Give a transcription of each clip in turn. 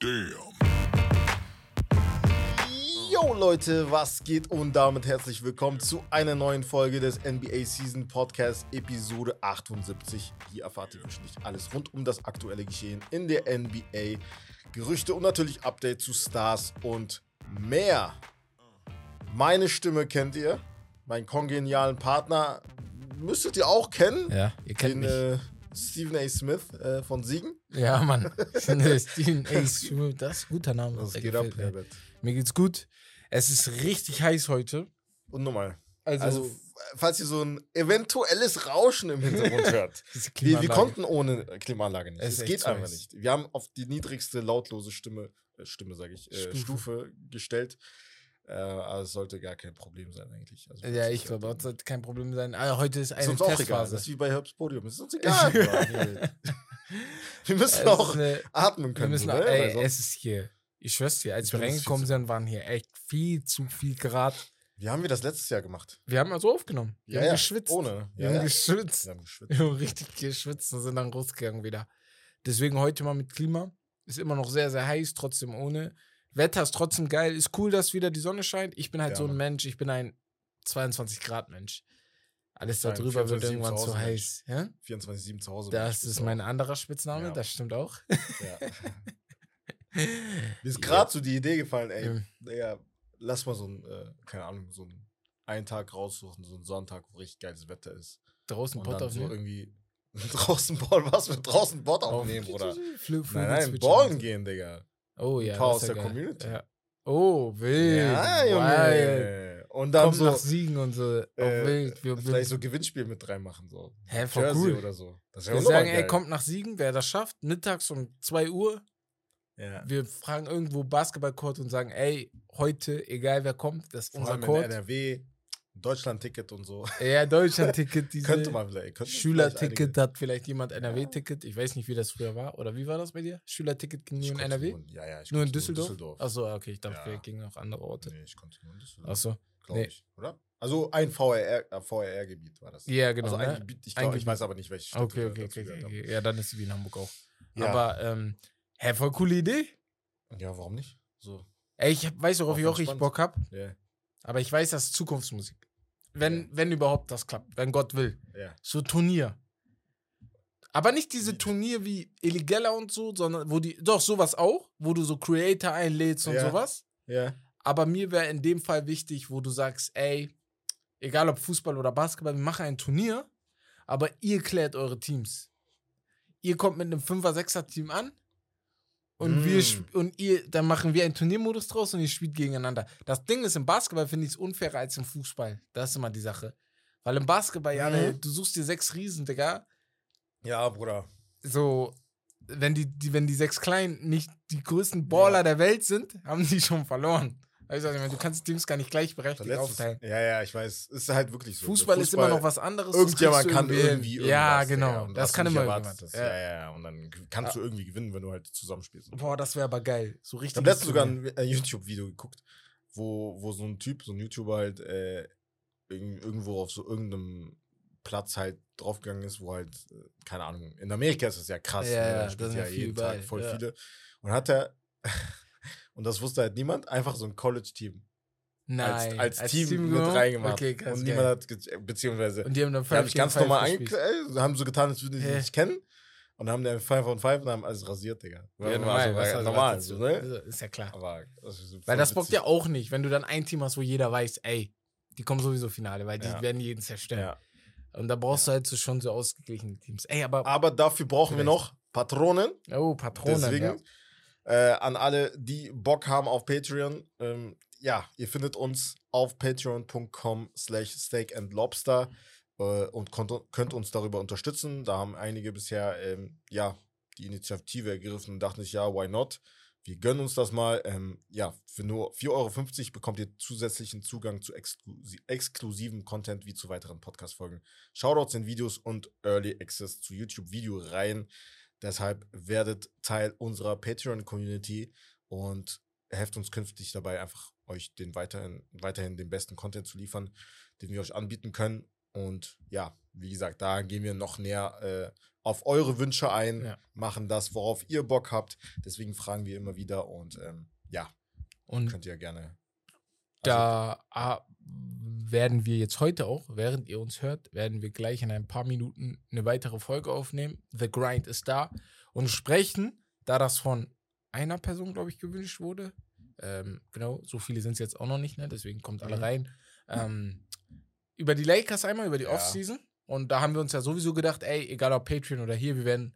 Damn. Yo Leute, was geht und damit herzlich willkommen zu einer neuen Folge des NBA Season Podcast Episode 78. Hier erfahrt ihr wöchentlich alles rund um das aktuelle Geschehen in der NBA, Gerüchte und natürlich Updates zu Stars und mehr. Meine Stimme kennt ihr, meinen kongenialen Partner müsstet ihr auch kennen, Ja, ihr kennt den mich. äh, Stephen A. Smith äh, von Siegen. ja, Mann. Steven Ace, das ist ein guter Name. Der geht ab. Herbert? Mir geht's gut. Es ist richtig heiß heute. Und nochmal. Also, Also, falls ihr so ein eventuelles Rauschen im Hintergrund hört. Wir, wir konnten ohne Klimaanlage nicht. Es Es, geht einfach nicht. Wir haben auf die niedrigste lautlose Stimme, äh, Stimme sage ich, äh, Stufe. Stufe. gestellt. Äh, aber es sollte gar kein Problem sein eigentlich. Also, Ja, ich glaube, das sollte kein Problem sein. Ah, heute ist ist eine uns auch egal. Testphase. Das ist wie bei Herbst Podium. Es ist uns egal. Wir müssen Es ist auch eine- atmen wir können. müssen, so, ne? ey, es ist hier. Ich schwör's dir, als Ich wir es ist reingekommen sind, waren hier echt viel zu viel Grad. wie haben wir das letztes Jahr gemacht? Wir haben also aufgenommen. Wir haben geschwitzt. Ohne. Wir Ja, haben ja. geschwitzt. Wir haben geschwitzt. Wir haben richtig geschwitzt und sind dann rausgegangen wieder. Deswegen heute mal mit Klima. Ist immer noch sehr, sehr heiß, trotzdem ohne. Wetter ist trotzdem geil. Ist cool, dass wieder die Sonne scheint. Ich bin halt Ja, so ein. Mensch, ich bin ein 22 Grad Mensch. Alles Ein darüber wird 24 irgendwann zu zu heiß. Ja? 24-7 zu Hause. Das ist mein anderer Spitzname, Ja. das stimmt auch. Ja. Mir ist gerade so die Idee gefallen, ey, Ähm. Digga, lass mal so ein, äh, keine Ahnung, so einen, einen Tag raussuchen, so einen Sonntag, wo richtig geiles Wetter ist. Draußen Bot dann so aufnehmen. irgendwie draußen Ball, was mit draußen Bot aufnehmen, Bruder. Flü Nein, nein, ballen gehen, Digga. Oh Ein ja. paar das aus der geil. Community. Ja. Oh, wild. Ja, Wild. Junge. Und dann Kommt so, nach Siegen und so. Äh, wild. Wir, vielleicht so Gewinnspiel mit reinmachen, so. Hä, voll Jersey cool. oder so. Das Wir sagen, ey, kommt nach Siegen, wer das schafft, mittags um 2 Uhr. Ja. Wir fragen irgendwo Basketballcourt und sagen, ey, heute, egal wer kommt, das ist Vor unser allem in Court. NRW, Deutschland-Ticket und so. Ja, Deutschland-Ticket, könnte man vielleicht. vielleicht Schülerticket hat vielleicht jemand NRW-Ticket. Ich weiß nicht, wie das früher war. Oder wie war das bei dir? Schülerticket ging nur in NRW? Nur, ja, ja, ich Nur in konnte Düsseldorf? Achso, okay, ich dachte, Ja. gingen auch andere Orte. Nee, ich konnte nur in Düsseldorf. Achso. glaube nee. ich, oder? Also ein VRR, äh, VRR-Gebiet war das. Ja, genau. also ein ne? Gebiet, ich, glaub, ich weiß aber nicht, welche Stadt Okay, okay, okay, okay. Ja, dann ist sie wie in Hamburg auch. Ja. Aber, ähm, hä, voll coole Idee. ja, warum nicht? So, Ey, ich weiß, worauf Auch ich auch richtig. Bock hab. ja, Aber ich weiß, das ist Zukunftsmusik. Wenn, Ja. wenn überhaupt das klappt, wenn Gott will. ja. So Turnier. Aber nicht diese Turnier wie Illegella und so, sondern wo die, doch sowas auch, wo du so Creator einlädst und Ja. sowas. Ja, Aber mir wäre in dem Fall wichtig, wo du sagst, ey, egal ob Fußball oder Basketball, wir machen ein Turnier, aber ihr klärt eure Teams. Ihr kommt mit einem 5er, 6er Team an und wir Mm. sp- und ihr, dann machen wir einen Turniermodus draus und ihr spielt gegeneinander. Das Ding ist, im Basketball finde ich es unfairer als im Fußball. Das ist immer die Sache. Weil im Basketball, ja, Mhm. du suchst dir sechs Riesen, Digga. ja, Bruder. So, wenn die, die, wenn die sechs Kleinen nicht die größten Baller Ja. der Welt sind, haben die schon verloren. Also, ich meine, du kannst die Teams gar nicht gleichberechtigt aufteilen. ja, ja, ich weiß. Ist halt wirklich so. Fußball, ist immer noch was anderes. Irgendjemand kann irgendwie irgendwas. Ja, genau. und Das kann immer erwartest. Ja. Ja, ja, ja. Und dann kannst du irgendwie gewinnen, wenn du halt zusammenspielst. Boah, das wäre aber geil. So Ich richtig. habe letztens sogar ein äh, YouTube-Video geguckt, wo, wo so ein Typ, so ein YouTuber halt äh, irg- irgendwo auf so irgendeinem Platz halt draufgegangen ist, wo halt, äh, keine Ahnung, in Amerika ist das ja krass, Ja, ne? ja, da spielt ja ja jeden Tag voll ja. viele. Und hat er, und das wusste halt niemand, einfach so ein College-Team Nein. als, als, Team, mit genommen? reingemacht. Okay, krass. und niemand hat, beziehungsweise, und die haben dann die haben sich ganz normal Five ange gespielt. äh, haben so getan, als würden die sich Hä? nicht kennen. Und haben dann 5 von 5 und haben alles rasiert, Digga. Ja, normal. war was normal, so, ne? Also, Ist ja klar. Aber das ist Weil das bockt witzig. ja auch nicht, wenn du dann ein Team hast, wo jeder weiß, ey, die kommen sowieso Finale, weil die Ja. werden jeden zerstören. Ja. Und da brauchst du halt so schon so ausgeglichene Teams. Ey, aber. Aber dafür brauchen wir Vielleicht. noch Patronen. oh, Patronen. Deswegen ja. Äh, an alle, die Bock haben auf Patreon. Ähm, ja, ihr findet uns auf patreon.com slash steak and lobster äh, und könnt uns darüber unterstützen. Da haben einige bisher ähm, ja, die Initiative ergriffen und dachten sich, ja, why not? Wir gönnen uns das mal. Ähm, ja, für nur 4,50 Euro bekommt ihr zusätzlichen Zugang zu exklusi exklusivem Content wie zu weiteren Podcast-Folgen, Shoutouts in Videos und Early Access zu YouTube-Videoreihen. Deshalb werdet Teil unserer Patreon-Community und helft uns künftig dabei, einfach euch den weiterhin, weiterhin den besten Content zu liefern, den wir euch anbieten können. Und ja, wie gesagt, da gehen wir noch näher äh, auf eure Wünsche ein, Ja. machen das, worauf ihr Bock habt. Deswegen fragen wir immer wieder und ähm, ja, Und könnt ihr gerne. Also, da ah, werden wir jetzt heute auch, während ihr uns hört, werden wir gleich in ein paar Minuten eine weitere Folge aufnehmen. The Grind ist da und sprechen, da das von einer Person, glaube ich, gewünscht wurde. Ähm, genau, so viele sind es jetzt auch noch nicht, ne? deswegen kommt alle Mhm. rein. Ähm, über die Lakers einmal, über die Ja. Offseason. Und da haben wir uns ja sowieso gedacht, ey, egal ob Patreon oder hier, wir werden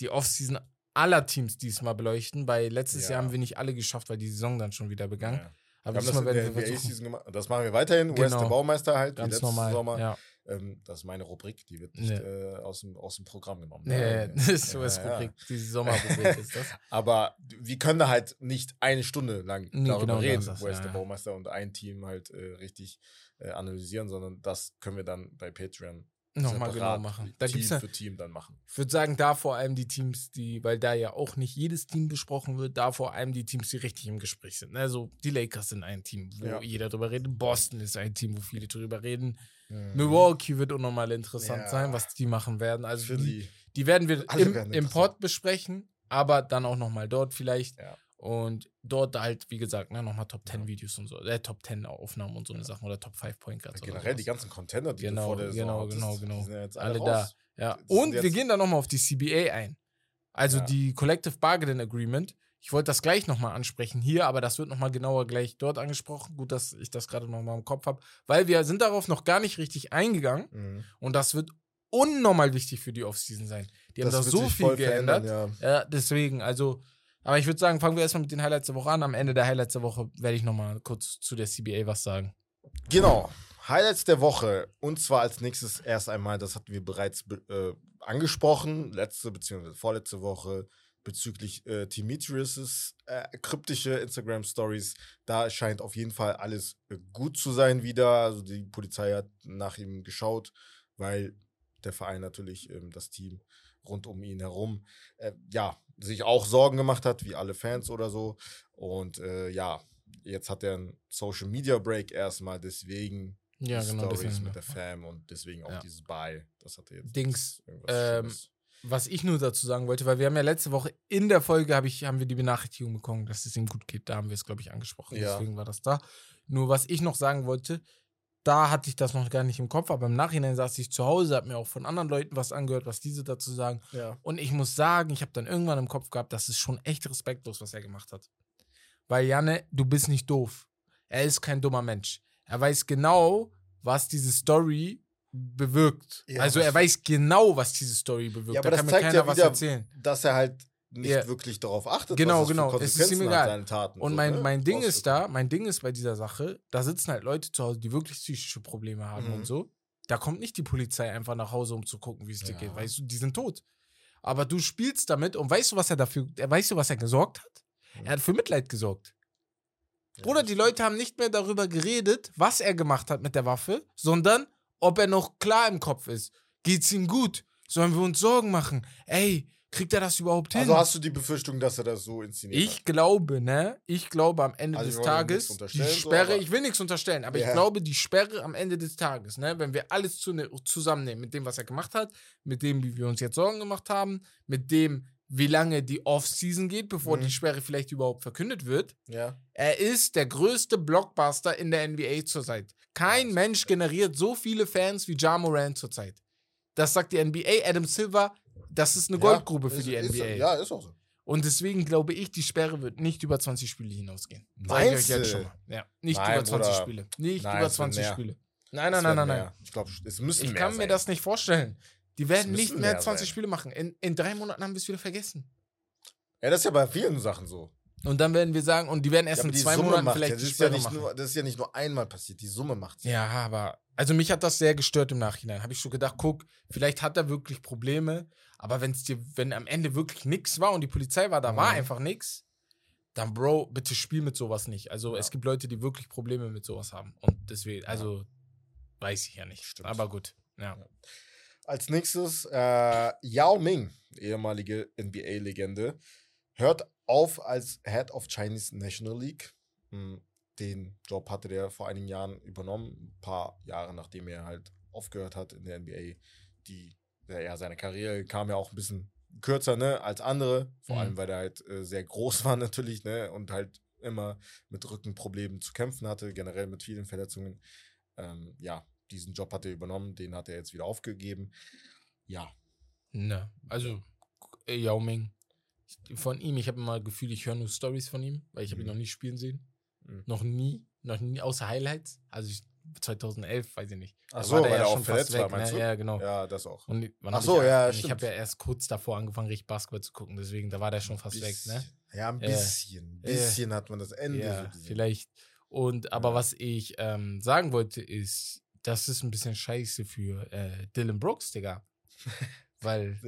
die Offseason aller Teams diesmal beleuchten. Weil letztes Ja. Jahr haben wir nicht alle geschafft, weil die Saison dann schon wieder begann. ja. Aber haben das diesmal in der. NBA-Season gemacht. Das machen wir weiterhin. West Genau. der Baumeister halt, wie Ganz letztes normal. Sommer. Ja. Ähm, das ist meine Rubrik, die wird nicht Nee. äh, aus, dem, aus dem Programm genommen. Nee, Ja, das ist ja, US ja. Diese Sommerrubrik ist das. Aber wir können da halt nicht eine Stunde lang Nee, darüber genau, reden, das ist das, West der. Baumeister und ein Team halt äh, richtig äh, analysieren, sondern das können wir dann bei Patreon Nochmal genau machen. Da Team gibt's für Team dann machen. ich würde sagen, da vor allem die Teams, die, weil da ja auch nicht jedes Team besprochen wird, da vor allem die Teams, die richtig im Gespräch sind. Also die Lakers sind ein Team, wo Ja. jeder drüber redet. Boston ist ein Team, wo viele drüber reden. Mhm. Milwaukee wird unnormal interessant Ja. sein, was die machen werden. Also die, die werden wir Alle im, werden im. Pod besprechen, aber dann auch nochmal dort vielleicht. Ja. Und dort halt, wie gesagt, ne, nochmal Top 10 Videos und so, äh, Top 10 Aufnahmen und so eine Sachen oder Top 5 Point Guards. oder Generell die ganzen Contender, die Genau, du vor der Saison genau, hattest, genau, genau. ja alle alle, da. Ja, und wir gehen dann nochmal auf die CBA ein. Also Ja. die Collective Bargaining Agreement. Ich wollte das gleich nochmal ansprechen hier, aber das wird nochmal genauer gleich dort angesprochen. Gut, dass ich das gerade nochmal im Kopf habe, weil wir sind darauf noch gar nicht richtig eingegangen Mhm. und das wird unnormal wichtig für die Offseason sein. Die haben da so viel geändert. Ja. Ja, deswegen, also, aber ich würde sagen, fangen wir erstmal mit den Highlights der Woche an. Am Ende der Highlights der Woche werde ich nochmal kurz zu der CBA was sagen. Genau. Highlights der Woche. Und zwar als nächstes erst einmal, das hatten wir bereits be- äh, angesprochen, letzte bzw. vorletzte Woche bezüglich äh, Demetrius' äh, kryptische Instagram-Stories. Da scheint auf jeden Fall alles äh, gut zu sein wieder. Also die Polizei hat nach ihm geschaut, weil der Verein natürlich ähm, das Team rund um ihn herum äh, ja sich auch Sorgen gemacht hat, wie alle Fans oder so. Und äh, ja, jetzt hat er einen Social Media Break erstmal, deswegen Ja, die genau. Stories deswegen. mit der Fam und deswegen auch Ja. dieses Buy. Das hat er jetzt Dings, ähm. Was ich nur dazu sagen wollte, weil wir haben ja letzte Woche in der Folge hab ich, haben wir die Benachrichtigung bekommen, dass es ihm gut geht. Da haben wir es, glaube ich, angesprochen. Ja. Deswegen war das da. Nur was ich noch sagen wollte, da hatte ich das noch gar nicht im Kopf, aber im Nachhinein saß ich zu Hause, habe mir auch von anderen Leuten was angehört, was diese dazu sagen. Ja. Und ich muss sagen, ich habe dann irgendwann im Kopf gehabt, das ist schon echt respektlos, was er gemacht hat. Weil Janne, du bist nicht doof. Er ist kein dummer Mensch. Er weiß genau, was diese Story bewirkt. Ja, also was- er weiß genau, was diese Story bewirkt. Ja, aber da das kann mir zeigt keiner ja was wieder, erzählen. dass er halt nicht Ja. wirklich darauf achtet, Genau, was es genau. Es ist ihm egal. Taten. Und so, mein, ne? mein Ding ist da, mein Ding ist bei dieser Sache, da sitzen halt Leute zu Hause, die wirklich psychische Probleme haben Mhm. und so. Da kommt nicht die Polizei einfach nach Hause, um zu gucken, wie es dir Ja. geht. Weißt du, die sind tot. Aber du spielst damit und weißt du, was er dafür, weißt du, was er gesorgt hat? Er hat für Mitleid gesorgt. Ja, Bruder, die Leute haben nicht mehr darüber geredet, was er gemacht hat mit der Waffe, sondern ob er noch klar im Kopf ist. Geht's ihm gut? Sollen wir uns Sorgen machen? Ey, kriegt er das überhaupt hin? Also hast du die Befürchtung, dass er das so inszeniert Ich glaube, ne? Ich glaube am Ende Also des ich Tages, nichts die unterstellen, so, Sperre, aber- ich will nichts unterstellen, aber ich Ja. glaube, die Sperre am Ende des Tages, ne, wenn wir alles zu, ne, zusammennehmen, mit dem, was er gemacht hat, mit dem, wie wir uns jetzt Sorgen gemacht haben, mit dem, wie lange die Off-Season geht, bevor Mhm. die Sperre vielleicht überhaupt verkündet wird, hat. Ja. er ist der größte Blockbuster in der NBA zurzeit. Kein Ja, Mensch generiert so viele Fans wie Ja Morant zurzeit. Das sagt die NBA. Adam Silver, das ist eine Goldgrube Ja, für ist- die ist, NBA. Ja, ist auch so. Und deswegen glaube ich, die Sperre wird nicht über 20 Spiele hinausgehen. Sag ich euch Meinst jetzt schon mal. Ja, nicht Nein, über 20 Bruder. Spiele. Nicht Nein, über es wird 20 mehr. Spiele. Nein, nein, nein, nein, nein. Ich glaube, es müssen Ich mehr kann mir sein. das nicht vorstellen. Die werden nicht mehr mehr 20 sein. Spiele machen. In, in drei Monaten haben wir es wieder vergessen. Ja, das ist ja bei vielen Sachen so. Und dann werden wir sagen, und die werden erst Ja, in zwei Summe Monaten macht vielleicht das ist ja nicht machen. nur, Das ist ja nicht nur einmal passiert, die Summe macht Ja, aber also mich hat das sehr gestört im Nachhinein. Habe ich so gedacht, guck, vielleicht hat er wirklich Probleme, aber wenn es dir, wenn am Ende wirklich nichts war und die Polizei war, da war Mhm. einfach nichts, dann Bro, bitte spiel mit sowas nicht. Also Ja. es gibt Leute, die wirklich Probleme mit sowas haben und deswegen, also weiß ich ja nicht. Stimmt. Aber gut, ja. Als nächstes äh, Yao Ming, ehemalige NBA-Legende, hört auf als Head of Chinese National League. Hm, Den Job hatte der vor einigen Jahren übernommen, ein paar Jahre nachdem er halt aufgehört hat in der NBA. Die, ja, seine Karriere kam ja auch ein bisschen kürzer, ne, als andere. Vor Mhm. allem, weil er halt äh, sehr groß war natürlich, ne, und halt immer mit Rückenproblemen zu kämpfen hatte, generell mit vielen Verletzungen. Ähm, ja, diesen Job hat er übernommen, den hat er jetzt wieder aufgegeben. Ja, Ne, also äh, Yao Ming. Von ihm, ich habe immer das Gefühl, ich höre nur Stories von ihm, weil ich habe ihn Mhm. noch nie spielen sehen. Mhm. Noch nie, noch nie, außer Highlights. Also ich, 2011, weiß ich nicht. Ach so, war weil der er auch schon fast verletzt war, meinst ne? du? Ja, genau. ja, das auch. Und Ach so, ich, ja, Ich habe ja erst kurz davor angefangen, richtig Basketball zu gucken, deswegen, da war der schon fast weg, ne? Ja, ein Ja. bisschen. Ein Ja. bisschen hat man das Ende so Ja, gesehen. vielleicht. Und aber Ja. was ich ähm, sagen wollte, ist, das ist ein bisschen scheiße für äh, Dylan Brooks, Digga. Weil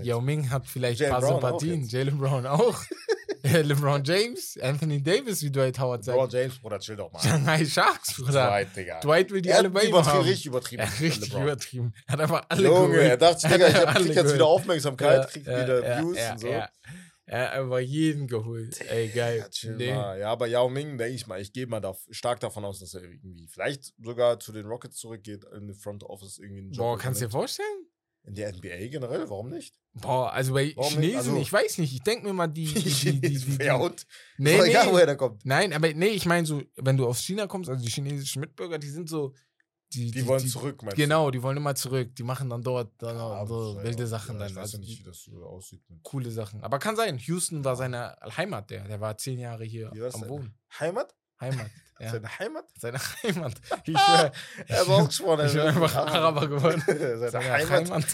Yao Ming hat vielleicht ein paar Sympathien. Jalen Brown auch. LeBron James, Anthony Davis, wie Dwight Howard LeBron sagt. James, Bruder, chill doch mal. Shanghai Sharks, Bruder. Dwight, Digga. Dwight will die er alle bei ihm haben. richtig übertrieben. Ja, richtig LeBron. übertrieben. Er hat einfach alle Junge, geholt. er dachte, Er Digga, hat ich hab, krieg jetzt wieder. Aufmerksamkeit, krieg Ja, wieder ja, Views und so. Ja. Er hat einfach jeden geholt. Ey, geil. Ja. Ja, aber Yao Ming, denke ich mal, ich gehe mal da, stark davon aus, dass er irgendwie vielleicht sogar zu den Rockets zurückgeht, in den Front Office irgendwie einen Job Boah, kannst du dir vorstellen? In der NBA generell, warum nicht? Boah, also bei Warum nicht? Chinesen, Also- ich weiß nicht, ich denke mir mal, die. die, die, die, die, die ja, und? nee, doch egal, nee. woher der kommt. Nein, aber nee, ich meine so, wenn du aus China kommst, also die chinesischen Mitbürger, die sind so. Die, Die, wollen zurück, meinst Genau, die wollen immer zurück. Die machen dann dort dann du? auch so Ja, wilde ja, Sachen ja, dann. Ich weiß Also ja nicht, die, wie das so aussieht. coole Sachen. Aber kann sein. Houston war seine Heimat, der. Der war zehn Jahre hier am? Wohnen. Heimat? Heimat. Ja. Seine Heimat? Seine Heimat. Ich schwör, Er ist ausgesprochen. ich bin einfach Araber geworden. Seine, Seine Heimat. Heimat.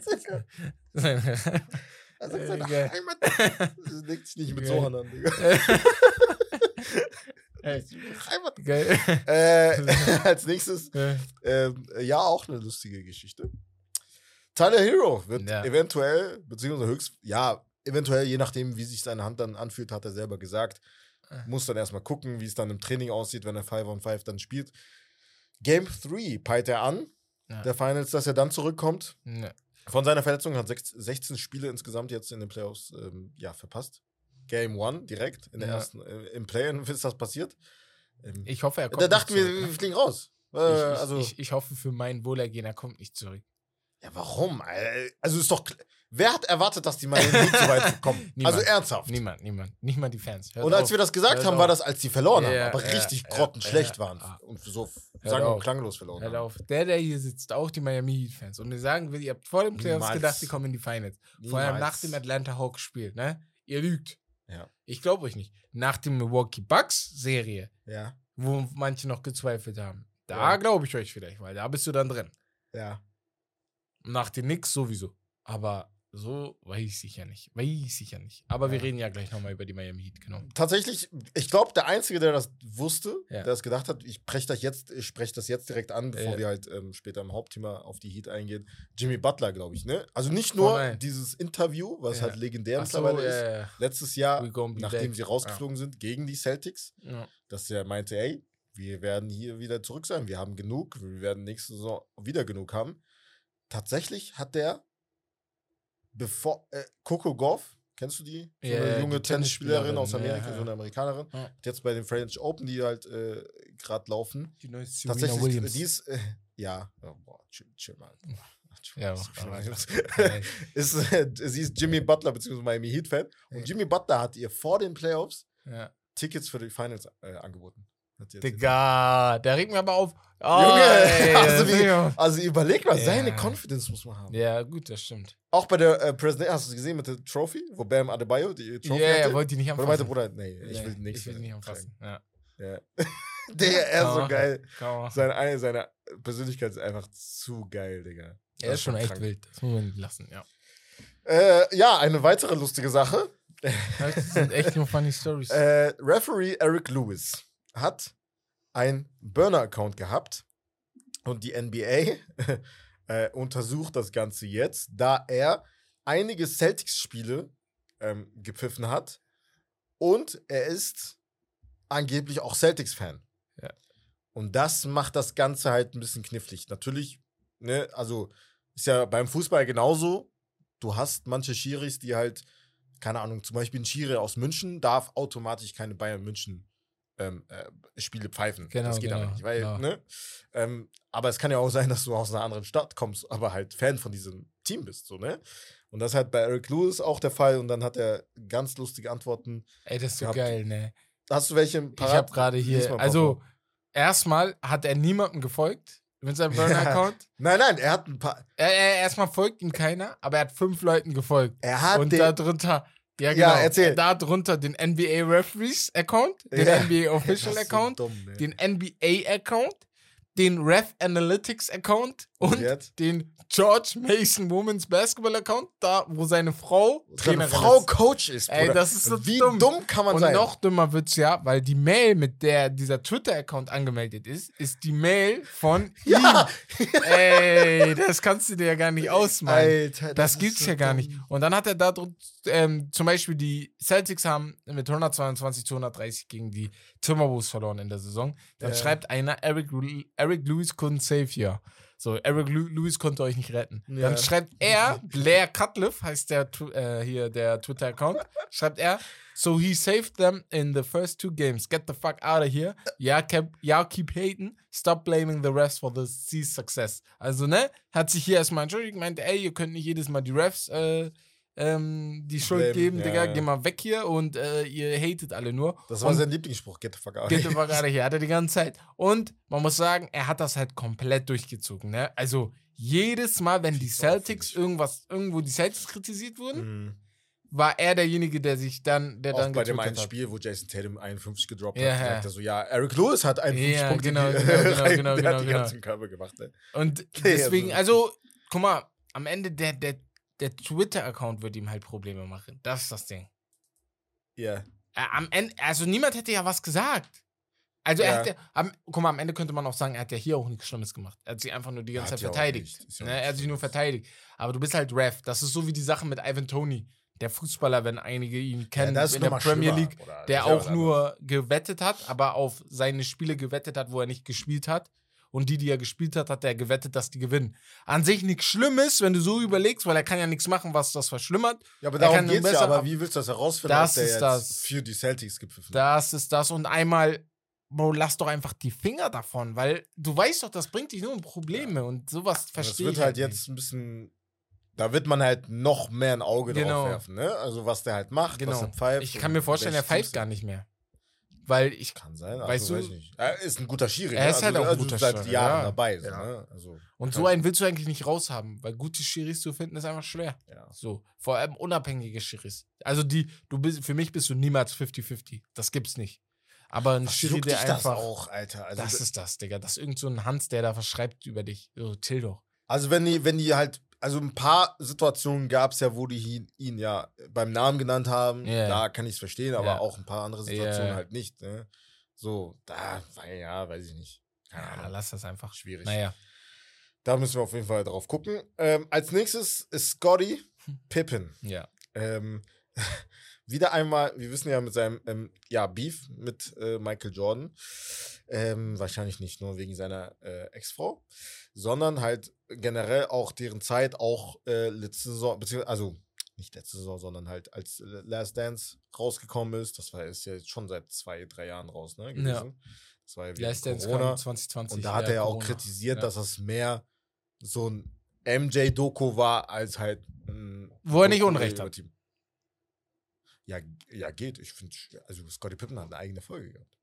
Seine Er sagt seine geil. Heimat. Das legt sich nicht mit Geil. Sohan an, Digga. Heimat. Geil. Äh, als nächstes, Äh, ja, auch eine lustige Geschichte. Tyler Hero wird Ja. eventuell, beziehungsweise höchst, ja, eventuell, je nachdem, wie sich seine Hand dann anfühlt, hat er selber gesagt. Äh. Muss dann erstmal gucken, wie es dann im Training aussieht, wenn er 5 on 5 dann spielt. Game 3 peilt er an, Ja. der Finals, dass er dann zurückkommt. ne. Von seiner Verletzung hat sechs- 16 Spiele insgesamt jetzt in den Playoffs ähm, ja, verpasst. Game 1 direkt in der Ja. ersten, äh, im Play-In ist das passiert. Ähm, Ich hoffe, er kommt. da nicht dachten wir, ne? wir fliegen raus. Äh, ich, ich, also, ich, ich hoffe für mein Wohlergehen, er kommt nicht zurück. Ja, warum? Äh, Also ist doch. Wer hat erwartet, dass die Miami Heat so weit kommen? Niemand. Also ernsthaft. Niemand, niemand. Nicht mal die Fans. Hört Und als auf. wir das gesagt haben, auf. war das, als die verloren haben, Ja, aber ja, richtig ja, grottenschlecht waren ja. und so Hört sang- und klanglos verloren Hört haben. auf. Der, der hier sitzt, auch die Miami Heat-Fans. Und wir sagen, ihr habt vor den Playoffs Niemals. gedacht, die kommen in die Finals. Vor allem nach Niemals. dem Atlanta Hawks Spiel, ne? Ihr lügt. Ja. Ich glaube euch nicht. Nach dem Milwaukee Bucks-Serie, Ja, wo manche noch gezweifelt haben, da Ja. glaube ich euch vielleicht, weil da bist du dann drin. ja. Nach den Knicks sowieso. Aber so weiß ich ja nicht. Weiß ich ja nicht. Aber wir Ja. reden ja gleich nochmal über die Miami Heat, genau. Tatsächlich, ich glaube, der Einzige, der das wusste, Ja. der es gedacht hat, ich spreche das jetzt, ich spreche das jetzt direkt an, bevor Ja. wir halt ähm, später im Hauptthema auf die Heat eingehen. Jimmy Butler, glaube ich, ne? Also nicht nur Voll. dieses Interview, was halt legendär so, mittlerweile ist. Letztes Jahr, nachdem back. sie rausgeflogen sind gegen die Celtics, dass er meinte, ey, wir werden hier wieder zurück sein, wir haben genug, wir werden nächste Saison wieder genug haben. Tatsächlich hat der, bevor, äh, Coco Goff, kennst du die? So eine die junge Tennisspielerin aus Tennisspielerin, Amerika, ja, so eine. Amerikanerin, Ja. jetzt bei den French Open, die halt äh, gerade laufen. Die neue Serena Tatsächlich, Williams. die ist, äh, ja, oh, boah, chill, chill mal. Ja, ist, äh, sie ist Jimmy Butler bzw. Miami Heat Fan und. Jimmy Butler hat ihr vor den Playoffs ja. Tickets für die Finals äh, angeboten. Digga, der regt mir aber auf. Oh, Junge, ey, also, wie, ist- also überleg mal, Ja. seine Confidence muss man haben. Ja, gut, das stimmt. Auch bei der äh, President, hast du es gesehen mit der Trophy, wo Bam Adebayo die Ja, Trophy er hatte? wollte die nicht Oder anfassen. meinte, Bruder, nee, ich Nee, will nichts Ich will mehr nicht anfassen. Ja. Ja. Digga, er ist so geil. Machen. Seine, eine, seine Persönlichkeit ist einfach zu geil, Digga. Er Das ist schon echt krank. wild. Das muss man nicht lassen, ja. Äh, ja, eine weitere lustige Sache. Das sind echt nur funny Stories. Äh, Referee Eric Lewis hat einen Burner-Account gehabt und die NBA äh, untersucht das Ganze jetzt, da er einige Celtics-Spiele ähm, gepfiffen hat und er ist angeblich auch Celtics-Fan. Ja. Und das macht das Ganze halt ein bisschen knifflig. Natürlich, ne, also ist ja beim Fußball genauso. Du hast manche Schiris, die halt, keine Ahnung, zum Beispiel ein Schiri aus München darf automatisch keine Bayern München ähm, äh, Spiele pfeifen. Genau, das geht aber genau, nicht, weil, genau. ne? Ähm, aber es kann ja auch sein, dass du aus einer anderen Stadt kommst, aber halt Fan von diesem Team bist, so, ne? Und das ist halt bei Eric Lewis auch der Fall und dann hat er ganz lustige Antworten. Ey, das ist so gehabt. geil, ne? Hast du welche Ich parat? habe gerade hier, also erstmal hat er niemandem gefolgt mit seinem. Burner-Account. Nein, nein, er hat ein paar. Er, er, erstmal folgt ihm keiner, aber er hat fünf Leuten gefolgt. Er hat Und den, ja Ja, genau, erzähl. da drunter den NBA Referees Account, den Ja. NBA Official ist so Account, dumm, den NBA Account, den Ref Analytics Account Und und jetzt? den George Mason Women's Basketball Account, da wo seine Frau Seine Trainerin Frau ist. Coach ist, Ey, Bruder. das ist so Wie dumm. dumm, kann man Und sein? noch dümmer wird's ja, weil die Mail, mit der dieser Twitter-Account angemeldet ist, ist die Mail von ja, ihm. Ey, das kannst du dir ja gar nicht ausmalen. Alter, Das ist gibt's so ja gar dumm. nicht. Und dann hat er da ähm, zum Beispiel die Celtics haben mit 122 zu 130 gegen die Timberwolves verloren in der Saison. Dann Ja. schreibt einer, Eric, Eric Lewis couldn't save you. So, Eric Lu Lewis konnte euch nicht retten. Ja. Dann schreibt er, Blair Cutliff heißt der äh, hier der Twitter-Account, schreibt er, so he saved them in the first two games. Get the fuck out of here. Ja, keep, ja, keep hating. Stop blaming the refs for the C's success. Also, ne, hat sich hier erstmal entschuldigt, meinte, ey, ihr könnt nicht jedes Mal die Refs äh, ähm, die Schuld Blamen, geben, ja, Digga, ja. geh mal weg hier und äh, ihr hatet alle nur. Das war Und- sein Lieblingsspruch, get the fuck out. Geht aber gerade hier, hat er die ganze Zeit. Und man muss sagen, er hat das halt komplett durchgezogen. Ne? Also jedes Mal, wenn die Celtics irgendwas, irgendwo die Celtics kritisiert wurden, Mhm. war er derjenige, der sich dann, der Auch dann bei dem einen hat. Spiel, wo Jason Tatum 51 gedroppt Ja, hat, sagt er so, ja, Eric Lewis hat 51 Ja, Punkte genau, genau, genau, rein- genau, der genau, hat genau. ganzen Körper gemacht. Ne? Und deswegen, also- also, guck mal, am Ende der, der, der Twitter-Account wird ihm halt Probleme machen. Das ist das Ding. Ja. Äh, am Ende, also niemand hätte ja was gesagt. Also er Ja. hat ja, am, guck mal, am Ende könnte man auch sagen, er hat ja hier auch nichts Schlimmes gemacht. Er hat sich einfach nur die ganze Hat Zeit ja verteidigt. ja Ne? Er hat sich nur verteidigt. Aber du bist halt Ref. Das ist so wie die Sache mit Ivan Tony. Der Fußballer, wenn einige ihn kennen ist in der Premier League, der ja auch nur gewettet hat, aber auf seine Spiele gewettet hat, wo er nicht gespielt hat. Und die, die er gespielt hat, hat er gewettet, dass die gewinnen. An sich nichts Schlimmes, wenn du so überlegst, weil er kann ja nichts machen, was das verschlimmert. Ja, aber Er darum kann nur geht's ja. Aber ab- wie willst du das herausfinden, Das dass der ist jetzt das. für die Celtics gepfiffen? Das ist das. Und einmal, Bro, lass doch einfach die Finger davon, weil du weißt doch, das bringt dich nur in Probleme und sowas Das verstehe wird ich halt nicht. jetzt ein bisschen. Da wird man halt noch mehr ein Auge Genau. drauf werfen, ne? Also was der halt macht, was Genau. er pfeift. Ich kann mir vorstellen, er pfeift gar nicht mehr. Weil ich. Kann sein, also Weißt du- weiß ich nicht. Er ist ein guter Schiri. Er ne? ist halt also, auch ein guter seit Schiri, Jahren ja. dabei. So, Ja. ne? also, Und so einen willst du eigentlich nicht raushaben, weil gute Schiris zu finden ist einfach schwer. ja. So. Vor allem unabhängige Schiris. Also die, du bist, für mich bist du niemals 50-50. Das gibt's nicht. Aber ein Was Schiri, der dich das einfach. auch, Alter? Also, das ist das, Digga. Das ist irgend so ein Hans, der da verschreibt über dich. So, chill doch. also wenn die, wenn die halt, also ein paar Situationen gab es ja, wo die ihn, ihn ja beim Namen genannt haben. Ja. Da kann ich es verstehen, aber Ja. auch ein paar andere Situationen Ja. halt nicht. Ne? So, da, weil, ja, weiß ich nicht. Ja, lass das einfach. Schwierig. Naja. Da müssen wir auf jeden Fall drauf gucken. Ähm, als nächstes ist Scotty Pippen. Ja. Ähm, wieder einmal, wir wissen ja mit seinem ähm, ja, Beef mit äh, Michael Jordan. Ähm, wahrscheinlich nicht nur wegen seiner äh, Ex-Frau, sondern halt generell auch deren Zeit, auch äh, letzte Saison, beziehungsweise, also nicht letzte Saison, sondern halt als Last Dance rausgekommen ist. Das war ist ja jetzt schon seit zwei, drei Jahren raus, ne? Gewesen. Das war ja Last Dance Corona. kam 2020. Und da hat er ja auch Corona. kritisiert, Ja. dass das mehr so ein MJ-Doku war, als halt ein Wo er nicht Unrecht hat. Team. Ja, ja, geht. Ich finde, also Scottie Pippen hat eine eigene Folge gehabt.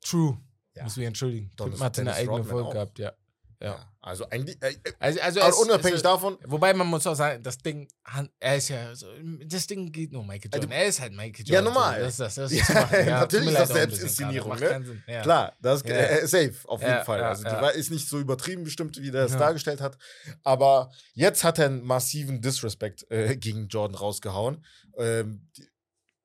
True. Ja. Muss mich entschuldigen. Pippen hatte eine eigene Rodman Folge auch. gehabt, ja. Ja. Also eigentlich, äh, äh, Also, also es- unabhängig es, davon, Wobei man muss auch sagen, das Ding, er ist ja, so, das Ding geht nur Michael Also, Jordan. er ist halt Michael ja, Jordan. normal. So, das ist das. das Ja. Ja, natürlich ist das Selbstinszenierung, ne? Ja. klar, das Ja. äh, safe, auf jeden Ja, Fall. ja, also die ja. ist nicht so übertrieben bestimmt, wie der es Ja. dargestellt hat. Aber jetzt hat er einen massiven Disrespect äh, gegen Jordan rausgehauen. Ähm, die,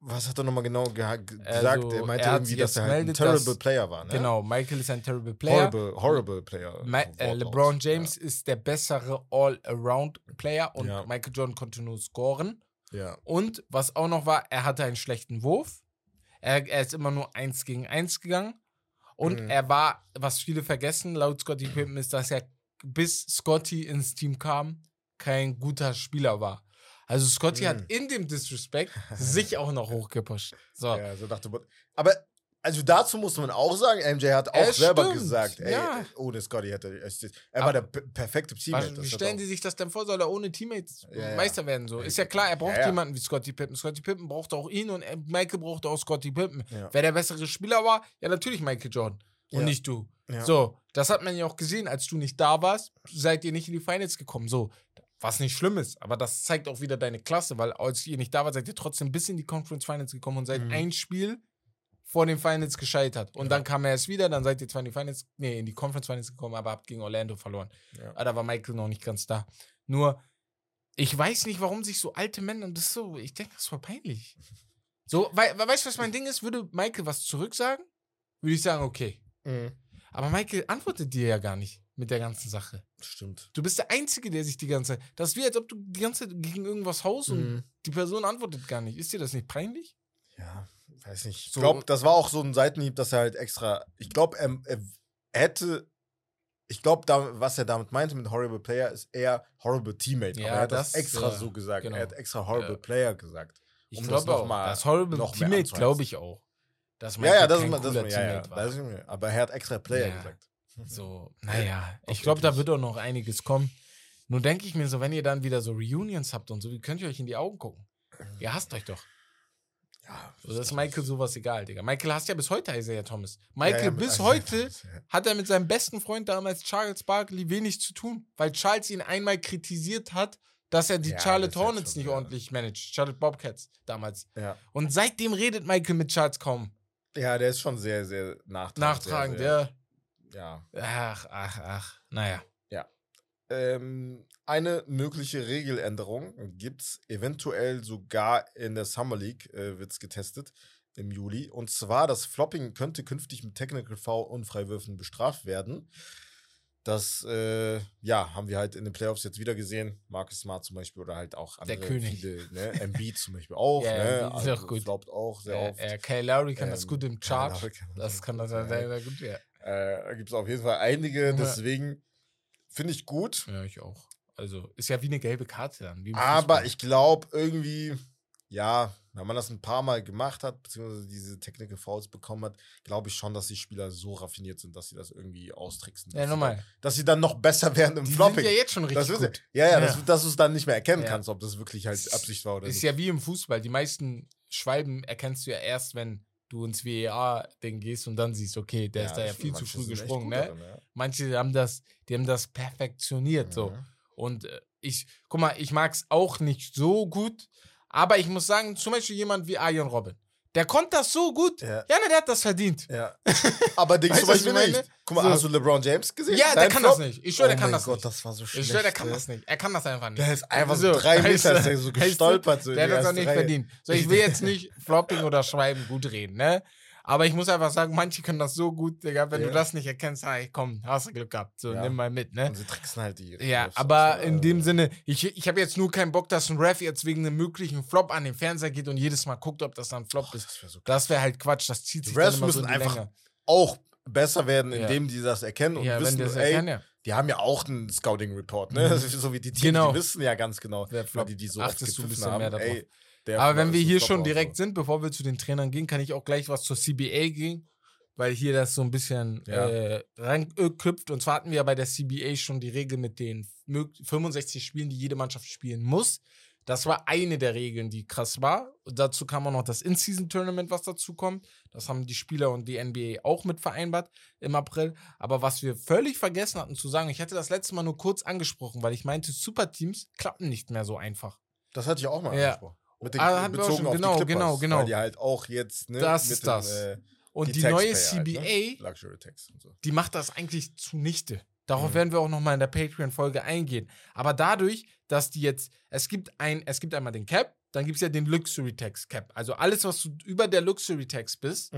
was hat er nochmal genau gesagt? Also, er meinte er irgendwie, dass er halt ein terrible dass- Player war, ne? Genau, Michael ist ein terrible Player. Horrible, horrible Player. Ma äh. LeBron James ist der bessere All-Around-Player und Ja. Michael Jordan konnte nur scoren. Ja. ja. Und was auch noch war, er hatte einen schlechten Wurf. Er, er ist immer nur eins gegen eins gegangen. Und Mhm. er war, was viele vergessen, laut Scotty Pippen, ist, dass er bis Scotty ins Team kam, kein guter Spieler war. Also Scotty Mhm. hat in dem Disrespect sich auch noch hochgepusht. So. Ja, so dachte. Aber Also dazu muss man auch sagen, MJ hat auch Es selber stimmt, gesagt, ey, ja. ohne Scotty hätte er, er war der perfekte Teammate. Wie stellen Sie sich das denn vor? Soll er ohne Teammates Ja. Meister werden? So ist ja klar, er braucht ja, jemanden wie Scottie Pippen. Scottie Pippen braucht auch ihn und äh, Michael braucht auch Scottie Pippen. Wer der bessere Spieler war, ja natürlich Michael Jordan und nicht du. So, das hat man ja auch gesehen, als du nicht da warst, seid ihr nicht in die Finals gekommen. So, was nicht schlimm ist, aber das zeigt auch wieder deine Klasse, weil als ihr nicht da wart, seid ihr trotzdem bis in die Conference Finals gekommen und seid Mhm. ein Spiel vor den Finals gescheitert. Und Ja. dann kam er erst wieder, dann seid ihr zwar in die Finals, nee, in die Conference Finals gekommen, aber habt gegen Orlando verloren. Ja. Ah, da war Michael noch nicht ganz da. Nur, ich weiß nicht, warum sich so alte Männer, das ist so, ich denke, das ist voll peinlich. So, weil, weil, weißt du, was mein Ding ist? Würde Michael was zurücksagen, würde ich sagen, okay. Mhm. Aber Michael antwortet dir ja gar nicht mit der ganzen Sache. Stimmt. Du bist der Einzige, der sich die ganze Zeit. Das ist wie, als ob du die ganze Zeit gegen irgendwas haust und Mhm. die Person antwortet gar nicht. Ist dir das nicht peinlich? Ja, weiß nicht. Ich So- glaube, das war auch so ein Seitenhieb, dass er halt extra. Ich glaube, er, er hätte. Ich glaube, da, was er damit meinte mit Horrible Player, ist eher Horrible Teammate. Ja, Aber er hat das, das, extra ja, so gesagt. genau. Er hat extra Horrible Ja. Player gesagt. Ich Um glaube das noch auch. mal- das Horrible noch Teammate glaube ich auch. Dass Ja, ja, das ist, das ja, ja, Teammate war. das ist mir- Aber er hat extra Player gesagt. So, naja, Auf ich glaube, da wird auch noch einiges kommen. Nur denke ich mir so, wenn ihr dann wieder so Reunions habt und so, wie könnt ihr euch in die Augen gucken? Ihr hasst euch doch. Ja, So, das ist Michael sowas egal, Digga. Michael hasst ja bis heute Isaiah Thomas. Michael, Ja, ja, bis also- heute hat er mit seinem besten Freund damals Charles Barkley wenig zu tun, weil Charles ihn einmal kritisiert hat, dass er die Charlotte Hornets schon nicht ordentlich managt. Charlotte Bobcats damals. Ja. Und seitdem redet Michael mit Charles kaum. ja, der ist schon sehr, sehr nachtragend. Nachtragend, ja. Ja. Ach, ach, ach. Naja. Ähm, eine mögliche Regeländerung gibt es eventuell sogar in der Summer League, äh, wird es getestet im Juli. Und zwar, das Flopping könnte künftig mit Technical Foul und Freiwürfen bestraft werden. Das, äh, ja, haben wir halt in den Playoffs jetzt wieder gesehen. Marcus Smart zum Beispiel oder halt auch andere Der König. viele, ne? Embiid zum Beispiel auch, Ja, ne? Ist auch gut. Auch sehr Äh, oft. äh, Kyle Lowry kann das Ähm, gut im Charge. Kann Das das kann das sehr, ja. sehr gut, ja. Äh, da gibt es auf jeden Fall einige, deswegen finde ich gut. Ja, ich auch. Also, ist ja wie eine gelbe Karte dann. Aber ich glaube irgendwie, ja, wenn man das ein paar Mal gemacht hat, beziehungsweise diese Technical Fouls bekommen hat, glaube ich schon, dass die Spieler so raffiniert sind, dass sie das irgendwie austricksen. Ja, nochmal. Dass sie dann noch besser werden im Die Flopping. sind ja jetzt schon richtig das ist, gut. ja, ja, Ja. Dass, dass du es dann nicht mehr erkennen Ja. kannst, ob das wirklich halt Absicht war oder Ist nicht. ja wie im Fußball. Die meisten Schwalben erkennst du ja erst, wenn du ins WEA-Ding gehst und dann siehst, okay, der ist da ja viel zu früh gesprungen, ne? darin, ja. Manche haben das, die haben das perfektioniert, so. Mhm. Und äh, ich, guck mal, ich mag es auch nicht so gut, aber ich muss sagen, zum Beispiel jemand wie Arjen Robin, der konnte das so gut. Ja. Ja, ne, der hat das verdient. Ja. Aber zum du, was ich Beispiel meine? nicht. Guck mal, So. hast du LeBron James gesehen? Ja, der Sein kann Flop? das nicht. Ich schwöre, der oh kann mein das Gott, nicht. das war so Ich schlecht. schwöre, der kann ey. das nicht. Er kann das einfach nicht. Der ist einfach So, so drei Meter ist der so gestolpert. So Der hat das auch nicht Reihe. verdient. So, ich will jetzt nicht Flopping oder Schreiben gut reden, ne? Aber ich muss einfach sagen, manche können das so gut, Digga. Wenn Ja. du das nicht erkennst, hey, komm, hast du Glück gehabt. So, Ja. nimm mal mit, ne? Und sie tricksen halt die. Ja, Refs aber so, in dem also. Sinne, ich, ich habe jetzt nur keinen Bock, dass ein Ref jetzt wegen einem möglichen Flop an den Fernseher geht und jedes Mal guckt, ob das dann ein Flop Boah, ist. das wär so wäre halt Quatsch, das zieht Die sich Refs dann immer so müssen in die einfach Länge. auch besser werden, indem die das erkennen und wissen, die das ey, erkennen, die haben ja auch einen Scouting-Report, ne? Mhm. So wie die Teams, Genau. die wissen ja ganz genau, Wer weil die die so Achtest oft du ein bisschen mehr haben. darauf. Ey, der Aber wenn wir hier schon direkt so. sind, bevor wir zu den Trainern gehen, kann ich auch gleich was zur CBA gehen, weil hier das so ein bisschen Ja. äh, reinknüpft. Und zwar hatten wir ja bei der CBA schon die Regel mit den mög- 65 Spielen, die jede Mannschaft spielen muss. Das war eine der Regeln, die krass war. Und dazu kam auch noch das In-Season-Tournament, was dazu kommt. Das haben die Spieler und die NBA auch mit vereinbart im April. Aber was wir völlig vergessen hatten zu sagen, ich hatte das letzte Mal nur kurz angesprochen, weil ich meinte, Superteams klappen nicht mehr so einfach. Das hatte ich auch mal Ja. angesprochen. Mit den, Ah, bezogen schon, auf genau, die Clippers, genau, genau. Weil die halt auch jetzt, ne, Das ist den, das. äh, Und die, neue Taxpayer CBA, Halt, ne? So. die macht das eigentlich zunichte. Darauf Mhm. werden wir auch nochmal in der Patreon-Folge eingehen. Aber dadurch, dass die jetzt, es gibt ein, es gibt einmal den Cap, dann gibt es ja den Luxury Tax Cap. Also alles, was du über der Luxury Tax bist,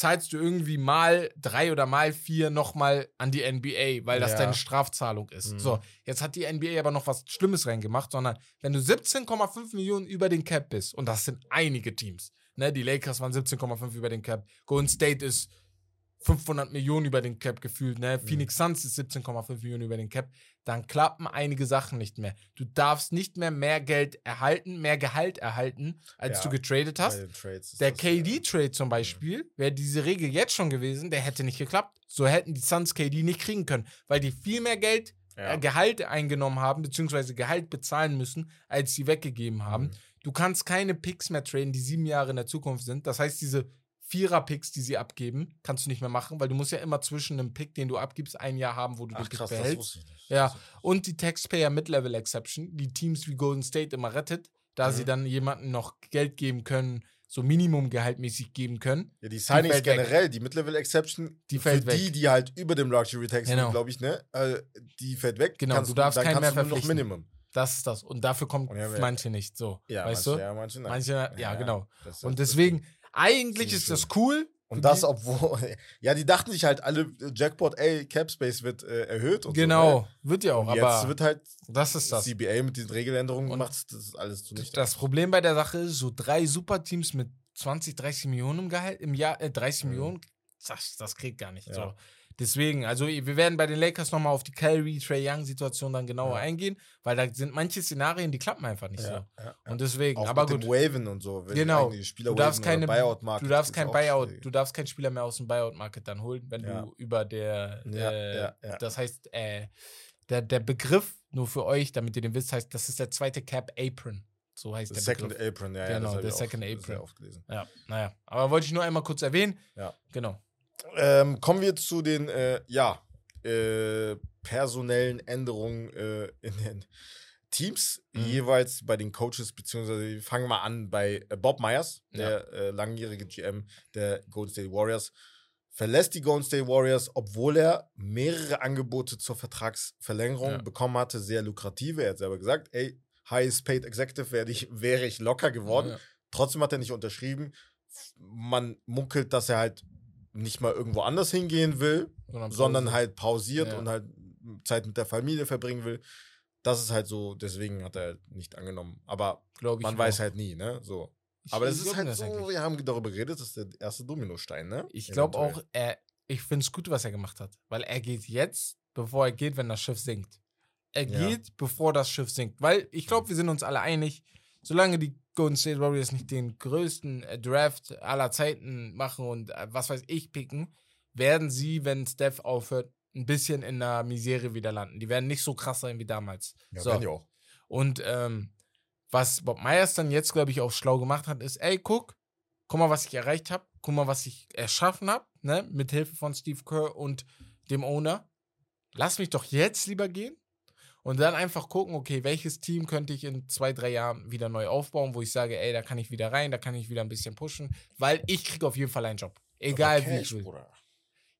zahlst du irgendwie mal drei oder mal vier nochmal an die NBA, weil das Ja. deine Strafzahlung ist. Mhm. So, jetzt hat die NBA aber noch was Schlimmes reingemacht, sondern wenn du 17,5 Millionen über den Cap bist, und das sind einige Teams, ne, die Lakers waren 17,5 über den Cap, Golden State ist 500 Millionen über den Cap gefühlt, ne? Mhm. Phoenix Suns ist 17,5 Millionen über den Cap, dann klappen einige Sachen nicht mehr. Du darfst nicht mehr mehr Geld erhalten, mehr Gehalt erhalten, als Ja, du getradet hast. Der äh, KD-Trade zum Beispiel, wäre diese Regel jetzt schon gewesen, der hätte nicht geklappt. So hätten die Suns KD nicht kriegen können, weil die viel mehr Geld, Ja. äh, Gehalt eingenommen haben, beziehungsweise Gehalt bezahlen müssen, als sie weggegeben haben. Mhm. Du kannst keine Picks mehr traden, die sieben Jahre in der Zukunft sind. Das heißt, diese Vierer-Picks, die sie abgeben, kannst du nicht mehr machen, weil du musst ja immer zwischen einem Pick, den du abgibst, ein Jahr haben, wo du Ach den Pick krass, das behältst. Ja, und die Taxpayer Mid-Level Exception, die Teams wie Golden State immer rettet, da Mhm. sie dann jemandem noch Geld geben können, so Minimumgehaltmäßig geben können. Ja, die Signings weg. generell, die Mid-Level-Exception, Die für fällt weg. die, die halt über dem Luxury-Tax sind, Genau. glaube ich, ne? Äh, die fällt weg. Genau, du darfst dann keinen kannst mehr nur noch verpflichten. Minimum. Das ist das. Und dafür Und ja, manche nicht so. Ja, weißt manche, du? ja, manche nein. Manche, ja, genau. das Und das deswegen, eigentlich ist das cool. Und das, obwohl, ja, die dachten sich halt alle, äh, Jackpot, ey, Capspace wird äh, erhöht und Genau, so. wird ja auch, ne? Und jetzt aber wird halt das ist das. CBA mit diesen Regeländerungen Und gemacht, das ist alles zunichte. Das Problem bei der Sache ist, so drei Superteams mit 20, 30 Millionen im Gehalt, im Jahr, äh, 30 Mhm. Millionen, das, das kriegt gar nicht. Ja. So. Deswegen, also wir werden bei den Lakers nochmal auf die Kyrie, Trey Young-Situation dann genauer Ja. eingehen, weil da sind manche Szenarien, die klappen einfach nicht ja, so. ja, Und deswegen, Auch aber mit gut. dem Waven und so. wenn Genau. eigentlich die Spieler Du darfst keine, Buyout-Market du darfst kein Buyout, schwierig. du darfst keinen Spieler mehr aus dem Buyout-Market dann holen, wenn du über der, äh, das heißt, äh, der, der Begriff, nur für euch, damit ihr den wisst, heißt, das ist der zweite Cap Apron. So heißt The der Second Begriff. Apron, ja, Genau, ja. das hab der Second sehr Apron. oft gelesen. Ja, naja. Aber wollte ich nur einmal kurz erwähnen. Ja. Genau. Ähm, kommen wir zu den, äh, ja, äh, personellen Änderungen äh, in den Teams, Mhm. jeweils bei den Coaches, beziehungsweise wir fangen mal an bei äh, Bob Myers, der äh, langjährige GM der Golden State Warriors, verlässt die Golden State Warriors, obwohl er mehrere Angebote zur Vertragsverlängerung Ja. bekommen hatte, sehr lukrative. Er hat selber gesagt, ey, highest paid executive wäre ich, wäre ich locker geworden. Ja. Trotzdem hat er nicht unterschrieben. Man munkelt, dass er halt nicht mal irgendwo anders hingehen will, sondern Pause. halt pausiert Ja. und halt Zeit mit der Familie verbringen will. Das ist halt so, deswegen hat er nicht angenommen. Aber man auch. weiß halt nie, ne? So. Ich- Aber das ist halt das so, eigentlich. wir haben darüber geredet, das ist der erste Dominostein, ne? Ich glaube auch, er, ich finde es gut, was er gemacht hat. Weil er geht jetzt, bevor er geht, wenn das Schiff sinkt. Er Ja. geht, bevor das Schiff sinkt. Weil ich glaube, wir sind uns alle einig, solange die Golden State Warriors nicht den größten äh, Draft aller Zeiten machen und äh, was weiß ich picken, werden sie, wenn Steph aufhört, ein bisschen in der Misere wieder landen. Die werden nicht so krass sein wie damals. Ja, so. werden die auch. Und ähm, was Bob Myers dann jetzt, glaube ich, auch schlau gemacht hat, ist, ey, guck, guck mal, was ich erreicht habe, guck mal, was ich erschaffen habe, ne, mit Hilfe von Steve Kerr und dem Owner. Lass mich doch jetzt lieber gehen und dann einfach gucken, okay, welches Team könnte ich in zwei, drei Jahren wieder neu aufbauen, wo ich sage, ey, da kann ich wieder rein, da kann ich wieder ein bisschen pushen, weil ich kriege auf jeden Fall einen Job. Egal Aber wie Cash, ich will. Bruder.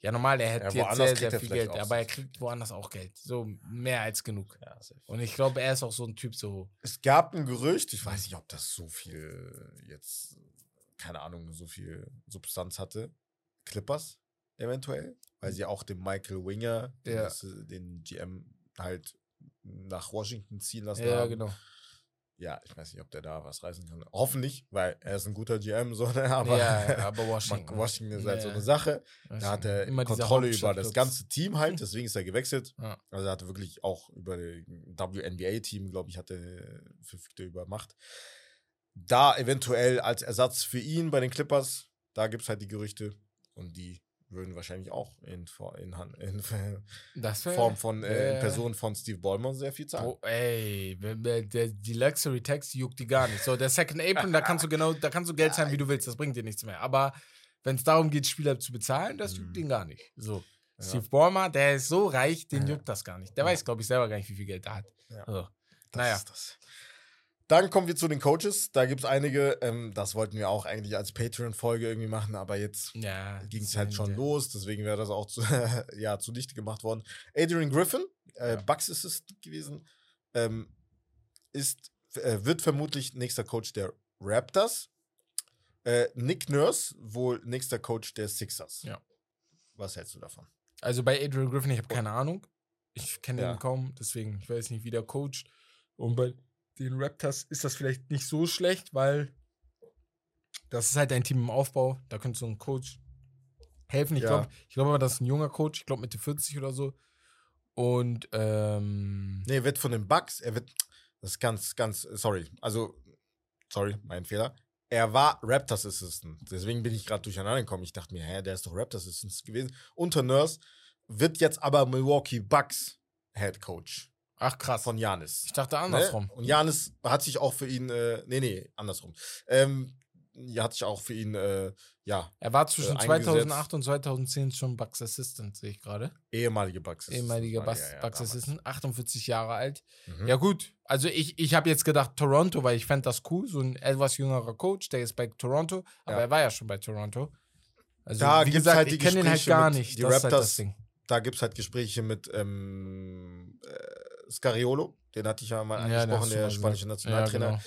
Ja, normal, er Ja, hätte jetzt woanders sehr, sehr viel Geld, aber er kriegt woanders auch Geld. So mehr als genug. Ja. Und ich glaube, er ist auch so ein Typ, so Es gab ein Gerücht, ich weiß nicht, ob das so viel jetzt, keine Ahnung, so viel Substanz hatte. Clippers eventuell, weil sie auch den Michael Winger, den, Ja. das, den GM, halt nach Washington ziehen lassen Ja, haben. genau. Ja, ich weiß nicht, ob der da was reißen kann. Hoffentlich, weil er ist ein guter GM, so, ne? aber, ja, aber Washington. Washington ist halt so Ja, eine Sache. Washington. Da hat er Immer Kontrolle über das ganze Team halt, deswegen ist er gewechselt. Ja. Also er hatte wirklich auch über das WNBA-Team, glaube ich, hatte verfügte über Macht. Da eventuell als Ersatz für ihn bei den Clippers, da gibt es halt die Gerüchte und die würden wahrscheinlich auch in, in, in wär- Form von, äh, in Person von Steve Ballmer sehr viel zahlen. Oh, ey, der, die Luxury Tax juckt die gar nicht. So, der Second Apron, da kannst du genau, da kannst du Geld zahlen, wie du willst. Das bringt dir nichts mehr. Aber wenn es darum geht, Spieler zu bezahlen, das juckt Mhm. ihn gar nicht. So. Ja. Steve Ballmer, der ist so reich, den Ja. juckt das gar nicht. Der Ja. weiß, glaube ich, selber gar nicht, wie viel Geld er hat. Ja. So. Das naja. ist das. Dann kommen wir zu den Coaches. Da gibt es einige, ähm, das wollten wir auch eigentlich als Patreon-Folge irgendwie machen, aber jetzt Ja, ging es halt schon ja- los, deswegen wäre das auch zu, ja, zunichte gemacht worden. Adrian Griffin, äh, Ja. Bucks Assistant gewesen, ähm, ist, äh, wird vermutlich nächster Coach der Raptors. Äh, Nick Nurse, wohl nächster Coach der Sixers. Ja. Was hältst du davon? Also bei Adrian Griffin, ich habe keine Ahnung. Ich kenne ihn kaum, deswegen, ich weiß nicht, wie der coacht. Und bei den Raptors ist das vielleicht nicht so schlecht, weil das ist halt ein Team im Aufbau. Da könntest du einen Coach helfen. Ich Ja. glaube ich glaub aber, das ist ein junger Coach, ich glaube Mitte 40 oder so. Und ähm, Nee, er wird von den Bucks, er wird, das ist ganz, ganz, sorry, also, sorry, mein Fehler. Er war Raptors Assistant, deswegen bin ich gerade durcheinander gekommen. Ich dachte mir, hä, der ist doch Raptors Assistant gewesen. Unter Nurse wird jetzt aber Milwaukee Bucks Head Coach ach krass. von Janis. ich dachte Ne? andersrum. Und Janis hat sich auch für ihn, äh, nee, nee, andersrum. Ähm, ja, hat sich auch für ihn, äh, ja, Er war zwischen äh, 2008 und 2010 schon Bucks Assistant, sehe ich gerade. ehemalige Bucks Ehemaliger Ja, Bucks, ja, ja, Bucks. Assistant, 48 Jahre alt. Mhm. Ja, gut. Also ich, ich habe jetzt gedacht Toronto, weil ich fände das cool. So ein etwas jüngerer Coach, der ist bei Toronto, aber Ja. er war ja schon bei Toronto. Also, Da wie gesagt, halt die ich kenne ihn halt gar nicht. die das ist halt das Raptors. Ding. da gibt es halt Gespräche mit ähm, äh, Scariolo, den hatte ich ja mal Ja, angesprochen, du der mal spanische. Nationaltrainer. Ja,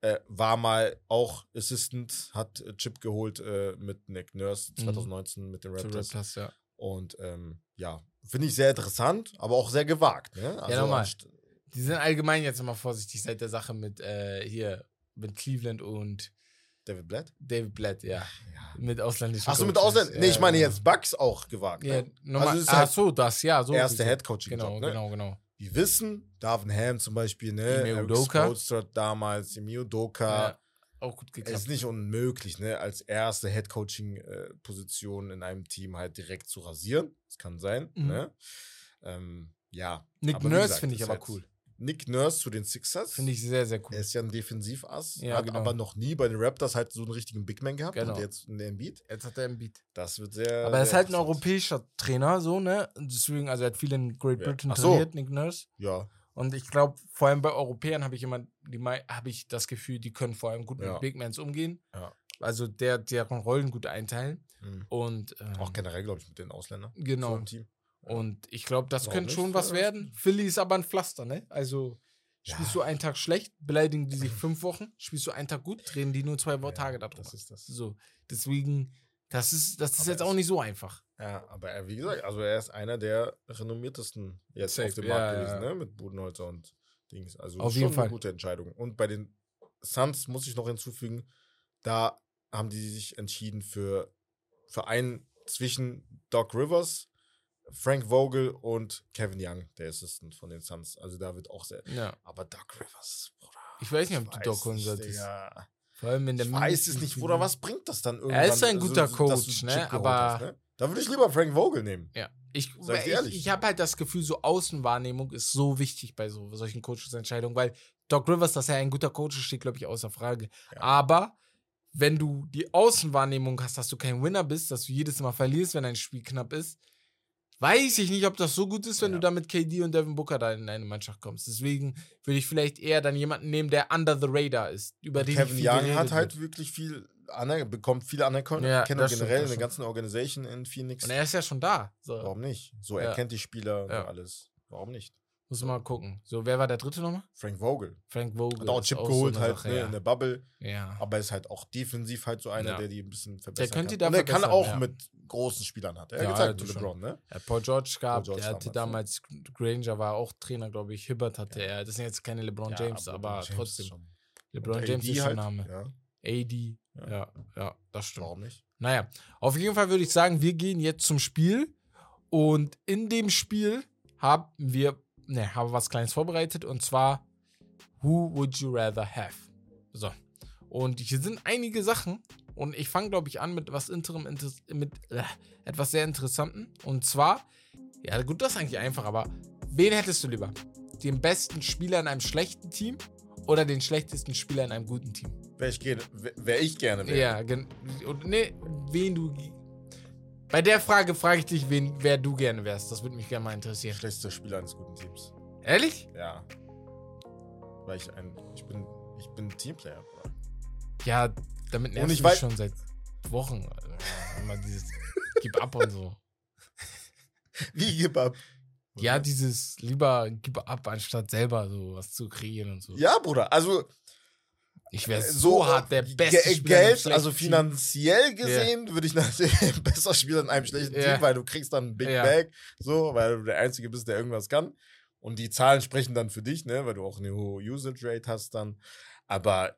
genau. äh, war mal auch Assistant, hat äh, Chip geholt äh, mit Nick Nurse Mhm. 2019 mit den Raptors. Raptors, ja. Und ähm, ja, finde ich sehr interessant, aber auch sehr gewagt. Ne? Also nochmal. anst- Die sind allgemein jetzt immer vorsichtig seit der Sache mit äh, hier, mit Cleveland und David Blatt? David Blatt, ja. Ja. Mit ausländischen Achso, mit. Ausländern. Nee, ich Ja, meine jetzt Bucks auch gewagt. Ja, Ne? nochmal, Also ach halt so, das, ja, so. Erster so. Headcoaching-Job. Genau, ne? genau, genau. Wir wissen, Darvin Ham zum Beispiel, ne? Eric Udoka. Damals, Imi Udoka. Ja, auch gut Es geklappt. ist nicht unmöglich, ne, als erste Headcoaching-Position in einem Team halt direkt zu rasieren. Das kann sein, Mhm. ne? Ähm, ja. Nick Nurse finde ich aber cool. Nick Nurse zu den Sixers. Finde ich sehr, sehr cool. Er ist ja ein Defensivass, Ja, hat genau. aber noch nie bei den Raptors halt so einen richtigen Big Man gehabt. Genau. Und jetzt in der Embiid. Jetzt hat er einen Beat. Das wird sehr. Aber er ist halt ein europäischer Trainer, so, ne? Und deswegen, also er hat viel in Great Ja. Britain Ach so. trainiert, Nick Nurse. Ja, Und ich glaube, vor allem bei Europäern habe ich immer, die habe ich das Gefühl, die können vor allem gut Ja. mit Big Mans umgehen. Ja. Also der, deren Rollen gut einteilen. mhm. Und ähm, auch generell, glaube ich, mit den Ausländern. So genau. im Team. Und ich glaube, das könnte schon was werden. Philly ist aber ein Pflaster, ne? Also spielst Ja. du einen Tag schlecht, beleidigen die sich fünf Wochen, spielst du einen Tag gut, drehen die nur zwei Ja, Tage darüber. Das ist das. So, deswegen, das ist, das ist Aber jetzt auch nicht so einfach. Ja, aber er, wie gesagt, also er ist einer der renommiertesten jetzt Safe, auf dem Markt ja, gewesen, ne? Mit Budenholzer und Dings. Also Auf schon jeden eine Fall. gute Entscheidung. Und bei den Suns muss ich noch hinzufügen, da haben die sich entschieden für, für einen zwischen Doc Rivers, Frank Vogel und Kevin Young, der Assistant von den Suns. Also da wird auch sehr. Ja. Aber Doc Rivers, Bruder. Ich weiß nicht, ob du Doc holen solltest. Vor allem in der Ich weiß es nicht, Bruder, was bringt das dann irgendwann? Er ist ein guter du Coach, ne? Aber- hast, ne? Da würde ich lieber Frank Vogel nehmen. Ja, ich, Sag ich ich, ehrlich. ich habe halt das Gefühl, so Außenwahrnehmung ist so wichtig bei so solchen Coaches-Entscheidungen, weil Doc Rivers, dass er ein guter Coach ist, steht, glaube ich, außer Frage. Ja. Aber wenn du die Außenwahrnehmung hast, dass du kein Winner bist, dass du jedes Mal verlierst, wenn ein Spiel knapp ist, weiß ich nicht, ob das so gut ist, wenn Ja. du da mit KD und Devin Booker da in eine Mannschaft kommst. Deswegen würde ich vielleicht eher dann jemanden nehmen, der under the radar ist, über den Kevin Young hat halt wird. wirklich viel aner bekommt viel Anerkennung Ja, stimmt, generell das in der stimmt. ganzen Organisation in Phoenix. Und er ist ja schon da. So, Warum nicht? So, er Ja. kennt die Spieler und alles. Warum nicht? Muss man mal gucken. So, wer war der dritte nochmal? Frank Vogel. Frank Vogel. Hat auch Chip so geholt eine halt Sache, ne, ja. in der Bubble. ja. Aber ist halt auch defensiv halt so einer, Ja. der die ein bisschen verbessern könnte kann. da und er kann auch ja. mit großen Spielern hat. Er Ja, hat gezeigt. LeBron, ne? Ja, Paul George gab, George der hatte damals, damals, Granger war auch Trainer, glaube ich. Hibbert hatte er. Das sind jetzt keine LeBron Ja, James, aber James trotzdem. schon- LeBron James AD ist halt, Name. Ja, AD. Ja. Ja. ja, das stimmt. warum nicht? Naja, auf jeden Fall würde ich sagen, wir gehen jetzt zum Spiel. Und in dem Spiel haben wir, ne, haben wir was Kleines vorbereitet. Und zwar, Who would you rather have? So. Und hier sind einige Sachen. Und ich fange, glaube ich, an mit was Interim, inter, mit äh, etwas sehr Interessantem. Und zwar, ja, gut, das ist eigentlich einfach, aber wen hättest du lieber? Den besten Spieler in einem schlechten Team oder den schlechtesten Spieler in einem guten Team? Wer ich, gerne- wer- wer ich gerne wäre. Ja, gen und nee, wen du. Bei der Frage frage ich dich, wen, wer du gerne wärst. Das würde mich gerne mal interessieren. Schlechtester Spieler eines guten Teams. Ehrlich? Ja. Weil ich ein. Ich bin. Ich bin Teamplayer. Ja, damit ich du mich schon seit Wochen. Immer dieses Gib ab und so. Wie gib ab? Ja, dieses lieber Gib ab, anstatt selber so was zu kreieren und so. Ja, Bruder. Also Ich wäre äh, so, hart der Ge- beste Spieler in einem Geld, also finanziell gesehen, würde ich natürlich besser spielen in einem schlechten Ja. Team, weil du kriegst dann ein Big Ja. Bag, so, weil du der Einzige bist, der irgendwas kann. Und die Zahlen sprechen dann für dich, ne, weil du auch eine hohe Usage Rate hast dann. Aber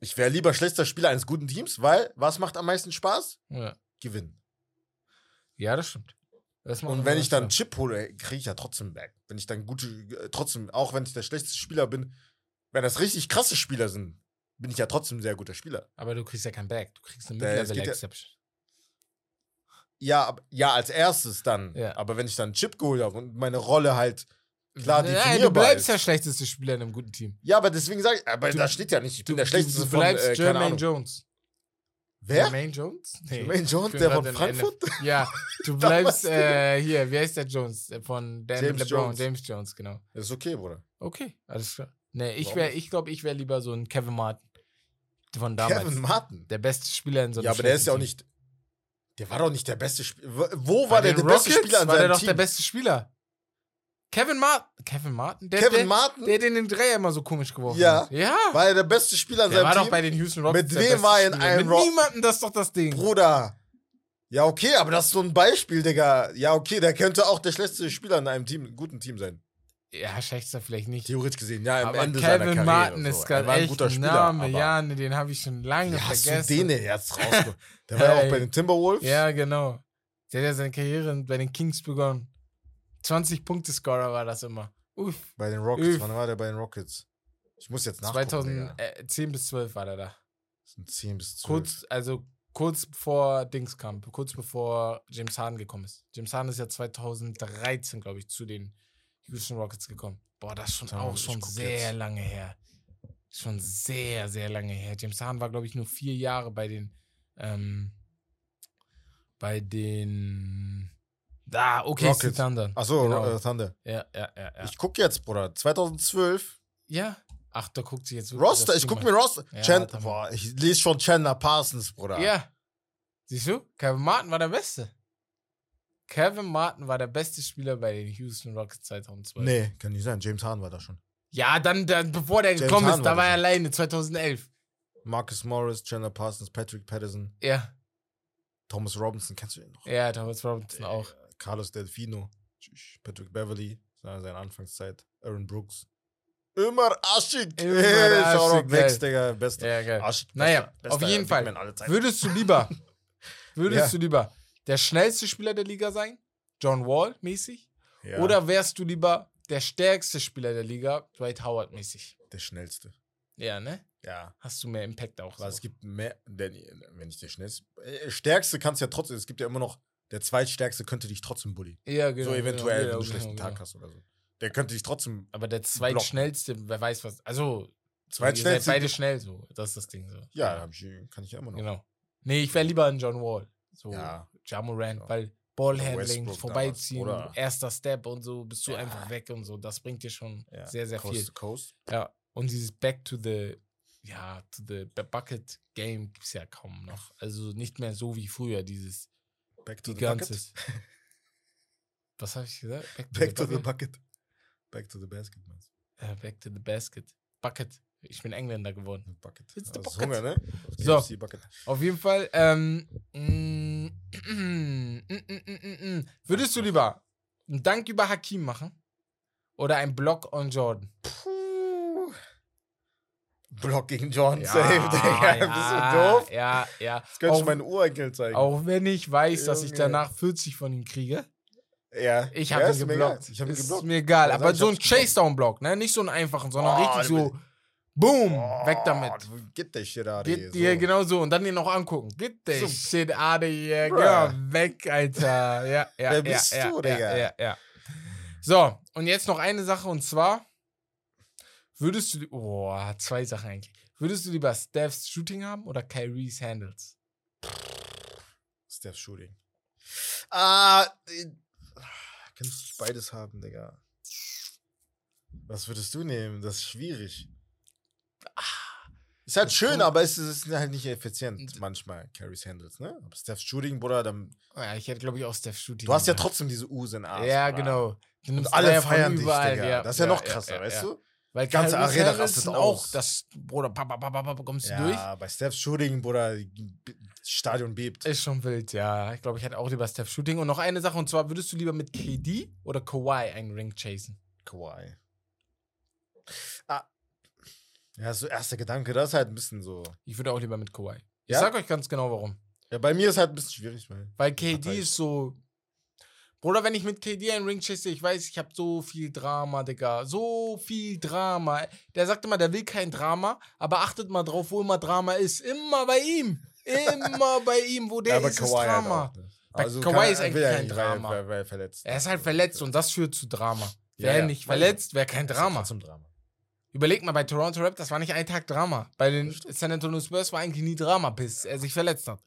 ich wäre lieber schlechter Spieler eines guten Teams, weil was macht am meisten Spaß? Ja. Gewinnen. Ja, das stimmt. Das Und wenn ich dann einen. Chip hole, kriege ich ja trotzdem back. Wenn ich dann gute, äh, trotzdem, auch wenn ich der schlechteste Spieler bin, wenn das richtig krasse Spieler sind, bin ich ja trotzdem ein sehr guter Spieler. Aber du kriegst ja kein Back. Du kriegst eine Da- es Mid-Level geht ja-. Ja, als erstes dann. Ja. Aber wenn ich dann einen Chip geholt habe und meine Rolle halt klar du definierbar bleibst ist. der schlechteste Spieler in einem guten Team. Ja, aber deswegen sage ich, aber Du- da steht ja nicht, ich bin der du, schlechteste du von, bleibst äh, keine Jermaine. Jones. Wer? Jermaine Jones? Nee. Jermaine Jones, der von Frankfurt? Ja, du bleibst äh, hier, wie heißt der Jones? Äh, Von Dan James LeBron, Jones. James Jones, genau. Das ist okay, Bruder. Okay, alles klar. Nee, ich nicht? ich glaube, ich wäre lieber so ein Kevin Martin. Von damals. Kevin Martin. Der beste Spieler in so einem ja, aber der ist ja auch nicht. Der war doch nicht der beste Spieler. Wo war der der beste Spieler an war der doch Team? der beste Spieler. Kevin Martin. Kevin Martin? Der, Kevin der, Martin der den den Dreier immer so komisch geworfen Ja. hat. Ja. war er der beste Spieler an Der seinem war Team. doch bei den Houston Rockets. Mit der wem war er in einem Mit Rock- niemandem, das ist doch das Ding. Bruder. Ja, okay, aber das ist so ein Beispiel, Digga. Ja, okay, der könnte auch der schlechteste Spieler in einem Team, guten Team sein. Ja, schlechter vielleicht nicht. Theoretisch gesehen, ja, am Aber Ende seiner Kevin Karriere. Martin ist Er gerade ein guter Spieler, Name. Ja, ne, den habe ich schon lange wie hast du vergessen. den jetzt rausgeholt? Der war ja auch bei den Timberwolves. Ja, genau. Der hat ja seine Karriere bei den Kings begonnen. 20-Punkte-Scorer war das immer. Uff. Bei den Rockets. Üff. Wann war der bei den Rockets? Ich muss jetzt nachgucken, Digga. 2010 bis 12 war der da. Das sind 10 bis 12. Kurz, also kurz bevor Dings kam, kurz bevor James Harden gekommen ist. James Harden ist ja 2013, glaube ich, zu den Houston Rockets gekommen. Boah, das ist schon auch schon sehr jetzt. lange her. Schon sehr, sehr lange her. James Harden war, glaube ich, nur vier Jahre bei den, ähm, bei den, da, okay, Rockets. Thunder. Achso, Genau. äh, Thunder. Ja, ja, ja, ja. Ich guck jetzt, Bruder. 2012. ja. Ach, da guckt sich jetzt Roster, ich guck Ding mir. Roster. Ja, Chan mal. boah, ich lese schon Chandler Parsons, Bruder. Ja. Siehst du? Kevin Martin war der Beste. Kevin Martin war der beste Spieler bei den Houston Rockets 2012. Nee, kann nicht sein. James Harden war da schon. Ja, dann, dann bevor der James gekommen Harden ist, da war war er das alleine, 2011. Marcus Morris, Chandler Parsons, Patrick Patterson, Ja, Thomas Robinson, kennst du ihn noch? ja, Thomas Robinson auch. Äh, Carlos Delfino, Patrick Beverly, war seine Anfangszeit. Aaron Brooks. Immer Aschik. Immer Hey, geil. Vex, Digga. Bester. Ja, geil. Aschik, Naja, bester- auf bester jeden Fall. Würdest du lieber, würdest Ja. du lieber der schnellste Spieler der Liga sein? John Wall mäßig? Ja, Oder wärst du lieber der stärkste Spieler der Liga? Dwight Howard mäßig? der schnellste. Ja, ne? Ja. Hast du mehr Impact auch. Aber es So. gibt mehr, denn, wenn ich der schnellste. Äh, stärkste kannst ja trotzdem, es gibt ja immer noch, der zweitstärkste könnte dich trotzdem bully. Ja, genau. so eventuell, genau, wenn du einen genau, schlechten genau. Tag hast oder so. Der könnte dich trotzdem. Aber der zweitschnellste, wer weiß was. Also, ihr seid Zweitschnellste. beide schnell so. Das ist das Ding so. Ja, ich, kann ich ja immer noch. Genau. Nee, ich wäre lieber ein John Wall. So, Ja. Ja. Morant, Ja. weil Ballhandling, vorbeiziehen, erster Step und so, bist du Ja. einfach weg und so. Das bringt dir schon Ja. sehr, sehr Coast viel. to Coast. Ja. Und dieses Back to the, ja, to the Bucket Game gibt es ja kaum noch. Also nicht mehr so wie früher, dieses Back to the gigantes. bucket. Was habe ich gesagt? Back to the bucket. Back to the basket, meinst Ja, back to the basket. Bucket. Ich bin Engländer geworden. du? Bucket. It's the bucket. Hunger, ne? So. Bucket. Auf jeden Fall, ähm, mm, mm, mm, mm, würdest du lieber einen Dank über Hakim machen oder einen Block on Jordan? Puh. Block gegen John safe, Digga. Bist du doof? Ja, ja. Das könnte ich Auch, meinen Urenkel zeigen. auch wenn ich weiß, dass ich danach 40 von ihm kriege. ja. Ich ja, habe ist ihn geblockt. Ich habe ihn Ist geblockt. mir egal. Aber Aber so ich ein. Chase-Down-Block, ne? Nicht so einen einfachen, sondern Oh, richtig so, boom, weg Oh, damit. Get that shit out of here. so. genau so und dann den noch angucken. Get the So. shit out of here. Bruh. Genau, weg, Alter. Ja, ja, Wer ja, bist ja, du, ja, Digga? Ja, ja. So, und jetzt noch eine Sache und zwar würdest du, oh, zwei Sachen eigentlich. Würdest du lieber Steph's Shooting haben oder Kyrie's Handles? Steph Shooting. Ah, äh, kannst du beides haben, Digga. Was würdest du nehmen? Das ist schwierig. Ist halt schön, aber es ist halt nicht effizient manchmal, Carries Handles, ne? Aber Steph's Shooting, Bruder, dann. Oh Ja, ich hätte, glaube ich, auch Steph's Shooting. Du hast ja gemacht. trotzdem diese U's in A's. Ja, Bruder. genau. Und alle feiern dich, überall, Digga. Das ist ja noch krasser, weißt du? Weil Die ganze Kyrie's Arena rastet sind aus. auch, das, Bruder, papa, papa, papa, kommst du Ja, durch? bei Steph's Shooting, Bruder, das Stadion bebt. Ist schon wild, ja. Ich glaube, ich hätte auch lieber Steph Shooting. Und noch eine Sache, und zwar, würdest du lieber mit KD oder Kawhi einen Ring chasen? Kawhi. Ja, so erster Gedanke, das ist halt ein bisschen so. Ich würde auch lieber mit Kawhi. Ich Ja? sag euch ganz genau warum. Ja, bei mir ist halt ein bisschen schwierig, weil. Weil KD Partei. ist so Bruder, wenn ich mit KD einen Ring chase, ich weiß, ich habe so viel Drama, Digga. So viel Drama. Der sagt immer, der will kein Drama, aber achtet mal drauf, wo immer Drama ist. Immer bei ihm. Immer bei ihm, wo der Ja, aber ist, ist Kawhi halt Drama. ne? Bei Also Kawhi kann- ist eigentlich er kein nicht, weil- Drama. Weil, weil er verletzt Er ist halt verletzt und das führt zu Drama. Ja, er ja, nicht verletzt, wäre kein Drama. Zum Drama. Überleg mal, bei Toronto Raptors war nicht ein Tag Drama. Bei den San Antonio Spurs war eigentlich nie Drama, bis er sich verletzt hat.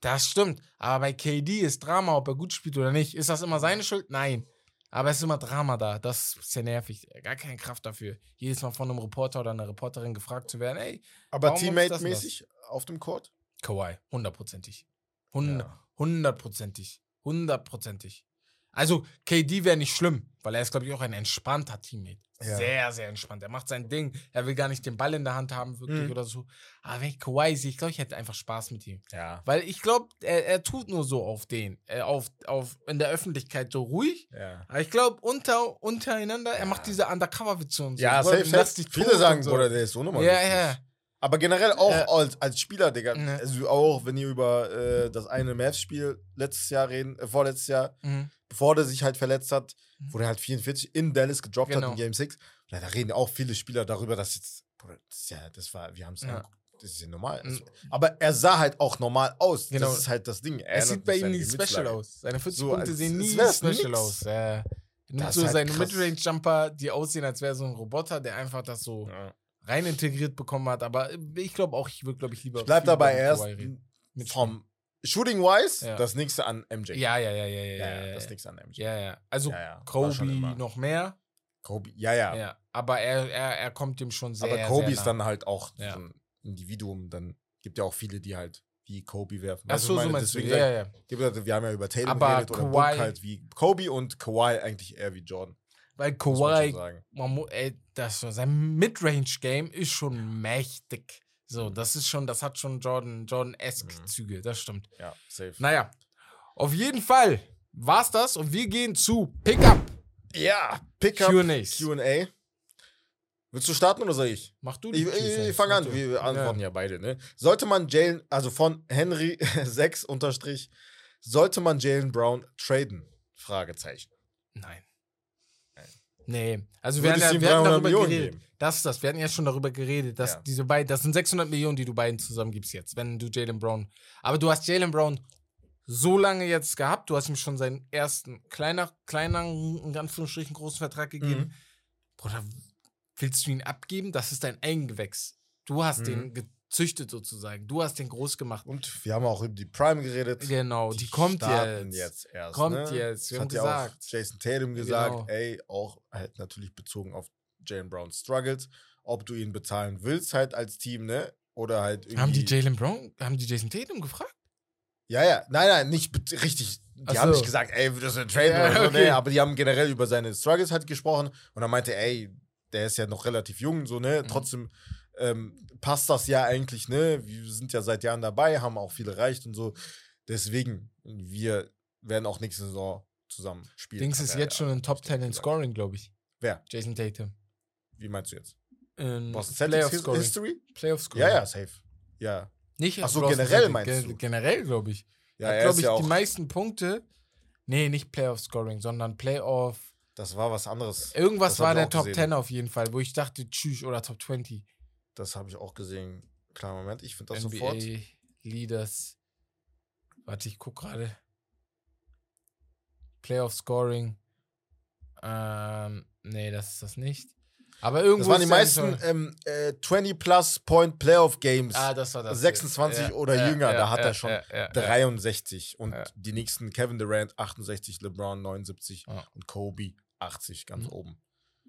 Das stimmt. Aber bei KD ist Drama, ob er gut spielt oder nicht. Ist das immer seine Schuld? Nein. Aber es ist immer Drama da. Das ist ja nervig. Gar keine Kraft dafür. Jedes Mal von einem Reporter oder einer Reporterin gefragt zu werden, ey, Aber das Teammate-mäßig auf dem Court? Kawhi, hundertprozentig. Hundertprozentig. Hundertprozentig. Also, KD wäre nicht schlimm, weil er ist, glaube ich, auch ein entspannter Teammate. Ja. Sehr, sehr entspannt. Er macht sein Ding. Er will gar nicht den Ball in der Hand haben, wirklich Mhm. oder so. Aber wenn ich Kawhi sehe, ich glaube, ich hätte einfach Spaß mit ihm. Ja. Weil ich glaube, er, er tut nur so auf den, äh, auf, auf, in der Öffentlichkeit so ruhig. Ja. Aber ich glaube, unter, untereinander, er macht diese Undercover-Witze und so. Ja, safe, safe. Viele sagen, so. Bruder, der ist so nochmal Ja, ja. Aber generell auch Ja. als, als Spieler, Digga. Ja. Also auch, wenn ihr über äh, das eine Mavs-Spiel letztes Jahr reden, äh, vorletztes Jahr, Mhm. Bevor der sich halt verletzt hat, Mhm. wo der halt 44 in Dallas gedroppt Genau. hat in Game 6. Da, da reden auch viele Spieler darüber, dass jetzt, das ja, das war, wir haben es Ja. angeguckt, das ist ja normal. Also, aber er sah halt auch normal aus. Genau. Das ist halt das Ding. Es sieht bei ihm nie nicht special aus. Seine 40 So, Punkte sehen nie special nix. aus. Äh, nimmt Das so halt seine. Midrange-Jumper, die aussehen, als wäre so ein Roboter, der einfach das so Ja. rein integriert bekommen hat. Aber ich glaube auch, ich würde, glaube ich, lieber. Ich bleib dabei erst Kawhi vom Shooting-wise Ja. das nächste an MJ. Ja, ja, ja, ja, ja. ja, das nächste an MJ. ja, ja. Also Kobe noch mehr. Kobe, ja, ja. Ja. Aber er, er, er kommt dem schon sehr. aber Kobe sehr ist dann halt auch so ein Individuum. Dann gibt ja auch viele, die halt wie Kobe werfen. Ach Weißt du, so, so meinst du. Deswegen Ja, sag- ja. ja- Wir haben ja über Tatum Aber geredet oder Book halt wie Kobe und Kawhi eigentlich eher wie Jordan. Weil man Kawhi man mu- ey, das sein Midrange-Game ist schon mächtig. So, das ist schon, das hat schon Jordan, Jordan-esque Mhm. Züge, das stimmt. Ja, safe. Naja, auf jeden Fall war's das und wir gehen zu Pickup ja, Pickup. Q&A. Willst du starten oder soll ich? Mach du die Ich, ich, fange an, du. wir antworten ja. beide, ne? Sollte man Jalen, also von Henry 6 unterstrich, sollte man Jalen Brown traden? Fragezeichen. Nein. Nee, also wir, ja, wir hatten 300 darüber Millionen geredet. geben? Das ist das. Wir hatten ja schon darüber geredet, dass Ja. diese beiden, das sind 600 Millionen, die du beiden zusammen gibst jetzt, wenn du Jalen Brown. Aber du hast Jalen Brown so lange jetzt gehabt, du hast ihm schon seinen ersten kleiner, kleiner, in Anführungsstrichen großen Vertrag gegeben. Mhm. Bruder, willst du ihn abgeben? Das ist dein Eigengewächs. Du hast Mhm. den gezüchtet sozusagen. Du hast den groß gemacht. Und wir haben auch über die Prime geredet. Genau, die, kommt starten jetzt. erst. Kommt ne? jetzt, wir Das haben hat ja auch gesagt. Jason Tatum gesagt, Genau. ey, auch halt natürlich bezogen auf Jalen Browns Struggles, ob du ihn bezahlen willst halt als Team, ne? Oder halt irgendwie. Haben die Jalen Brown, haben die Jason Tatum gefragt? Ja, ja, nein, nein, nicht richtig. Die Ach haben so. nicht gesagt, ey, würdest du einen Trade Ja, oder so, okay. ne? Aber die haben generell über seine Struggles halt gesprochen und er meinte, ey, der ist ja noch relativ jung, so, ne? Mhm. Trotzdem ähm, passt das ja eigentlich, ne? Wir sind ja seit Jahren dabei, haben auch viel erreicht und so. Deswegen, wir werden auch nächste Saison zusammen spielen. Dings ist jetzt ja schon in Top gesagt. 10 in Scoring, glaube ich. Wer? Jason Tatum. Wie meinst du jetzt? In Boston Playoff Celtics His Scoring. History? Playoff Scoring. Ja, ja, safe. Ja. Nicht Ach so, Boston generell meinst ge- du? Generell, glaube ich. Ja, Hat, glaube ich, ja die meisten Punkte. Nee, nicht Playoff Scoring, sondern Playoff. Das war was anderes. Irgendwas Das war der Top gesehen. 10 auf jeden Fall, wo ich dachte, tschüss, oder Top 20. Das habe ich auch gesehen. Klar, Moment, ich finde das NBA sofort. Leaders. Warte, ich guck gerade. Playoff Scoring. Ähm, nee, das ist das nicht. Aber irgendwo. Das waren die meisten ähm, äh, 20 plus Point Playoff Games. Ah, das war das. 26 oder jünger, da hat er schon ja, ja, ja. 63 und Ja. die nächsten Kevin Durant 68, LeBron 79 Ja. und Kobe 80 ganz Mhm. oben.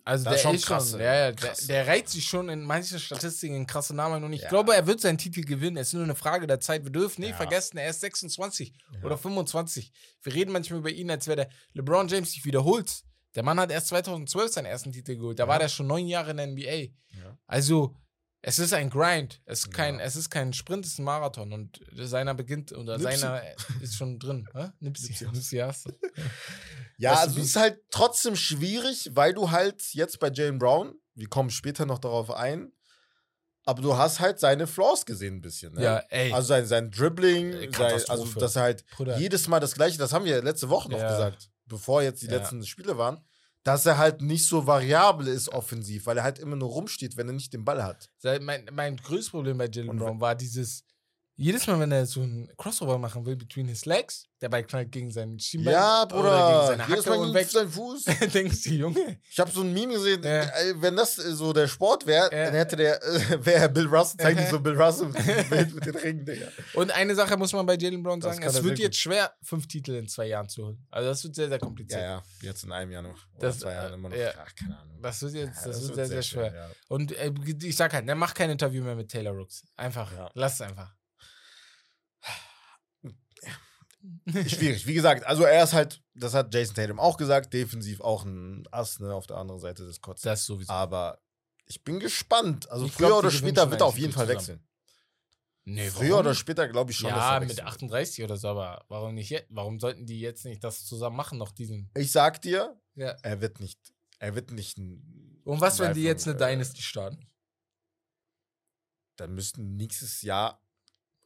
Also Das der ist schon ist krass, schon, ja, ja, der, der reizt sich schon in manchen Statistiken in krasse Namen und ich Ja. glaube, er wird seinen Titel gewinnen. Es ist nur eine Frage der Zeit. Wir dürfen nicht Ja. vergessen, er ist 26 Ja. oder 25. Wir reden manchmal über ihn, als wäre der LeBron James sich wiederholt. Der Mann hat erst 2012 seinen ersten Titel geholt. Da war der schon neun Jahre in der NBA. Also es ist ein Grind. Es ist kein, Ja. es ist kein Sprint, es ist ein Marathon und seiner beginnt oder Nipsey. seiner ist schon drin. Hä? Nipsey, Nipsey. Nipsey hast. Ja, Weißt also es ist halt trotzdem schwierig, weil du halt jetzt bei Jalen Brown, wir kommen später noch darauf ein, aber du hast halt seine Flaws gesehen ein bisschen. Ne? Ja, ey. Also sein, sein Dribbling, Ey, sein, also dass er halt Bruder. jedes Mal das gleiche, das haben wir letzte Woche noch Ja. gesagt. bevor jetzt die Ja. letzten Spiele waren, dass er halt nicht so variabel ist offensiv, weil er halt immer nur rumsteht, wenn er nicht den Ball hat. Mein, mein größtes Problem bei Jalen Brown war dieses, jedes Mal, wenn er so ein Crossover machen will between his legs, der Ball knallt gegen seinen Schienbein Ja, oder gegen Bruder. seine Hacke Mal und weg. seinen Fuß. Denkst du, Junge? Ich habe so ein Meme gesehen, Ja. äh, wenn das äh, so der Sport wäre, Ja. dann hätte der, äh, wäre Bill Russell, zeigt Aha. nicht so Bill Russell mit mit den Ringen, Digga. Und eine Sache muss man bei Jalen Brown Das sagen, es wird sehr jetzt schwer, fünf Titel in zwei Jahren zu holen. Also das wird sehr, sehr Ja, kompliziert. ja, jetzt in einem Jahr noch. Oder Das, zwei Jahren immer noch. ja. Ach, keine Ahnung. Das wird jetzt, Ja, das, wird sehr, sehr schwer. ja. Und äh, ich sag halt, ne, mach kein Interview mehr mit Taylor Rooks. Einfach, Ja. lass es einfach. Schwierig. Wie gesagt, also er ist halt, das hat Jason Tatum auch gesagt, defensiv auch ein Ass ne, auf der anderen Seite des Courts. Das sowieso. Aber ich bin gespannt. Also Ich früher glaub, oder später wird er auf jeden Fall Titel wechseln. nee, Früher warum? oder später glaube ich schon, Ja, mit wechseln wird. 38 oder so, aber warum nicht jetzt? Warum sollten die jetzt nicht das zusammen machen, noch diesen? Ich sag dir, Ja. er wird nicht, er wird nicht ein Und was, wenn die jetzt eine äh, Dynasty starten? dann müssten nächstes Jahr,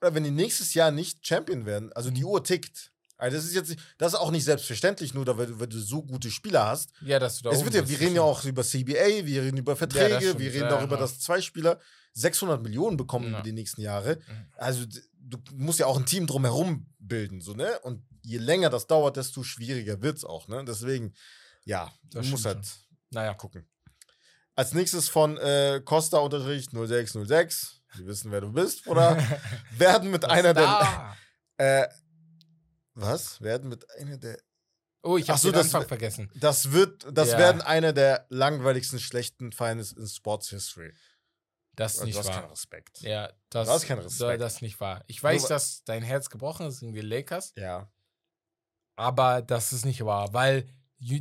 oder wenn die nächstes Jahr nicht Champion werden, also Mhm. die Uhr tickt. Also das ist jetzt, das ist auch nicht selbstverständlich, nur da, weil, du- weil du so gute Spieler hast. Ja, dass du da Es wird ja, wir das reden ja auch über CBA, wir reden über Verträge, stimmt, wir reden ja, darüber, ja. dass zwei Spieler 600 Millionen bekommen Ja. über die nächsten Jahre. Mhm. Also du musst ja auch ein Team drumherum bilden, so, ne? Und je länger das dauert, desto schwieriger wird es auch, ne? Deswegen, ja, du Das musst stimmt halt Naja, gucken. Als nächstes von äh, Costa unterstrich 0606. Wir wissen, wer du bist, oder? werden mit einer der. Äh, was? Werden mit einer der. Oh, ich habe so, den das- Anfang vergessen. Das wird, das Ja. werden einer der langweiligsten schlechten Finals in Sports History. Das ist Du nicht hast keinen wahr. Respekt. Ja, das, Du hast keinen das, Respekt. das ist nicht wahr. Ich weiß, Nur- dass dein Herz gebrochen ist gegen die Lakers, Ja. aber das ist nicht wahr, weil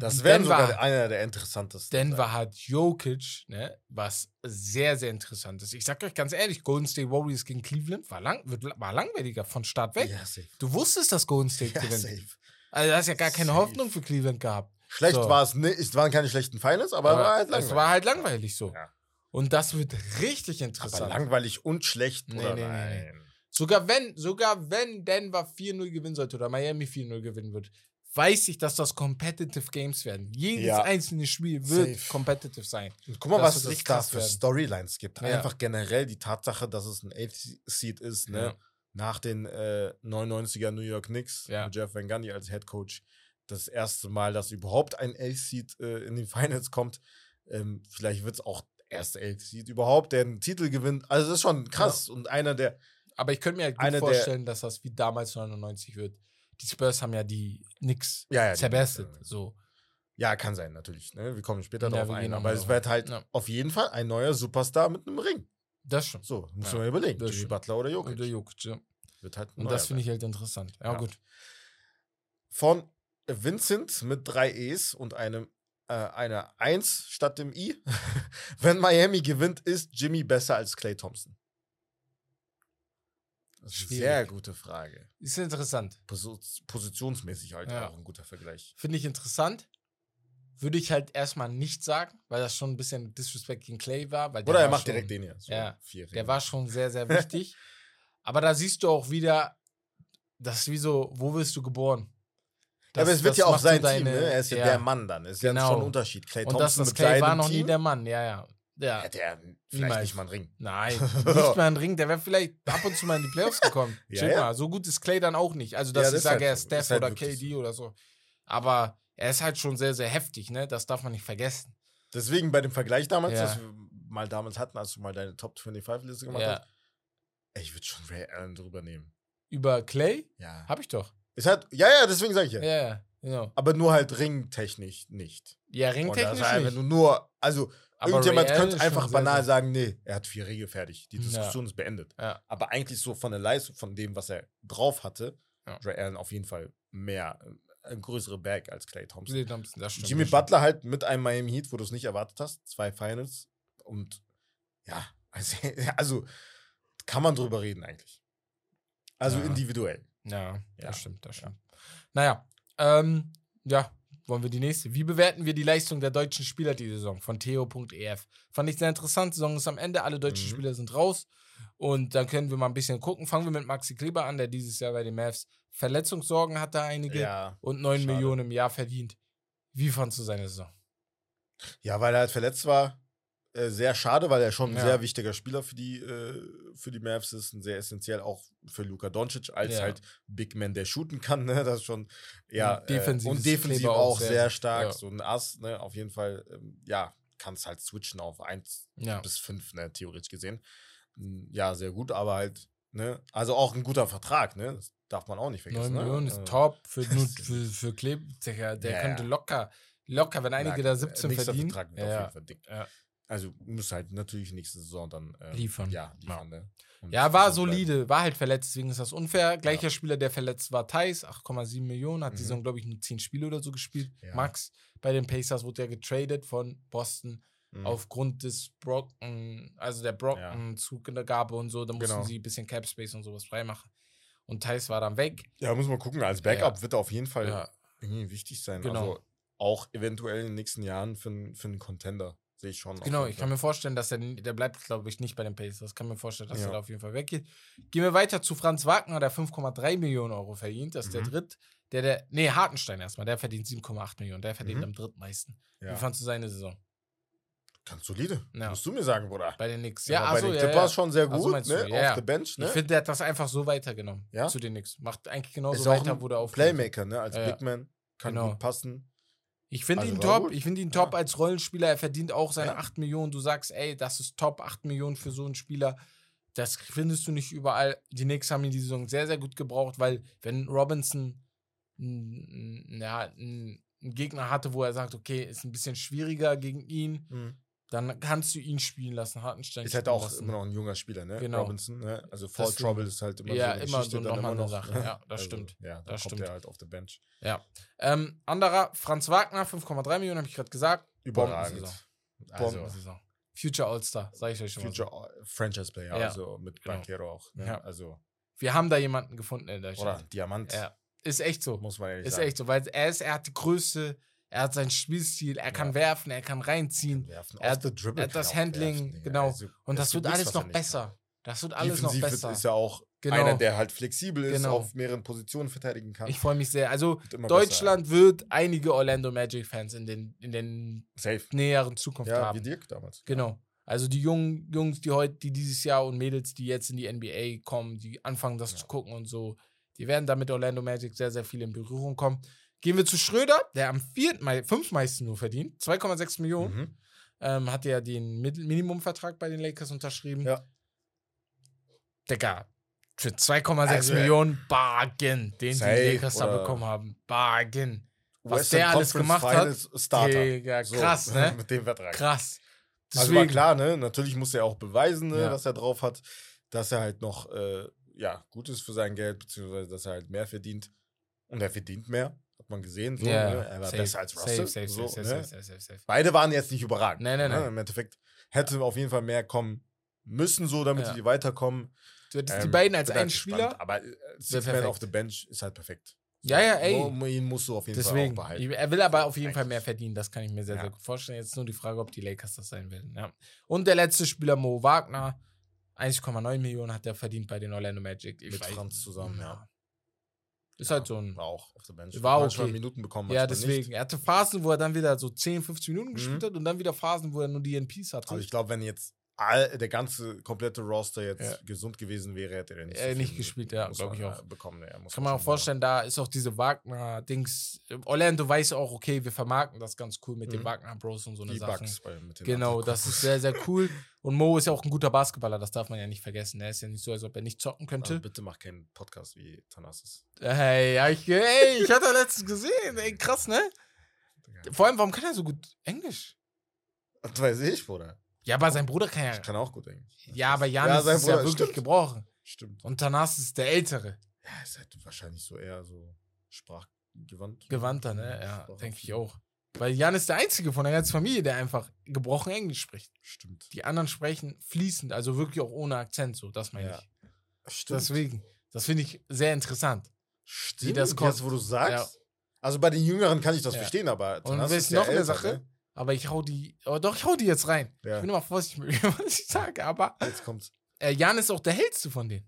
Das wäre sogar einer der interessantesten. Denver hat Jokic, ne, was sehr, sehr interessant ist. Ich sag euch ganz ehrlich, Golden State Warriors gegen Cleveland war, lang, war langweiliger von Start weg. Ja. Du wusstest, dass Golden State Ja, gewinnt. safe. Also, du hast ja gar keine Safe. Hoffnung für Cleveland gehabt. Schlecht So. war es nicht. Es waren keine schlechten Finals, aber, war halt es langweilig. war halt langweilig so. Ja. Und das wird richtig aber interessant. langweilig und schlecht, Nee, oder? nee, nee, nee. Nein. Sogar wenn, sogar wenn Denver 4-0 gewinnen sollte oder Miami 4-0 gewinnen wird, weiß ich, dass das Competitive Games werden. Jedes Ja. einzelne Spiel wird Safe. competitive sein. Und guck mal, Das was es da für werden. Storylines gibt. Ja. Einfach generell die Tatsache, dass es ein 8 Seed ist, ne? Ja. Nach den äh, 99er New York Knicks mit Jeff Van Gundy als Head Coach. Das erste Mal, dass überhaupt ein 8 Seed äh, in die Finals kommt. Ähm, vielleicht wird es auch der erste 8 Seed überhaupt, der einen Titel gewinnt. Also das ist schon krass. Und einer der, Aber ich könnte mir halt gut vorstellen, dass das wie damals 99 wird. Die Spurs haben ja die Knicks Ja, ja, die. Knicks, ja. So. ja, kann sein natürlich. Ne? Wir kommen später Ja, darauf ein. Aber es wird halt auf jeden Fall ein neuer Superstar mit einem Ring. Das schon. So, muss man überlegen. Jimmy. Butler oder Jokic. Und der Jokic, ja. Wird halt Und das finde ich halt interessant. Ja, Ja. gut. von Vincent mit drei E's und einem äh, einer 1 statt dem I. Wenn Miami gewinnt, ist Jimmy besser als Clay Thompson? Das ist Schwierig. sehr gute Frage. Ist interessant. Posi- Positionsmäßig halt Ja. auch ein guter Vergleich. Finde ich interessant. Würde ich halt erstmal nicht sagen, weil das schon ein bisschen Disrespect gegen Clay war. Oder er war macht schon, direkt den hier. So Ja, vier Der war schon sehr, sehr wichtig. Aber da siehst du auch wieder, das ist wie so, wo wirst du geboren? Ja, aber Das- es wird das ja auch sein deine- Team, ne? Er ist ja, der Mann dann. Ist ja Genau. schon ein Unterschied. Clay Und Thompson das, das mit Clay war noch nie der Mann, ja, ja. Ja, hätte er vielleicht Niemals. nicht mal einen Ring. nein, nicht mal ein Ring, der wäre vielleicht ab und zu mal in die Playoffs gekommen. Ja, Chill ja. mal, so gut ist Clay dann auch nicht. Also, dass Ja, ich das ist sage, halt er so. ist Steph halt oder KD oder so. Aber er ist halt schon sehr, sehr heftig, ne? Das darf man nicht vergessen. Deswegen bei dem Vergleich damals, Ja. das wir mal damals hatten, als du mal deine Top 25-Liste gemacht hast, ey, ich würde schon Ray Allen drüber nehmen. Über Clay? Ja. Hab ich doch. Ist halt, ja, ja, deswegen sage ich ja. Ja, ja, genau. Aber nur halt ringtechnisch nicht. Ja, ringtechnisch halt, wenn nicht. du nur, also Aber irgendjemand könnte einfach banal sehr- sagen, nee, er hat vier Ringe fertig. Die Ja. Diskussion ist beendet. Ja. Aber eigentlich so von der Leistung, von dem, was er drauf hatte, Ja. Ray Allen auf jeden Fall mehr, äh, ein größere Bag als Clay Thompson. Clay Thompson, das stimmt, Jimmy. Butler halt mit einem Miami Heat, wo du es nicht erwartet hast, zwei Finals und ja, also, also kann man drüber reden eigentlich. Also Ja. individuell. Ja, Ja. das stimmt, das stimmt. Naja, ähm, ja, wollen wir die nächste. Wie bewerten wir die Leistung der deutschen Spieler die Saison von theo.ef? Fand ich sehr interessant. Die Saison ist am Ende, alle deutschen Mhm. Spieler sind raus. Und dann können wir mal ein bisschen gucken. Fangen wir mit Maxi Kleber an, der dieses Jahr bei den Mavs Verletzungssorgen hatte, einige Ja. und 9 schade. Millionen im Jahr verdient. Wie fandst du seine Saison? Ja, weil er halt verletzt war. Äh, sehr schade, weil er schon ein Ja. sehr wichtiger Spieler für die, äh, für die Mavs ist und sehr essentiell auch für Luka Doncic als Ja. halt Big Man, der shooten kann. Ne? Das ist schon, ja. Und defensiv äh, und defensiv auch sehr, sehr- stark. ja. So ein Ass, ne? Auf jeden Fall, ähm, ja, kannst halt switchen auf 1 Ja. bis 5, ne? Theoretisch gesehen. Ja, sehr gut, aber halt, ne? Also auch ein guter Vertrag, ne? Das darf man auch nicht 9 vergessen. Millionen ne? ist Äh, top für, nur für, für Kleb. Der, der könnte locker, locker, wenn einige da Na, 17 nächster verdienen. Vertrag Ja, auf jeden Fall dick. Ja. Also muss halt natürlich nächste Saison dann äh, Liefern. Ja, liefern, ne? Und Ja, war bleiben. solide, war halt verletzt, deswegen ist das unfair. Gleicher Spieler, der verletzt war, Thais, 8,7 Millionen, hat die Mhm. Saison, glaube ich, nur 10 Spiele oder so gespielt. Ja. Max bei den Pacers wurde ja getradet von Boston Mhm. aufgrund des Brocken, also der Brocken-Zugabe und so. Da mussten Genau. sie ein bisschen Cap Space und sowas freimachen. Und Thais war dann weg. Ja, muss man gucken. Als Backup Ja. wird er auf jeden Fall Ja. irgendwie wichtig sein. Genau. Also auch eventuell in den nächsten Jahren für, für einen Contender. Sehe ich schon. Genau, ich Fall. kann mir vorstellen, dass er, der bleibt, glaube ich, nicht bei den Pacers. Kann mir vorstellen, dass Ja. er da auf jeden Fall weggeht. Gehen wir weiter zu Franz Wagner, der 5,3 Millionen Euro verdient. Das ist der Mhm. dritt. Der, der, nee, Hartenstein erstmal, der verdient 7,8 Millionen. Der verdient Mhm. am drittmeisten. ja. Wie fandst du seine Saison? Ganz solide. Ja. Musst du mir sagen, Bruder. Bei den Knicks. Ja, Ja, aber achso, bei den ja, Clippers ja. schon sehr gut, du, ne? ja, Auf ja. der Bench, ne? Ich finde, der hat das einfach so weitergenommen Ja? zu den Knicks. Macht eigentlich genauso ist weiter, wo der auf Playmaker, ne? Als Ja, ja. Big Man. Kann Genau. gut passen. Ich finde Also ihn top. Ich finde ihn top Ja. als Rollenspieler. Er verdient auch seine Ja. 8 Millionen. Du sagst, ey, das ist top, 8 Millionen für so einen Spieler. Das findest du nicht überall. Die Knicks haben ihn die Saison sehr, sehr gut gebraucht, weil wenn Robinson ja, einen Gegner hatte, wo er sagt, okay, ist ein bisschen schwieriger gegen ihn, dann kannst du ihn spielen lassen, Hartenstein. Ist halt auch lassen. immer noch ein junger Spieler, ne? Genau. Robinson, ne? Also Deswegen- Trouble ist halt immer Ja, so eine immer Geschichte so nochmal immer eine noch. Sache. ne? Ja, das stimmt. Ja, da Das kommt stimmt. er halt auf der Bench. Ja. Ähm, anderer, Franz Wagner, 5,3 Millionen, habe ich gerade gesagt. Überragend. Bombensaison. Also. Future All-Star, sage ich euch schon mal. So. Future Franchise Player, Ja. also mit Genau. Banquero auch. Ne? Ja. Also, Wir haben da jemanden gefunden in oder Deutschland. Diamant, Ja. Ist echt so. muss man ehrlich Ist sagen. echt so, weil er ist, er hat die Größe, er hat seinen Spielstil, er kann Ja. werfen, er kann reinziehen. Werfen, Er hat- er hat kann das Handling, werfen, genau. Also, Und das wird alles noch kann. besser. Das wird alles noch Defensiv ist- besser. ist ja auch Genau. einer, der halt flexibel ist, Genau. auf mehreren Positionen verteidigen kann. Ich freue mich sehr. Also Deutschland wird einige Orlando Magic-Fans in den, in den besser. Safe. näheren Zukunft Ja, haben. wie Dirk damals. Genau. Also die jungen Jungs, die heute, die dieses Jahr und Mädels, die jetzt in die NBA kommen, die anfangen, das Ja. zu gucken und so, die werden da mit Orlando Magic sehr, sehr viel in Berührung kommen. Gehen wir zu Schröder, der am vierten, fünfmeisten nur verdient, 2,6 Millionen. Mhm. Ähm, hat ja den Minimumvertrag bei den Lakers unterschrieben. Ja. Digga, für 2,6 Also, Millionen Bargain, den die Lakers da bekommen haben. Bargain. Was Western der alles Conference gemacht hat, Starter. Digga, krass, ne? Mit dem Vertrag. Krass. Also war klar, ne? Natürlich muss er auch beweisen, ne, Ja. dass er drauf hat, dass er halt noch äh, ja, gut ist für sein Geld, beziehungsweise dass er halt mehr verdient. Und er verdient mehr, hat man gesehen. So, Ja, ne? Er war safe, besser als Russell. safe, so, safe, ne? safe, safe. Beide waren jetzt nicht überragend. Nee, nee, ne? nee. Im Endeffekt hätte auf jeden Fall mehr kommen müssen, so damit Ja. sie weiterkommen. Du hättest die Ähm, beiden als halt einen spannend, Spieler. Aber äh, Six Man auf the Bench ist halt perfekt. Ja, ja, ey. Nur, ihn musst du auf jeden Deswegen. Fall behalten. Er will aber auf jeden. Fall mehr verdienen. Das kann ich mir sehr, Ja. sehr gut vorstellen. Jetzt nur die Frage, ob die Lakers das sein werden. Ja. Und der letzte Spieler, Mo Wagner, 1,9 Millionen hat er verdient bei den Orlando Magic. Ich Mit Franz zusammen, ja. Ist halt so ein. War auch auf der Bench. War Manchmal okay. Minuten bekommen, Ja, deswegen. Nicht. Er hatte Phasen, wo er dann wieder so 10, 15 Minuten gespielt Mhm. hat und dann wieder Phasen, wo er nur die NPs hatte. Also ich glaube, wenn jetzt all, der ganze komplette Roster jetzt Ja. gesund gewesen wäre, hätte er nicht, Er so nicht gespielt, ja, muss glaub ich auch. äh, Bekommen. Ja, Kann man auch vorstellen, da ist auch diese Wagner-Dings. Orlando weiß auch, okay, wir vermarkten das ganz cool mit den Mhm. Wagner-Bros und so eine den Genau, das ist sehr, sehr cool. Und Mo ist ja auch ein guter Basketballer, das darf man ja nicht vergessen. Er ist ja nicht so, als ob er nicht zocken Also könnte. bitte mach keinen Podcast wie Thanasis. Hey, ja, ich, ey, ich hatte letztens gesehen. Ey, krass, ne? Vor allem, warum kann er so gut Englisch? Das weiß ich, Bruder. Ja, aber sein Bruder kann ja. Ich kann auch gut Englisch. Ja, aber Janis sein ist ja Bruder, wirklich stimmt. gebrochen. Stimmt. Und Tanas ist der Ältere. Ja, ist halt wahrscheinlich so eher so sprachgewandt. Gewandter, ne? Ja, denke ich auch. Weil Jan ist der Einzige von der ganzen Familie, der einfach gebrochen Englisch spricht. Stimmt. Die anderen sprechen fließend, also wirklich auch ohne Akzent, so, das meine Ja. ich. Stimmt. Deswegen, das finde ich sehr interessant. Stimmt, das jetzt, kommt. wo du sagst. Also bei den Jüngeren kann ich das Ja. verstehen, aber Und wisst ist ja noch eine Sache? Aber ich hau die, oh doch, ich hau die jetzt rein. Ja. Ich bin immer vorsichtig mit dem, was ich sage, aber Jetzt kommt's. äh, Jan ist auch der hellste von denen.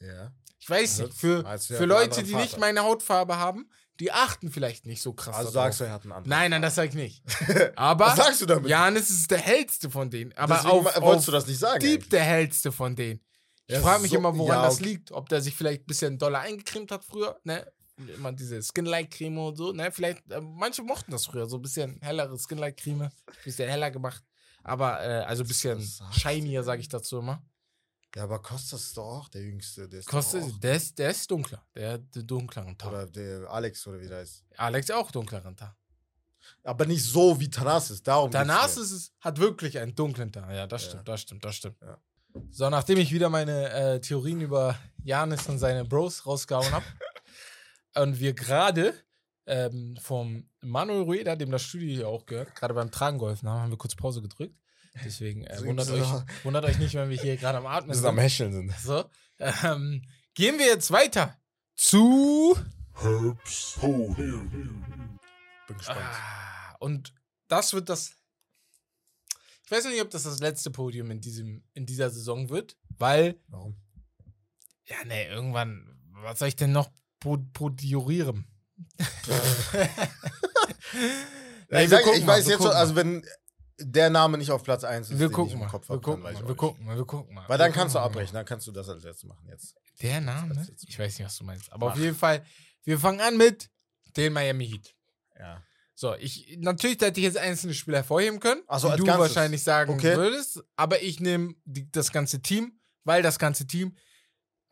Ja. Ich weiß Also, nicht, für, für Leute, die nicht Vater? meine Hautfarbe haben, die achten vielleicht nicht so krass. Also sagst du, er hat einen anderen. Nein, nein, das sag ich nicht. Aber Was sagst du damit? Janis ist der hellste von denen. Aber Deswegen auf, wolltest auf du das nicht sagen? Eigentlich. der hellste von denen. Ich frage mich so- immer, woran ja, das okay. liegt. Ob der sich vielleicht ein bisschen doller eingecremt hat früher, ne? Immer diese Skinlight-Creme und so, ne? Vielleicht, äh, manche mochten das früher, so ein bisschen hellere Skinlight-Creme, bisschen heller gemacht. Aber, äh, also ein bisschen shinier, sage ich dazu immer. Ja, aber Kostas ist doch auch der Jüngste. Der ist Kostet, auch, der ist, der ist dunkler. Der hat den dunkleren Tag. Oder der Alex oder wie der heißt. Alex auch dunkleren Tag. Aber nicht so wie Thanasis. Darum mir. ist hat wirklich einen dunklen Tag. Ja, das Ja. stimmt, das stimmt, das stimmt. Ja. So, nachdem ich wieder meine äh, Theorien über Janis und seine Bros rausgehauen habe und wir gerade ähm, vom Manuel Rueda, dem das Studio hier auch gehört, gerade beim Tragen geholfen haben, haben wir kurz Pause gedrückt. Deswegen äh, wundert, euch, wundert euch nicht, wenn wir hier gerade am Atmen Wir sind am. Hecheln sind. So, ähm, gehen wir jetzt weiter zu. Herbst Podium. Bin gespannt. Ah, und das wird das. Ich weiß noch nicht, ob das das letzte Podium in, diesem, in dieser Saison wird, weil, Warum? ja, nee, irgendwann, was soll ich denn noch po podiorieren? Ja, ich sag, ich mal, weiß wir jetzt schon, also wenn der Name nicht auf Platz 1 ist, Wir gucken im mal, wir gucken mal, wir gucken mal, wir gucken mal. Weil dann kannst du mal. abbrechen, dann kannst du das als letztes machen jetzt. Der Name? Jetzt- Ich weiß nicht, was du meinst. Aber Mach. auf jeden Fall, wir fangen an mit den Miami Heat. Ja. So, ich, natürlich hätte ich jetzt einzelne Spieler hervorheben können, Ach so, die du Ganzes. wahrscheinlich sagen Okay. würdest, aber ich nehme das ganze Team, weil das ganze Team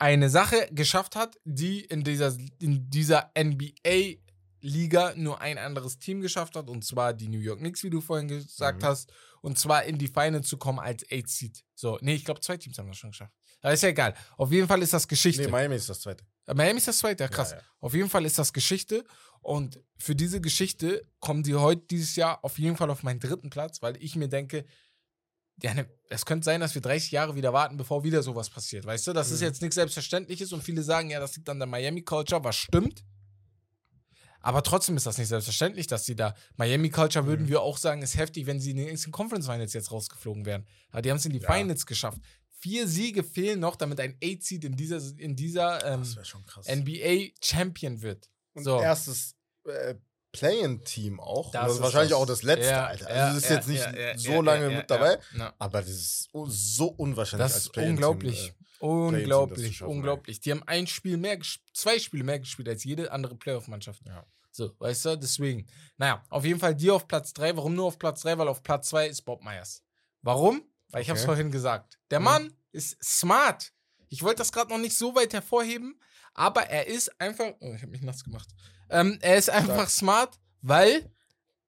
eine Sache geschafft hat, die in dieser, in dieser NBA-Liga nur ein anderes Team geschafft hat, und zwar die New York Knicks, wie du vorhin gesagt Mhm. hast, und zwar in die Finals zu kommen als Eight Seed. So, nee, ich glaube, zwei Teams haben das schon geschafft. Aber ist ja egal. Auf jeden Fall ist das Geschichte. Nee, Miami ist das zweite. Äh, Miami ist das zweite, ja, krass. Ja, ja. Auf jeden Fall ist das Geschichte. Und für diese Geschichte kommen die heute dieses Jahr auf jeden Fall auf meinen dritten Platz, weil ich mir denke, ja, ne, es könnte sein, dass wir 30 Jahre wieder warten, bevor wieder sowas passiert. Weißt du, das ist Mhm. jetzt nichts Selbstverständliches und viele sagen, ja, das liegt an der Miami-Culture, was stimmt. Aber trotzdem ist das nicht selbstverständlich, dass sie da. Miami Culture würden Mhm. wir auch sagen, ist heftig, wenn sie in den Eastern Conference Finals jetzt rausgeflogen wären. Aber die haben es in die Ja. Finals geschafft. Vier Siege fehlen noch, damit ein Eight-Seed in dieser, in dieser ähm. NBA Champion wird. Und So. erstes äh, Play-in-Team auch. Das Das, ist ist wahrscheinlich das. auch das letzte, Ja, Alter. Also ist ja, jetzt nicht ja, ja, so lange mit dabei. Aber das ist so unwahrscheinlich Das als ist Play-in-Team, unglaublich. äh, unglaublich, schaffen, unglaublich. Die haben ein Spiel mehr, zwei Spiele mehr gespielt als jede andere Playoff-Mannschaft. So, weißt du, deswegen. Naja, auf jeden Fall die auf Platz 3. Warum nur auf Platz 3? Weil auf Platz 2 ist Bob Myers. Warum? Weil ich habe es Okay. vorhin gesagt. Der Mhm. Mann ist smart. Ich wollte das gerade noch nicht so weit hervorheben, aber er ist einfach. Oh, ich habe mich nass gemacht. Ähm, er ist einfach smart, weil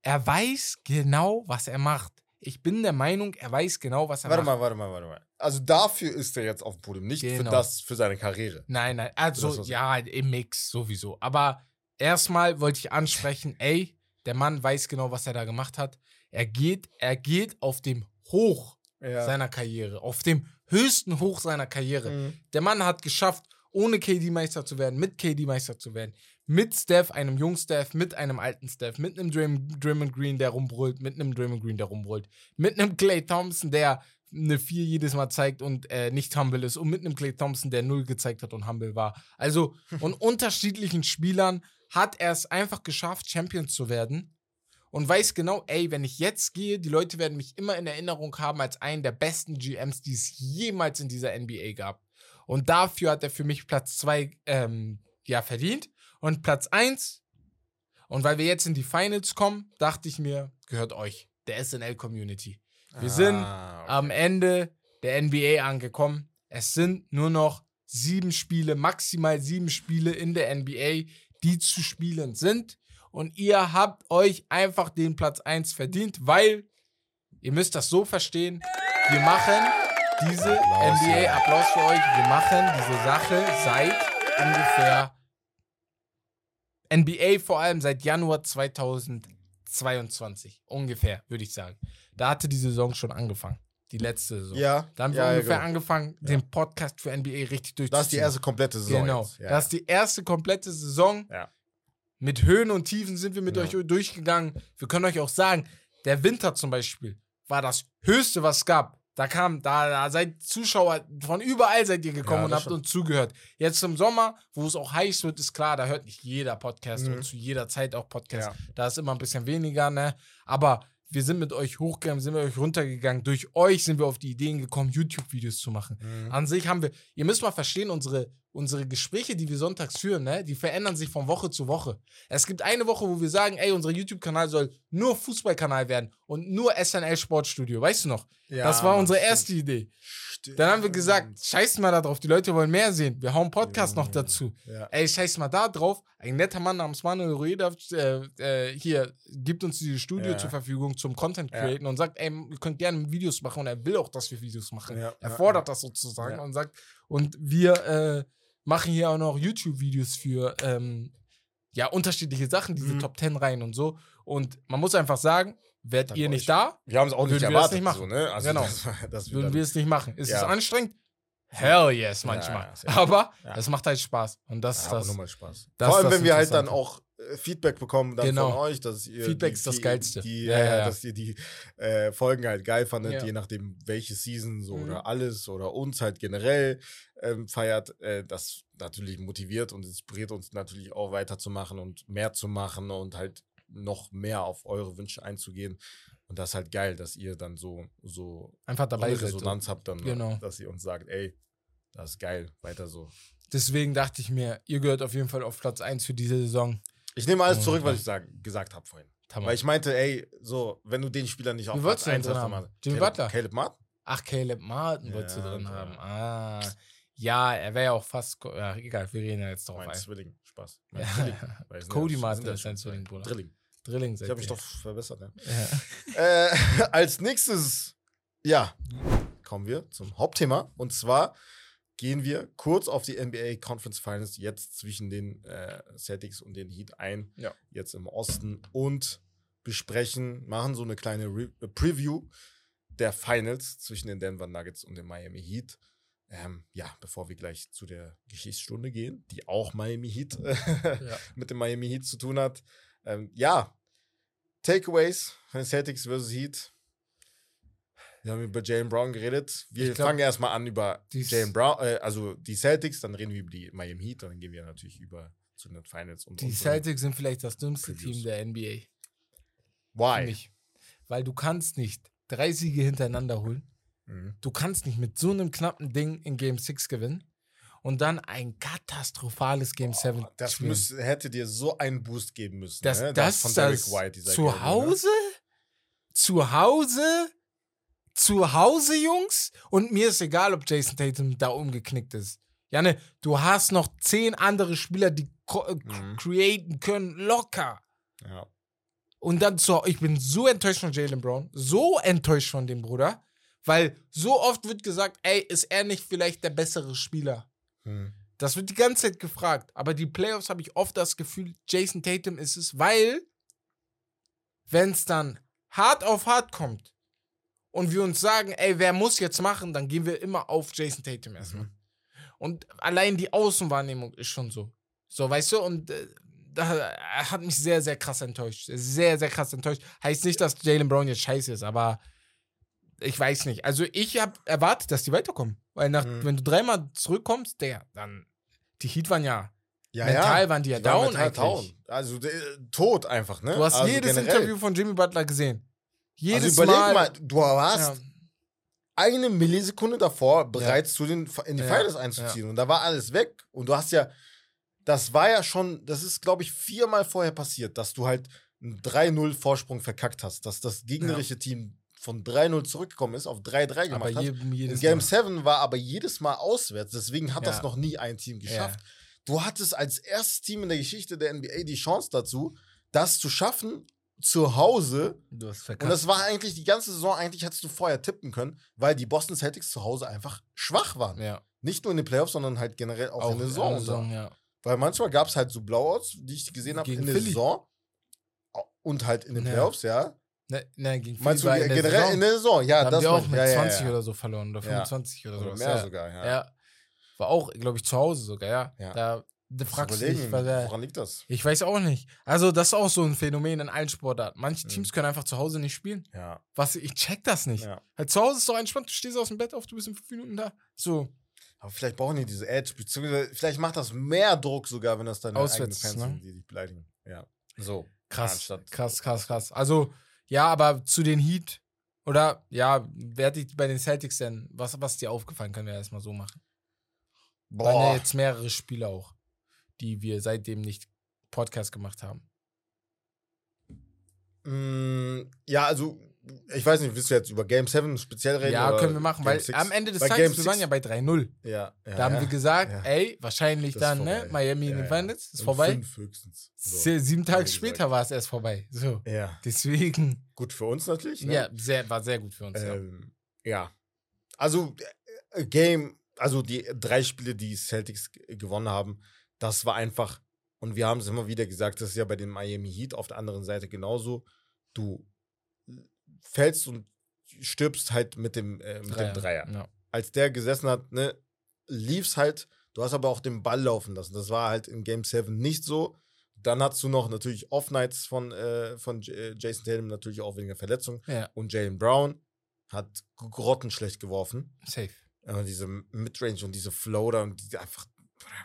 er weiß genau, was er macht. Ich bin der Meinung, er weiß genau, was er Warte macht. mal, warte mal, warte mal. Also dafür ist er jetzt auf dem Podium, nicht für Genau. das, für seine Karriere. Nein, nein, Das, also was- ja, im Mix sowieso. Aber erstmal wollte ich ansprechen, ey, der Mann weiß genau, was er da gemacht hat. Er geht, er geht auf dem Hoch Ja. seiner Karriere, auf dem höchsten Hoch seiner Karriere. Mhm. Der Mann hat geschafft, ohne KD Meister zu werden, mit KD Meister zu werden, mit Steph, einem jungen Steph, mit einem alten Steph, mit einem Draymond Green, der rumbrüllt, mit einem Draymond Green, der rumbrüllt, mit einem Clay Thompson, der eine 4 jedes Mal zeigt und äh, nicht humble ist und mit einem Clay Thompson, der 0 gezeigt hat und humble war. Also von unterschiedlichen Spielern hat er es einfach geschafft, Champion zu werden und weiß genau, ey, wenn ich jetzt gehe, die Leute werden mich immer in Erinnerung haben als einen der besten GMs, die es jemals in dieser NBA gab. Und dafür hat er für mich Platz 2 ähm, ja, verdient. Und Platz 1, und weil wir jetzt in die Finals kommen, dachte ich mir, gehört euch, der SNL-Community. Wir sind Ah, okay. am Ende der NBA angekommen. Es sind nur noch sieben Spiele, maximal sieben Spiele in der NBA, die zu spielen sind. Und ihr habt euch einfach den Platz 1 verdient, weil ihr müsst das so verstehen. Wir machen diese NBA, ja. Applaus für euch, wir machen diese Sache seit ungefähr NBA vor allem seit Januar 2022. Ungefähr, würde ich sagen. Da hatte die Saison schon angefangen. Die letzte Saison. Ja, Da haben wir ja, ja, ungefähr genau. angefangen, den Podcast für NBA richtig durchzuziehen. Das ist die erste komplette Saison. Genau. Ja. Das ist die erste komplette Saison. Ja. Mit Höhen und Tiefen sind wir mit Genau. euch durchgegangen. Wir können euch auch sagen, der Winter zum Beispiel war das höchste, was es gab. Da kam, da, da seid Zuschauer von überall seid ihr gekommen Ja, und habt stimmt. uns zugehört. Jetzt im Sommer, wo es auch heiß wird, ist klar, da hört nicht jeder Podcast Mhm. und zu jeder Zeit auch Podcast. Ja. Da ist immer ein bisschen weniger, ne? Aber wir sind mit euch hochgegangen, sind mit euch runtergegangen. Durch euch sind wir auf die Ideen gekommen, YouTube-Videos zu machen. Mhm. An sich haben wir, ihr müsst mal verstehen, unsere, unsere Gespräche, die wir sonntags führen, ne, die verändern sich von Woche zu Woche. Es gibt eine Woche, wo wir sagen, ey, unser YouTube-Kanal soll nur Fußballkanal werden und nur SNL Sportstudio. Weißt du noch? Ja, das war unsere stimmt. erste Idee. Stimmt. Dann haben wir gesagt, scheiß mal da drauf, die Leute wollen mehr sehen. Wir hauen Podcast noch dazu. Ja. Ey, scheiß mal da drauf. Ein netter Mann namens Manuel Rueda äh, äh, hier gibt uns dieses Studio Ja. zur Verfügung zum Content Ja. createn und sagt, ey, ihr könnt gerne Videos machen und er will auch, dass wir Videos machen. Ja, Er ja, fordert das sozusagen Ja. und sagt, und wir äh, machen hier auch noch YouTube-Videos für ähm, ja, unterschiedliche Sachen, diese Mhm. Top 10 Reihen und so. Und man muss einfach sagen, wärt Dank ihr nicht da, Wir haben es auch nicht das erwartet. nicht machen. So, ne? also, Genau. Das, wir würden dann, wir es nicht machen. Ist Ja. es anstrengend? Hell yes, manchmal. ja, sehr. Aber Ja. es macht halt Spaß. Und das ja, ist das. nur mal Spaß. das Vor allem, das wenn wir halt dann auch Feedback bekommen dann Genau. von euch, dass ihr Feedback die, ist das die, Geilste. Die, Ja, ja, ja, ja. dass ihr die äh, Folgen halt geil fandet, je nachdem welche Season so Mhm. oder alles oder uns halt generell ähm, feiert, äh, das natürlich motiviert und inspiriert uns natürlich auch weiterzumachen und mehr zu machen und halt noch mehr auf eure Wünsche einzugehen. Und das ist halt geil, dass ihr dann so, so Einfach dabei. Resonanz habt dann, Genau. dass ihr uns sagt, ey, das ist geil, weiter so. Deswegen dachte ich mir, ihr gehört auf jeden Fall auf Platz 1 für diese Saison. Ich nehme alles Oh, zurück, was ja. ich sag, gesagt habe vorhin. Tamam. Weil ich meinte, ey, so, wenn du den Spieler nicht auf Wie Platz wolltest du denn 1 drin hast, haben? Jimmy Caleb, Butler? Caleb Martin? Ach, Caleb Martin Ja, wolltest du drin da. haben. Ah. Ja, er wäre ja auch fast. Ja, egal, wir reden ja jetzt drauf Mein ein. Zwilling, Spaß. Mein Ja. Zwilling. Cody ja- Martin ja ist dein Zwilling, Bruder. Drilling. Drilling Ich habe mich doch verbessert, ne? Ja. Äh, als nächstes, ja, kommen wir zum Hauptthema. Und zwar gehen wir kurz auf die NBA Conference Finals jetzt zwischen den äh, Celtics und den Heat ein. Ja. Jetzt im Osten und besprechen, machen so eine kleine Re äh, Preview der Finals zwischen den Denver Nuggets und den Miami Heat. Ähm, ja, bevor wir gleich zu der Geschichtsstunde gehen, die auch Miami Heat äh, Ja. mit dem Miami Heat zu tun hat. Ähm, ja, Takeaways von Celtics versus Heat. Wir haben über Jalen Brown geredet. Wir Ich glaub, fangen erstmal an über Jalen Brown, äh, also die Celtics, dann reden wir über die Miami Heat, dann gehen wir natürlich über zu den Finals und Die Celtics sind vielleicht das dümmste Previews. Team der NBA. Why? Weil du kannst nicht drei Siege hintereinander holen. Mhm. Du kannst nicht mit so einem knappen Ding in Game 6 gewinnen und dann ein katastrophales Game 7 Das müß, hätte dir so einen Boost geben müssen. das, ne? das, von das, Derek White, dieser zu ne? Hause? Zu Hause? Zu Hause, Jungs? Und mir ist egal, ob Jason Tatum da umgeknickt ist. Janne, du hast noch zehn andere Spieler, die äh, Mhm. createn können, locker. Ja. Und dann so, ich bin so enttäuscht von Jalen Brown, so enttäuscht von dem Bruder, weil so oft wird gesagt, ey, ist er nicht vielleicht der bessere Spieler? Mhm. Das wird die ganze Zeit gefragt. Aber die Playoffs habe ich oft das Gefühl, Jason Tatum ist es, weil, wenn es dann hart auf hart kommt und wir uns sagen, ey, wer muss jetzt machen, dann gehen wir immer auf Jason Tatum erstmal. Mhm. Und allein die Außenwahrnehmung ist schon so. So, weißt du, und äh, da er hat mich sehr, sehr krass enttäuscht. Sehr, sehr krass enttäuscht. Heißt nicht, dass Jalen Brown jetzt scheiße ist, aber ich weiß nicht. Also ich habe erwartet, dass die weiterkommen. Weil nach, Mhm. wenn du dreimal zurückkommst, der, dann, die Heat waren ja, Ja, mental ja. waren die ja Die down eigentlich. down. Also äh, tot einfach, ne? Du hast also jedes generell. Interview von Jimmy Butler gesehen. Jedes Also überleg Mal. mal, du warst ja, eine Millisekunde davor, bereits zu den, in die Ja, Finals einzuziehen. Und da war alles weg. Und du hast ja, das war ja schon, das ist, glaube ich, viermal vorher passiert, dass du halt einen 3-0-Vorsprung verkackt hast. Dass das gegnerische Team von 3-0 zurückgekommen ist, auf 3-3 aber gemacht hat. In Game Mal. 7 war aber jedes Mal auswärts. Deswegen hat Ja. das noch nie ein Team geschafft. Ja. Du hattest als erstes Team in der Geschichte der NBA die Chance dazu, das zu schaffen zu Hause Du hast und verkackt. das war eigentlich die ganze Saison, eigentlich hättest du vorher tippen können, weil die Boston Celtics zu Hause einfach schwach waren. ja. Nicht nur in den Playoffs, sondern halt generell auch, in der Saison. Saison, ja. Weil manchmal gab es halt so Blowouts, die ich gesehen habe in der Philly. Saison. Und halt in den Ja. Playoffs, ja. Ne, ne, gegen Philly Meinst du in der generell Saison. in der Saison? Ja, da haben das die auch meine ich. mit ja, ja, 20 ja. oder so verloren oder Ja. 25 oder, Oder sowas. mehr ja. sogar, ja. War auch, glaube ich, zu Hause sogar, ja. Ja. Da Du fragst dich, woran liegt das? ich weiß auch nicht. Also, das ist auch so ein Phänomen in allen Sportarten. Manche Mhm. Teams können einfach zu Hause nicht spielen. Ja. Was, ich check das nicht. ja. Halt zu Hause ist doch entspannt, du stehst aus dem Bett auf, du bist in fünf Minuten da. So, Aber vielleicht brauchen die diese Edge, beziehungsweise vielleicht macht das mehr Druck sogar, wenn das deine Auswärts, eigenen Fans ne? sind, die dich beleidigen. Ja. So. krass, Anstatt- krass, krass, krass. Also, ja, aber zu den Heat, oder, ja, wer hat dich bei den Celtics denn, was, was ist dir aufgefallen, können wir erstmal so machen. Waren ja Boah. jetzt mehrere Spiele auch, die wir seitdem nicht Podcast gemacht haben. Mm, ja, also, ich weiß nicht, willst du jetzt über Game 7 speziell reden? ja, können wir machen, Game weil 6? am Ende des Bei Tages, wir waren 6 ja bei 3-0. Ja, ja, Da haben ja. wir gesagt, ja. ey, wahrscheinlich Das dann, ne. Miami in Ja. Finals, ist Und vorbei. Fünf höchstens. So. Sie- Sieben Tage später war es erst vorbei. So. Ja, Deswegen, gut für uns natürlich. Ne? ja, sehr, war sehr gut für uns. ja. Ähm, ja. Also, äh, Game, also die drei Spiele, die Celtics gewonnen haben, das war einfach, und wir haben es immer wieder gesagt, das ist ja bei den Miami Heat auf der anderen Seite genauso. Du fällst und stirbst halt mit dem, äh, mit dem Dreier. Ja. Als der gesessen hat, ne, lief's halt. Du hast aber auch den Ball laufen lassen. Das war halt in Game 7 nicht so. Dann hast du noch natürlich Off-Nights von, äh, von J äh, Jason Tatum, natürlich auch wegen der Verletzung. ja, Und Jalen Brown hat grottenschlecht geworfen. safe. Aber diese Midrange und diese Floater und die einfach,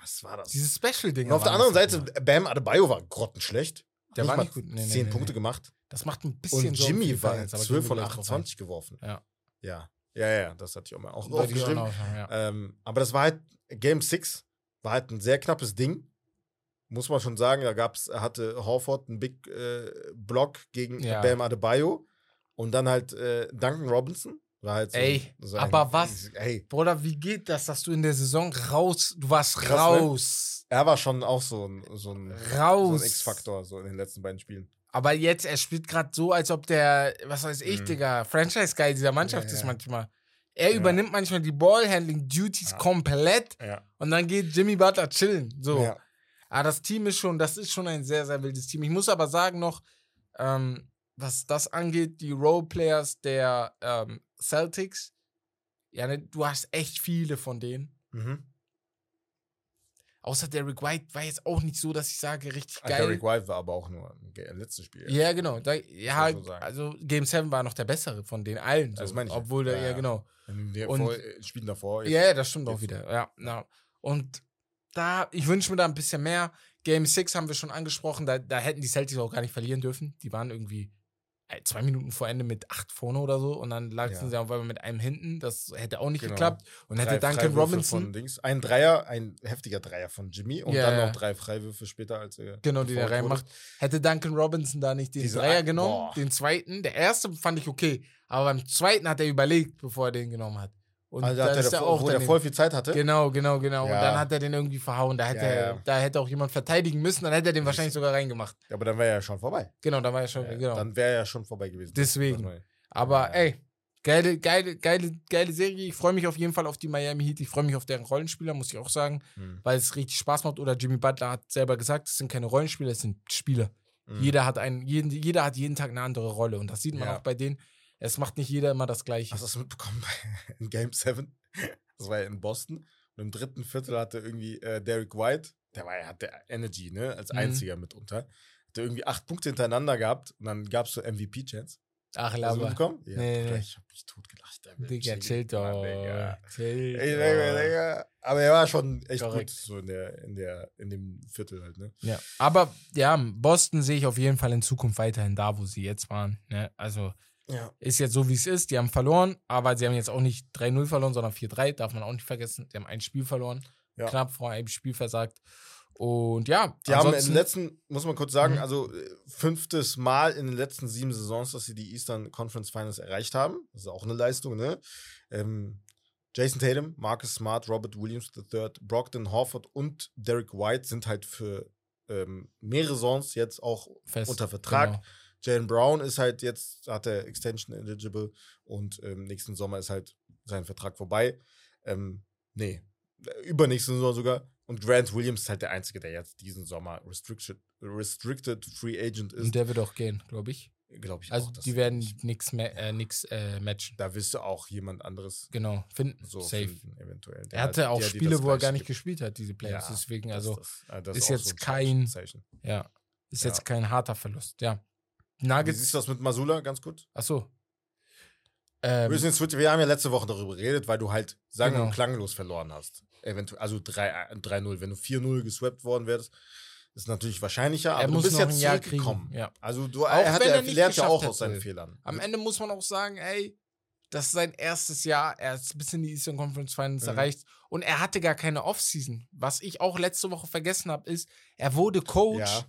was war das? Dieses Special-Ding. auf der anderen Seite, Bam Adebayo war grottenschlecht. Der Nicht war mal nicht gut. Nee, nee, Zehn nee, Punkte gemacht. Das macht ein bisschen Und Jimmy war Finals, aber 12 gehen wir von gleich drauf 28 geworfen. Ja. Ja. Ja, ja, das hatte ich auch mal auch aufgeschrieben. ja. Ähm, aber das war halt, Game 6 war halt ein sehr knappes Ding. Muss man schon sagen, da gab's, hatte Horford einen Big äh, Block gegen Ja. Bam Adebayo und dann halt äh, Duncan Robinson. War halt so, Ey, so aber was? Ey, Bruder, wie geht das, dass du in der Saison raus, du warst Krass, ne? raus, er war schon auch so ein, so ein, so ein. X-Faktor so in den letzten beiden Spielen. Aber jetzt, er spielt gerade so, als ob der, was weiß ich, Mhm. Digga, Franchise-Guy dieser Mannschaft Ja, ist manchmal. Er Ja. übernimmt manchmal die Ballhandling-Duties Ja. komplett und dann geht Jimmy Butler chillen. So. Aber das Team ist schon, das ist schon ein sehr, sehr wildes Team. Ich muss aber sagen noch, ähm, was das angeht, die Roleplayers der ähm, Celtics, ja, ne, du hast echt viele von denen. Mhm. Außer Derek White war jetzt auch nicht so, dass ich sage, richtig Ah, geil. Derek White war aber auch nur im letztes Spiel. Ja, genau. Da, ja, also Game 7 war noch der bessere von den allen. So. Das meine ich ja. Obwohl der, Ja, ja, genau. Und- vor, äh, Spielen davor. Ja, ja, das stimmt auch jetzt- wieder. Ja, ja. Und da, ich wünsche mir da ein bisschen mehr. Game 6 haben wir schon angesprochen, da, da hätten die Celtics auch gar nicht verlieren dürfen. Die waren irgendwie zwei Minuten vor Ende mit acht vorne oder so und dann lagen Ja. sie auf einmal mit einem hinten. Das hätte auch nicht Genau. geklappt. Und hätte Drei Duncan Freiwürfe Robinson. Ein Dreier, ein heftiger Dreier von Jimmy und Ja, dann noch drei Freiwürfe später, als er. genau, die er reinmacht, hätte Duncan Robinson da nicht den Diese Dreier genommen, boah. den zweiten. Der erste fand ich okay, aber beim zweiten hat er überlegt, bevor er den genommen hat. Und Also da hat er ist er auch wo der voll viel Zeit hatte. Genau, genau, genau. Und Ja. dann hat er den irgendwie verhauen. Da hätte, Ja, er, ja. da hätte auch jemand verteidigen müssen, dann hätte er den wahrscheinlich sogar reingemacht. Aber dann wäre er ja schon vorbei. Genau, da war er schon, genau. Dann wäre er ja schon vorbei gewesen. Deswegen. Aber ey, geile, geile, geile, geile Serie. Ich freue mich auf jeden Fall auf die Miami Heat. Ich freue mich auf deren Rollenspieler, muss ich auch sagen, Hm. weil es richtig Spaß macht. Oder Jimmy Butler hat selber gesagt, es sind keine Rollenspieler, es sind Spieler. Hm. Jeder hat einen, jeden, jeder hat jeden Tag eine andere Rolle. Und das sieht man auch bei denen. Es macht nicht jeder immer das Gleiche. Hast du das mitbekommen in Game 7? Das war ja in Boston. Und im dritten Viertel hatte irgendwie äh, Derek White, der war ja der Energy, ne, als Mhm. einziger mitunter, hatte irgendwie acht Punkte hintereinander gehabt und dann gab es so MVP-Chance. Ach, Hast du? Ja, Nee, nee. ich hab mich totgelacht. Digga, chill doch. Digga. Chill Ey, Digga, doch. Digga. Aber er war schon echt Korrekt. gut, so in, der, in, der, in dem Viertel halt, ne? Ja, aber ja, Boston sehe ich auf jeden Fall in Zukunft weiterhin da, wo sie jetzt waren. Ne? Also Ja. ist jetzt so, wie es ist. Die haben verloren, aber sie haben jetzt auch nicht 3-0 verloren, sondern 4-3, darf man auch nicht vergessen. Sie haben ein Spiel verloren, Ja. knapp vor einem Spiel versagt. Und ja, Die haben den letzten, muss man kurz sagen, Mhm. also äh, fünftes Mal in den letzten sieben Saisons, dass sie die Eastern Conference Finals erreicht haben. Das ist auch eine Leistung, ne? Ähm, Jason Tatum, Marcus Smart, Robert Williams III, Brockton Horford und Derek White sind halt für ähm, mehrere Saisons jetzt auch fest, unter Vertrag. genau. Jalen Brown ist halt jetzt, hat er Extension eligible und ähm, nächsten Sommer ist halt sein Vertrag vorbei. Ähm, nee, übernächsten Sommer sogar. Und Grant Williams ist halt der Einzige, der jetzt diesen Sommer restricted, restricted Free Agent ist. Und der wird auch gehen, glaube ich. Glaube ich Also auch. die er werden nicht- nichts äh, nix, äh, matchen. Da wirst du auch jemand anderes Genau, finden. so Safe. finden, eventuell. Er hatte auch der Spiele, das wo er gar nicht gibt. gespielt hat, diese Playoffs. Ja, Deswegen, Das- also, das, äh, das ist auch jetzt so ein kein- Zeichen. ja, ist Ja. jetzt kein harter Verlust. Ja. Wie Nuggets. siehst du das mit Masula ganz gut? Achso. Wir, Ähm, wir haben ja letzte Woche darüber geredet, weil du halt sang- Genau. und klanglos verloren hast. Eventuell, also 3 3-0. Wenn du 4-0 geswappt worden wärst, ist natürlich wahrscheinlicher, aber er du bist jetzt ein Jahr zurückgekommen. Ja. Also du Auch er, hat, er, er lernt ja auch aus seinen hätte. Fehlern. Am Ende muss man auch sagen, ey, das ist sein erstes Jahr. Er ist bis in die Eastern Conference Finals Mhm. erreicht und er hatte gar keine Offseason. Was ich auch letzte Woche vergessen habe, ist, er wurde Coach. Ja,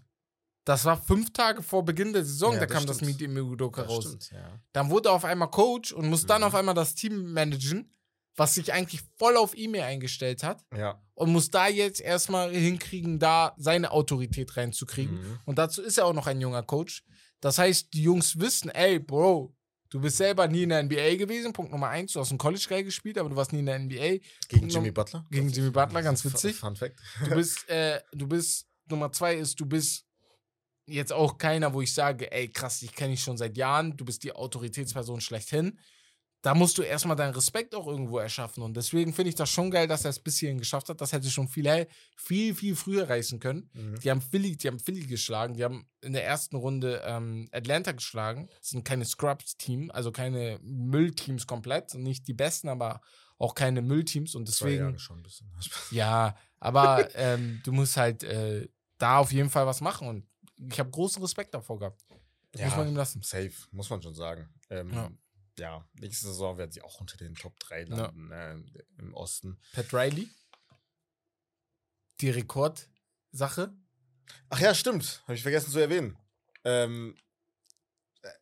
Das war fünf Tage vor Beginn der Saison, Ja, da das kam das stimmt. Meet im Udoka das raus. stimmt. Ja. Dann wurde er auf einmal Coach und muss dann Mhm. auf einmal das Team managen, was sich eigentlich voll auf E-Mail eingestellt hat ja. und muss da jetzt erstmal hinkriegen, da seine Autorität reinzukriegen. Mhm. Und dazu ist er auch noch ein junger Coach. Das heißt, die Jungs wissen, ey, Bro, du bist selber nie in der NBA gewesen. Punkt Nummer eins, du hast im College geil gespielt, aber du warst nie in der NBA. Gegen Punkt Jimmy Butler? Gegen Jimmy Butler, ganz witzig. Fun Fact. Du bist, äh, du bist, Nummer zwei ist, du bist jetzt auch keiner, wo ich sage, ey, krass, ich kenne dich schon seit Jahren, du bist die Autoritätsperson schlechthin. Da musst du erstmal deinen Respekt auch irgendwo erschaffen. Und deswegen finde ich das schon geil, dass er es bis hierhin geschafft hat. Das hätte schon viel, viel, viel früher reißen können. Mhm. Die haben Philly, die haben Philly geschlagen. Die haben in der ersten Runde ähm, Atlanta geschlagen. Das sind keine Scrubs-Team, also keine Müllteams komplett. Nicht die besten, aber auch keine Müllteams. Und deswegen, ja, aber ähm, du musst halt äh, da auf jeden Fall was machen. Und ich habe großen Respekt davor gehabt. Muss man ihm lassen. Safe, muss man schon sagen. Ähm, Ja. ja. nächste Saison werden sie auch unter den Top 3 Ja. landen äh, im Osten. Pat Riley. Die Rekordsache. Ach ja, stimmt. Habe ich vergessen zu erwähnen. Ähm,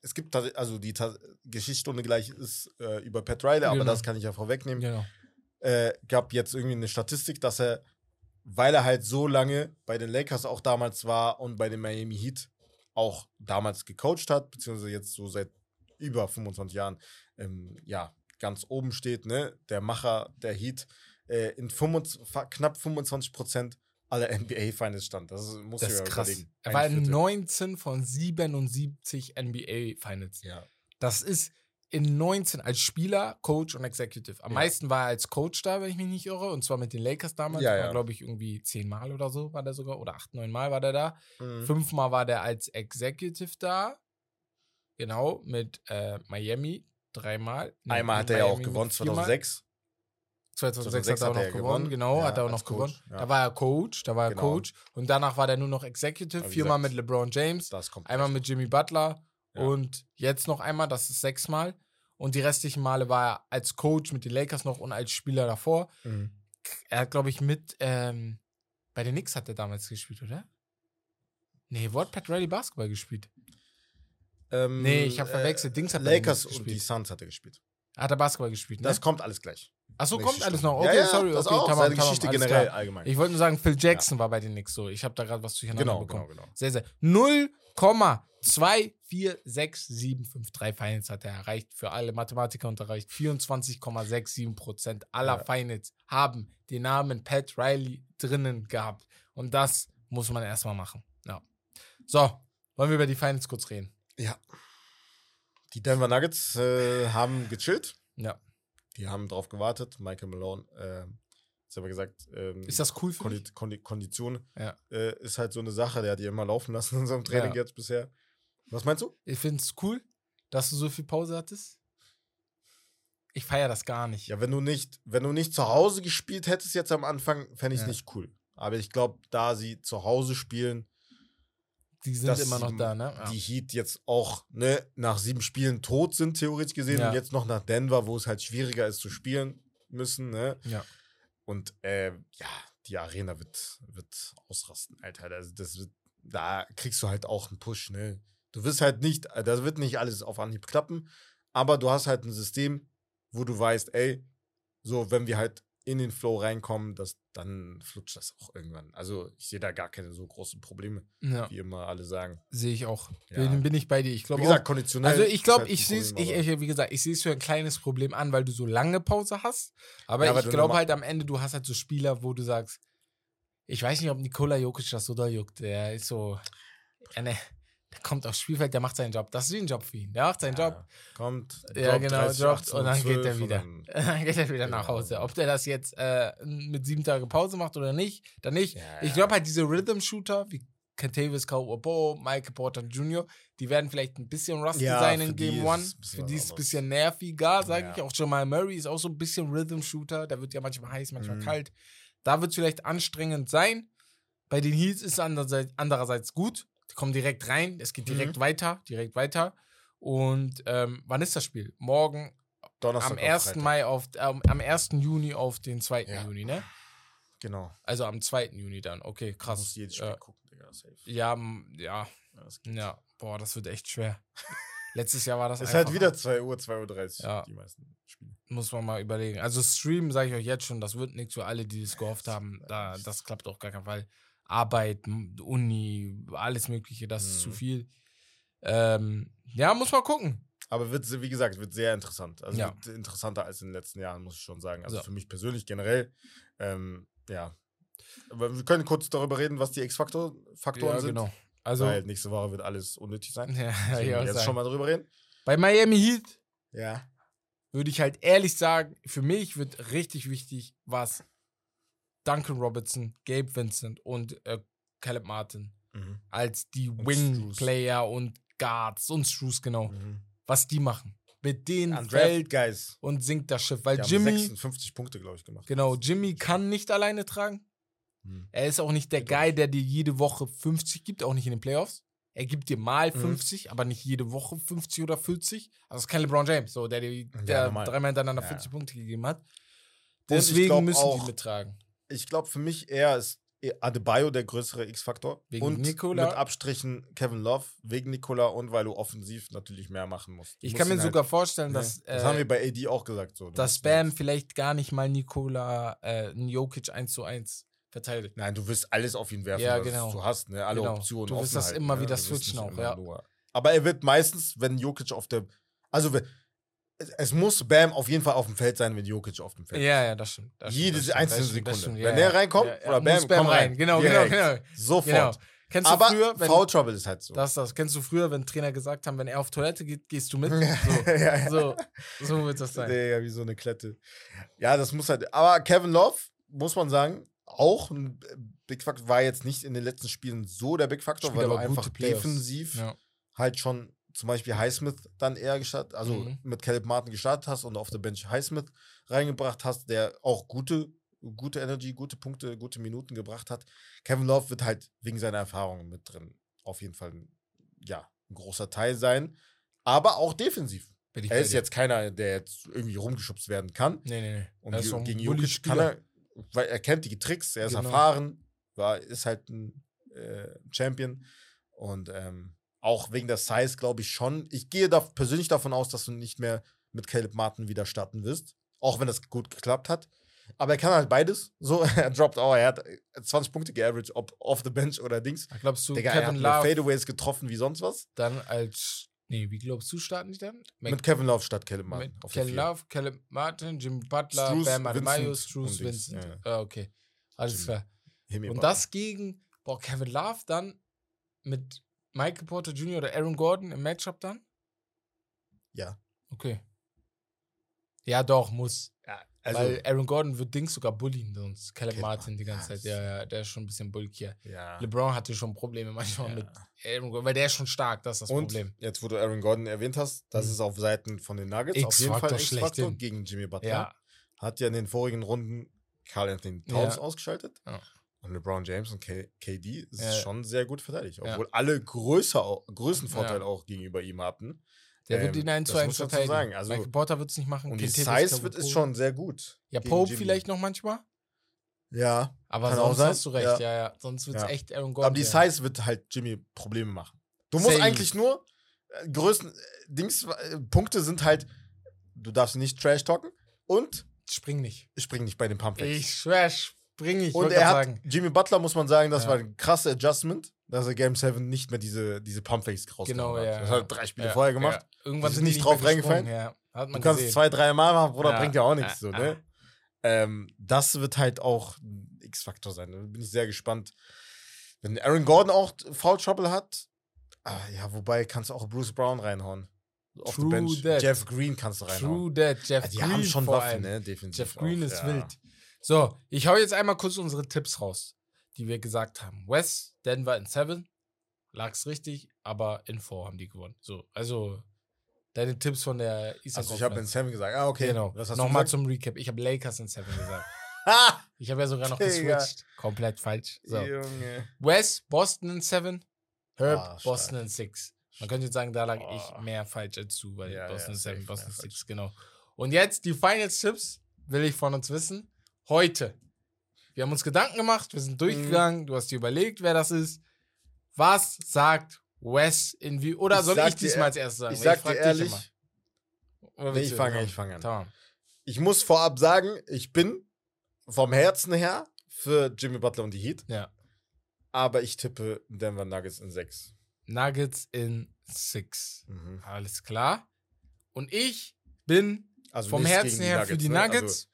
es gibt also die Ta- Geschichtsstunde gleich ist äh, über Pat Riley, aber Genau. das kann ich ja vorwegnehmen. Genau. Äh, gab jetzt irgendwie eine Statistik, dass er, weil er halt so lange bei den Lakers auch damals war und bei den Miami Heat auch damals gecoacht hat, beziehungsweise jetzt so seit über 25 Jahren, ähm, ja, ganz oben steht, ne? Der Macher der Heat äh, in 25, fa- knapp 25 Prozent aller NBA-Finals stand. Das muss Das ich ist ja krass. überlegen. Er war in Viertel. 19 von 77 NBA Finals. Ja. Das ist in 19 als Spieler, Coach und Executive. Am Ja. meisten war er als Coach da, wenn ich mich nicht irre. Und zwar mit den Lakers damals. Ja, war, ja. glaube ich, irgendwie zehnmal oder so war der sogar. Oder acht, neun Mal war der da. Mhm. Fünfmal war der als Executive da. Genau, mit äh, Miami. Dreimal. Einmal hat er ja auch gewonnen, mit viermal. 2006. 2006 hat er auch noch gewonnen, genau, Ja, hat er auch noch Coach, gewonnen. ja. Da war er Coach, da war er Genau. Coach. Und danach war der nur noch Executive, viermal mit LeBron James, Das kommt. einmal mit Jimmy Butler Ja. und jetzt noch einmal, das ist sechsmal. Und die restlichen Male war er als Coach mit den Lakers noch und als Spieler davor. Mhm. Er hat, glaube ich, mit, ähm, bei den Knicks hat er damals gespielt, oder? Nee, wo hat Pat Riley Basketball gespielt? Ähm, Nee, ich hab verwechselt. Dings hat Lakers und die gespielt. Suns hat er gespielt. Hat er Basketball gespielt, ne? Das kommt alles gleich. Achso, Nächste kommt alles noch. Okay, ja, ja, sorry, das okay, auch. tamam, Seine Geschichte generell klar. allgemein. Ich wollte nur sagen, Phil Jackson war bei den Knicks so. Ich habe da gerade was durcheinander genau, bekommen. genau, genau. Sehr, sehr. 0,24675 Finals hat er erreicht. Für alle Mathematiker unterreicht. 24,67% aller Ja. Finals haben den Namen Pat Riley drinnen gehabt. Und das muss man erstmal machen. Ja. So, wollen wir über die Finals kurz reden? Ja. Die Denver Nuggets äh, haben gechillt. Ja. Die haben drauf gewartet. Michael Malone äh, selber gesagt, ähm, Ist das cool für Kondi dich? Kondi Kondition Ja. äh, ist halt so eine Sache, der hat die immer laufen lassen in unserem Training Ja. jetzt bisher. Was meinst du? Ich finde es cool, dass du so viel Pause hattest. Ich feiere das gar nicht. Ja, wenn du nicht, wenn du nicht zu Hause gespielt hättest jetzt am Anfang, fände ich es Ja. nicht cool. Aber ich glaube, da sie zu Hause spielen, Die sind immer noch da, ne? Ja. die Heat jetzt auch ne, nach sieben Spielen tot sind, theoretisch gesehen, Ja. und jetzt noch nach Denver, wo es halt schwieriger ist zu spielen müssen. Ne? ja. Und äh, ja, die Arena wird, wird ausrasten, Alter. Also das wird, da kriegst du halt auch einen Push. Ne? Du wirst halt nicht, äh, da wird nicht alles auf Anhieb klappen, aber du hast halt ein System, wo du weißt, ey, so, wenn wir halt in den Flow reinkommen, das, dann flutscht das auch irgendwann. Also ich sehe da gar keine so großen Probleme, ja. wie immer alle sagen. Sehe ich auch. Ja. Bin, bin ich bei dir. Ich Wie glaube gesagt, auch. konditionell. Also ich glaube, halt ich sehe es, ich, aber- ich, wie gesagt, ich sehe es für ein kleines Problem an, weil du so lange Pause hast. Aber Ja, weil ich glaube halt am Ende, du hast halt so Spieler, wo du sagst, ich weiß nicht, ob Nikola Jokic das so da juckt. Der ist so, ja, ne, Der kommt aufs Spielfeld, der macht seinen Job. Das ist wie ein Job für ihn. Der macht seinen Job. Ja, kommt, Ja, genau, 30, droppt 18, und dann geht er 12 wieder. und Dann geht er wieder nach Genau. Hause. Ob der das jetzt äh, mit sieben Tage Pause macht oder nicht, dann nicht. Ja, Ich glaube halt, diese Rhythm-Shooter wie Kentavious Cowboy, Michael Porter Jr., die werden vielleicht ein bisschen rusty Ja, sein in Game One. Für die ist es ein bisschen nerviger, sage Ja. ich. Auch Jamal Murray ist auch so ein bisschen Rhythm-Shooter. Der wird ja manchmal heiß, manchmal Mhm. kalt. Da wird es vielleicht anstrengend sein. Bei den Heats ist es andererseits, andererseits gut. Kommen direkt rein. Es geht direkt Mhm. weiter, direkt weiter. Und ähm, wann ist das Spiel? Morgen Donnerstag am auf 1. Freitag. Mai auf, ähm, am 1. Juni auf den 2. Ja. Juni, ne? Genau. Also am 2. Juni dann. Okay, Du krass. musst jedes Spiel Äh, gucken, Digga. Safe. ja, ja, Ja, ja. Boah, das wird echt schwer. Letztes Jahr war das Es ist halt wieder 2 Uhr, 2.30 Uhr, Ja. die meisten Spiele. Muss man mal überlegen. Also Stream, sage ich euch jetzt schon, das wird nichts für alle, die es gehofft haben. Da, das klappt auf gar keinen Fall. Arbeit, Uni, alles Mögliche, das ist zu Mhm. viel. Ähm, ja, muss man gucken. Aber wird, wie gesagt, wird sehr interessant. Also Ja. wird interessanter als in den letzten Jahren, muss ich schon sagen. Also So. für mich persönlich generell, ähm, ja. Aber wir können kurz darüber reden, was die X-Faktoren ja, sind. genau. Also, Weil nächste Woche wird alles unnötig sein. ja, Deswegen ja, jetzt sagen. schon mal drüber reden. bei Miami Heat Ja. würde ich halt ehrlich sagen, für mich wird richtig wichtig, was Duncan Robertson, Gabe Vincent und äh, Caleb Martin Mhm. als die Wing-Player und Guards und Struce, genau, Mhm. was die machen. Mit denen Undrafted fällt Guys. und sinkt das Schiff. Weil Die haben Jimmy, 56 Punkte, glaube ich, gemacht. genau, Jimmy kann nicht alleine tragen. Mhm. Er ist auch nicht der Guy, der dir jede Woche 50 gibt, auch nicht in den Playoffs. Er gibt dir mal Mhm. 50, aber nicht jede Woche 50 oder 40. Also es ist kein LeBron James, so, der dir der normal. dreimal hintereinander Ja. 40 Punkte gegeben hat. Deswegen glaub müssen die mittragen. Ich glaube, für mich eher ist Adebayo der größere X-Faktor. Und Nikola. mit Abstrichen Kevin Love wegen Nikola und weil du offensiv natürlich mehr machen musst. Du Ich musst kann mir halt- sogar vorstellen, ne, dass, das äh, haben wir bei AD auch gesagt. So. Dass Bam halt- vielleicht gar nicht mal Nikola äh, Jokic 1 zu 1 verteidigt. Nein, du wirst alles auf ihn werfen, Ja, was genau. du hast. Ne? Alle Genau. Optionen Du wirst das halten, immer ne? wieder wirst switchen auch, ja. Nur. Aber er wird meistens, wenn Jokic auf der. Also, wenn- es, muss Bam auf jeden Fall auf dem Feld sein, wenn Jokic auf dem Feld Ja, ja, das stimmt. Das Jede stimmt, einzelne das stimmt, das Sekunde. stimmt, Wenn ja, der reinkommt, ja, ja, oder muss Bam, komm rein. Genau, Direkt. genau, genau. Sofort. genau. Kennst du Aber früher, wenn, Foul Trouble ist halt so. das, das, kennst du früher, wenn Trainer gesagt haben, wenn er auf Toilette geht, gehst du mit? So, ja, ja. so, so wird das sein. Digga, wie so eine Klette. Ja, das muss halt. Aber Kevin Love, muss man sagen, auch ein Big Factor, war jetzt nicht in den letzten Spielen so der Big Factor, Spielt weil gute einfach defensiv Ja. halt schon zum Beispiel Highsmith dann eher gestartet, also Mhm. mit Caleb Martin gestartet hast und auf der Bench Highsmith reingebracht hast, der auch gute, gute Energy, gute Punkte, gute Minuten gebracht hat. Kevin Love wird halt wegen seiner Erfahrungen mit drin auf jeden Fall ja, ein großer Teil sein, aber auch defensiv. Er ist jetzt keiner, der jetzt irgendwie rumgeschubst werden kann. Nee, nee, nee. Und Er ist Jo- so ein gegen Jokic kann er, weil er kennt die Tricks, er ist Genau. erfahren, war, ist halt ein äh, Champion. Und ähm, auch wegen der Size glaube ich schon. Ich gehe da persönlich davon aus, dass du nicht mehr mit Caleb Martin wieder starten wirst. Auch wenn das gut geklappt hat. Aber er kann halt beides. So, er droppt auch, er hat äh, 20 Punkte geaveraged, ob off the bench oder Dings. Glaubst du, Digga, er hat Kevin Love Fadeaways getroffen wie sonst was. dann als. Nee, wie glaubst du, starten die dann? Mit Kevin Love statt Caleb Martin. Mit Kevin. Love, Caleb Martin, Jimmy Butler, Strus, Bam Adebayo, Struce, Vincent. ja, Ah, okay. Alles Jimmy. klar. Hemi Und das gegen, boah, Kevin Love dann mit Michael Porter Jr. oder Aaron Gordon im Matchup dann? Ja. Okay. Ja, doch, muss. Ja, also, Weil Aaron Gordon wird Dings sogar bullien, sonst Caleb Caleb Martin die ganze ja, Zeit. Ja, ja, der ist schon ein bisschen bulkier. ja. LeBron hatte schon Probleme manchmal Ja. mit Aaron Gordon, weil der ist schon stark, das ist das Und Problem. jetzt, wo du Aaron Gordon erwähnt hast, das Mhm. ist auf Seiten von den Nuggets auf jeden Fall X-Faktor gegen Jimmy Butler. Ja, Hat ja in den vorigen Runden Carl Anthony Towns Ja. ausgeschaltet. Und LeBron James und K KD ist Ja. schon sehr gut verteidigt. Obwohl alle größer, Größenvorteil auch gegenüber ihm hatten. der wird Ähm, ihn 1 zu das 1 muss man dazu verteidigen. sagen. Also, Michael Porter wird es nicht machen. und die Size wird ist schon sehr gut. Ja, Pope Jimmy. vielleicht noch manchmal. Ja. Aber sonst hast du recht, ja. ja, ja. Sonst wird es Ja. echt Aaron Gordon. Aber die. Size wird halt Jimmy Probleme machen. Du musst Safe. eigentlich nur äh, größten äh, Dings, äh, Punkte sind halt, du darfst nicht Trash talken und Spring nicht. spring nicht bei den Pump Fakes. Ich schwör, nicht. Ich Und er hat, sagen. Jimmy Butler, muss man sagen, das Ja. war ein krasses Adjustment, dass er Game 7 nicht mehr diese, diese Pumpfakes rausgehauen Genau, hat. ja. Das hat er drei Spiele ja, vorher gemacht. Irgendwann sind sind nicht drauf reingefallen. Du kannst es zwei, drei Mal machen, Bruder, bringt ja auch nichts. so, ne? Ähm, das wird halt auch ein X-Faktor sein. Da bin ich sehr gespannt. Wenn Aaron Gordon auch Foul Trouble hat, Ah, ja, wobei kannst du auch Bruce Brown reinhauen. Auf True die Bench. that. Jeff Green kannst du reinhauen. True that. Jeff Ja, die Green haben schon Waffen, ne? Defensiv. Jeff Green auch, ist wild. So, ich hau jetzt einmal kurz unsere Tipps raus, die wir gesagt haben. West, Denver in 7. Lag's richtig, aber in 4 haben die gewonnen. So, also deine Tipps von der Eastern Also ich habe in. Seven gesagt. Ah, okay. Genau. Nochmal zum Recap. Ich habe Lakers in 7 gesagt. Ich habe ja sogar noch Digga. geswitcht. Komplett falsch. So. Junge. West, Boston in 7. Herb, Ah. Boston in 6. Man könnte jetzt sagen, da lag ich mehr falsch als du, weil Ja, Boston ja, in 7, safe Boston mehr 6, genau. Und jetzt die Finals-Tipps will ich von uns wissen. Heute. Wir haben uns Gedanken gemacht, wir sind durchgegangen, Mhm. du hast dir überlegt, wer das ist. Was sagt Wes in wie. Oder Ich soll ich diesmal als erstes sagen? Ich sag frag dir ehrlich, Nee, ich fange ich fange an. Tamam. ich muss vorab sagen, ich bin vom Herzen her für Jimmy Butler und die Heat, Ja. aber ich tippe Denver Nuggets in 6. Nuggets in 6. Mhm. Alles klar. Und ich bin Also vom Herzen her für die ne? Nuggets,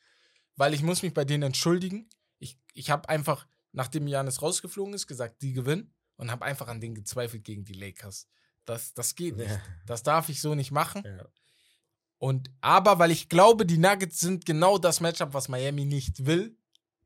weil ich muss mich bei denen entschuldigen. Ich, ich habe einfach, nachdem Janis rausgeflogen ist, gesagt, die gewinnen und habe einfach an denen gezweifelt gegen die Lakers. Das, das geht nicht. ja, Das darf ich so nicht machen. ja. Und aber weil ich glaube, die Nuggets sind genau das Matchup, was Miami nicht will.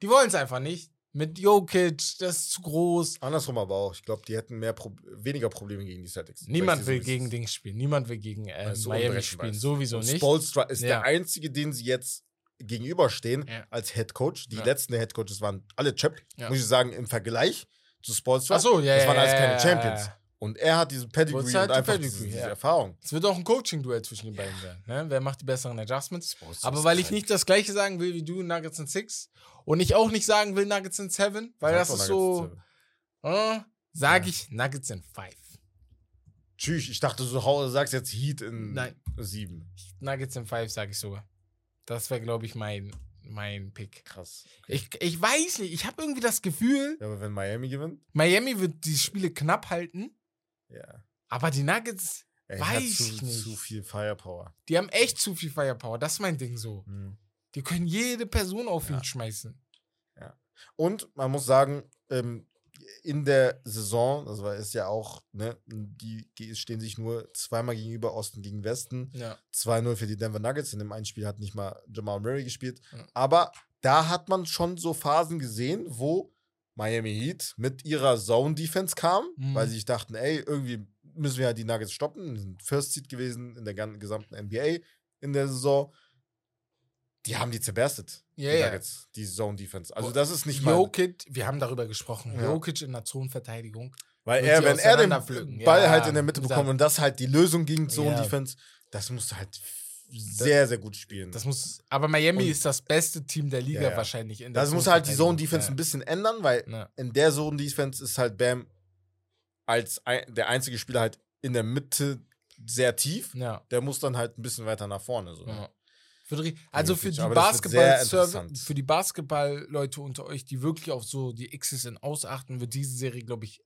Die wollen es einfach nicht. Mit Jokic, das ist zu groß. Andersrum aber auch. Ich glaube, die hätten mehr Pro weniger Probleme gegen die Celtics. Niemand will so- gegen Dings spielen. Niemand will gegen äh, Miami spielen. Sowieso nicht. Spoelstra ist Ja. der einzige, den sie jetzt gegenüberstehen Ja. als Head Coach. Die Ja. letzten Head Coaches waren alle Chap, Ja. muss ich sagen, im Vergleich zu Spoelstra. Ach so, ja, Das ja, waren alles ja, keine ja, Champions. ja. Und er hat diesen Pedigree und halt einfach Pedigree, diese, diese ja. Erfahrung. Es wird auch ein Coaching-Duell zwischen den beiden werden. Ne? Wer macht die besseren Adjustments? Aber weil ich nicht das gleiche sagen will wie du, Nuggets in 6 und ich auch nicht sagen will Nuggets in 7, weil Sag das ist so, äh, sage Ja. ich Nuggets in 5. Tschüss, ich dachte, du sagst jetzt Heat in Nein. 7. Nuggets in 5 sage ich sogar. Das wäre, glaube ich, mein, mein Pick. Krass. Ich, ich weiß nicht, ich habe irgendwie das Gefühl, Ja, aber wenn Miami gewinnt, Miami wird die Spiele knapp halten, ja. aber die Nuggets, Er Weiß hat ich zu, nicht. zu viel Firepower. die haben echt zu viel Firepower. Das ist mein Ding so. Mhm. Die können jede Person auf Ja. ihn schmeißen. Und man muss sagen, ähm, in der Saison, das war ist ja auch, ne, die stehen sich nur zweimal gegenüber, Osten gegen Westen. Ja. 2-0 für die Denver Nuggets. In dem einen Spiel hat nicht mal Jamal Murray gespielt. Ja. Aber da hat man schon so Phasen gesehen, wo Miami Heat mit ihrer Zone-Defense kam, Mhm. weil sie sich dachten, ey, irgendwie müssen wir ja die Nuggets stoppen. Sind First Seed gewesen in der gesamten NBA in der Saison. Die haben die zerberstet, Ja. Nuggets, die Zone-Defense. Also das ist nicht mal... Jokic, wir haben darüber gesprochen. Ja. Jokic in der Zonenverteidigung. Weil er, wenn er den. Ball Ja, halt in der Mitte bekommt und das halt die Lösung gegen Zone Ja. Defense, das musst du halt sehr, sehr gut spielen. Das muss, aber Miami Und- ist das beste Team der Liga Ja, wahrscheinlich. In der das muss halt die Zone. Defense ein bisschen ändern, weil in der Zone Defense ist halt Bam als ein, der einzige Spieler halt in der Mitte sehr tief. Der muss dann halt ein bisschen weiter nach vorne. So. Ja. Also für die aber das wird sehr Basketball interessant. für die Basketball-Leute unter euch, die wirklich auf so die X's und ausachten, wird diese Serie, glaube ich,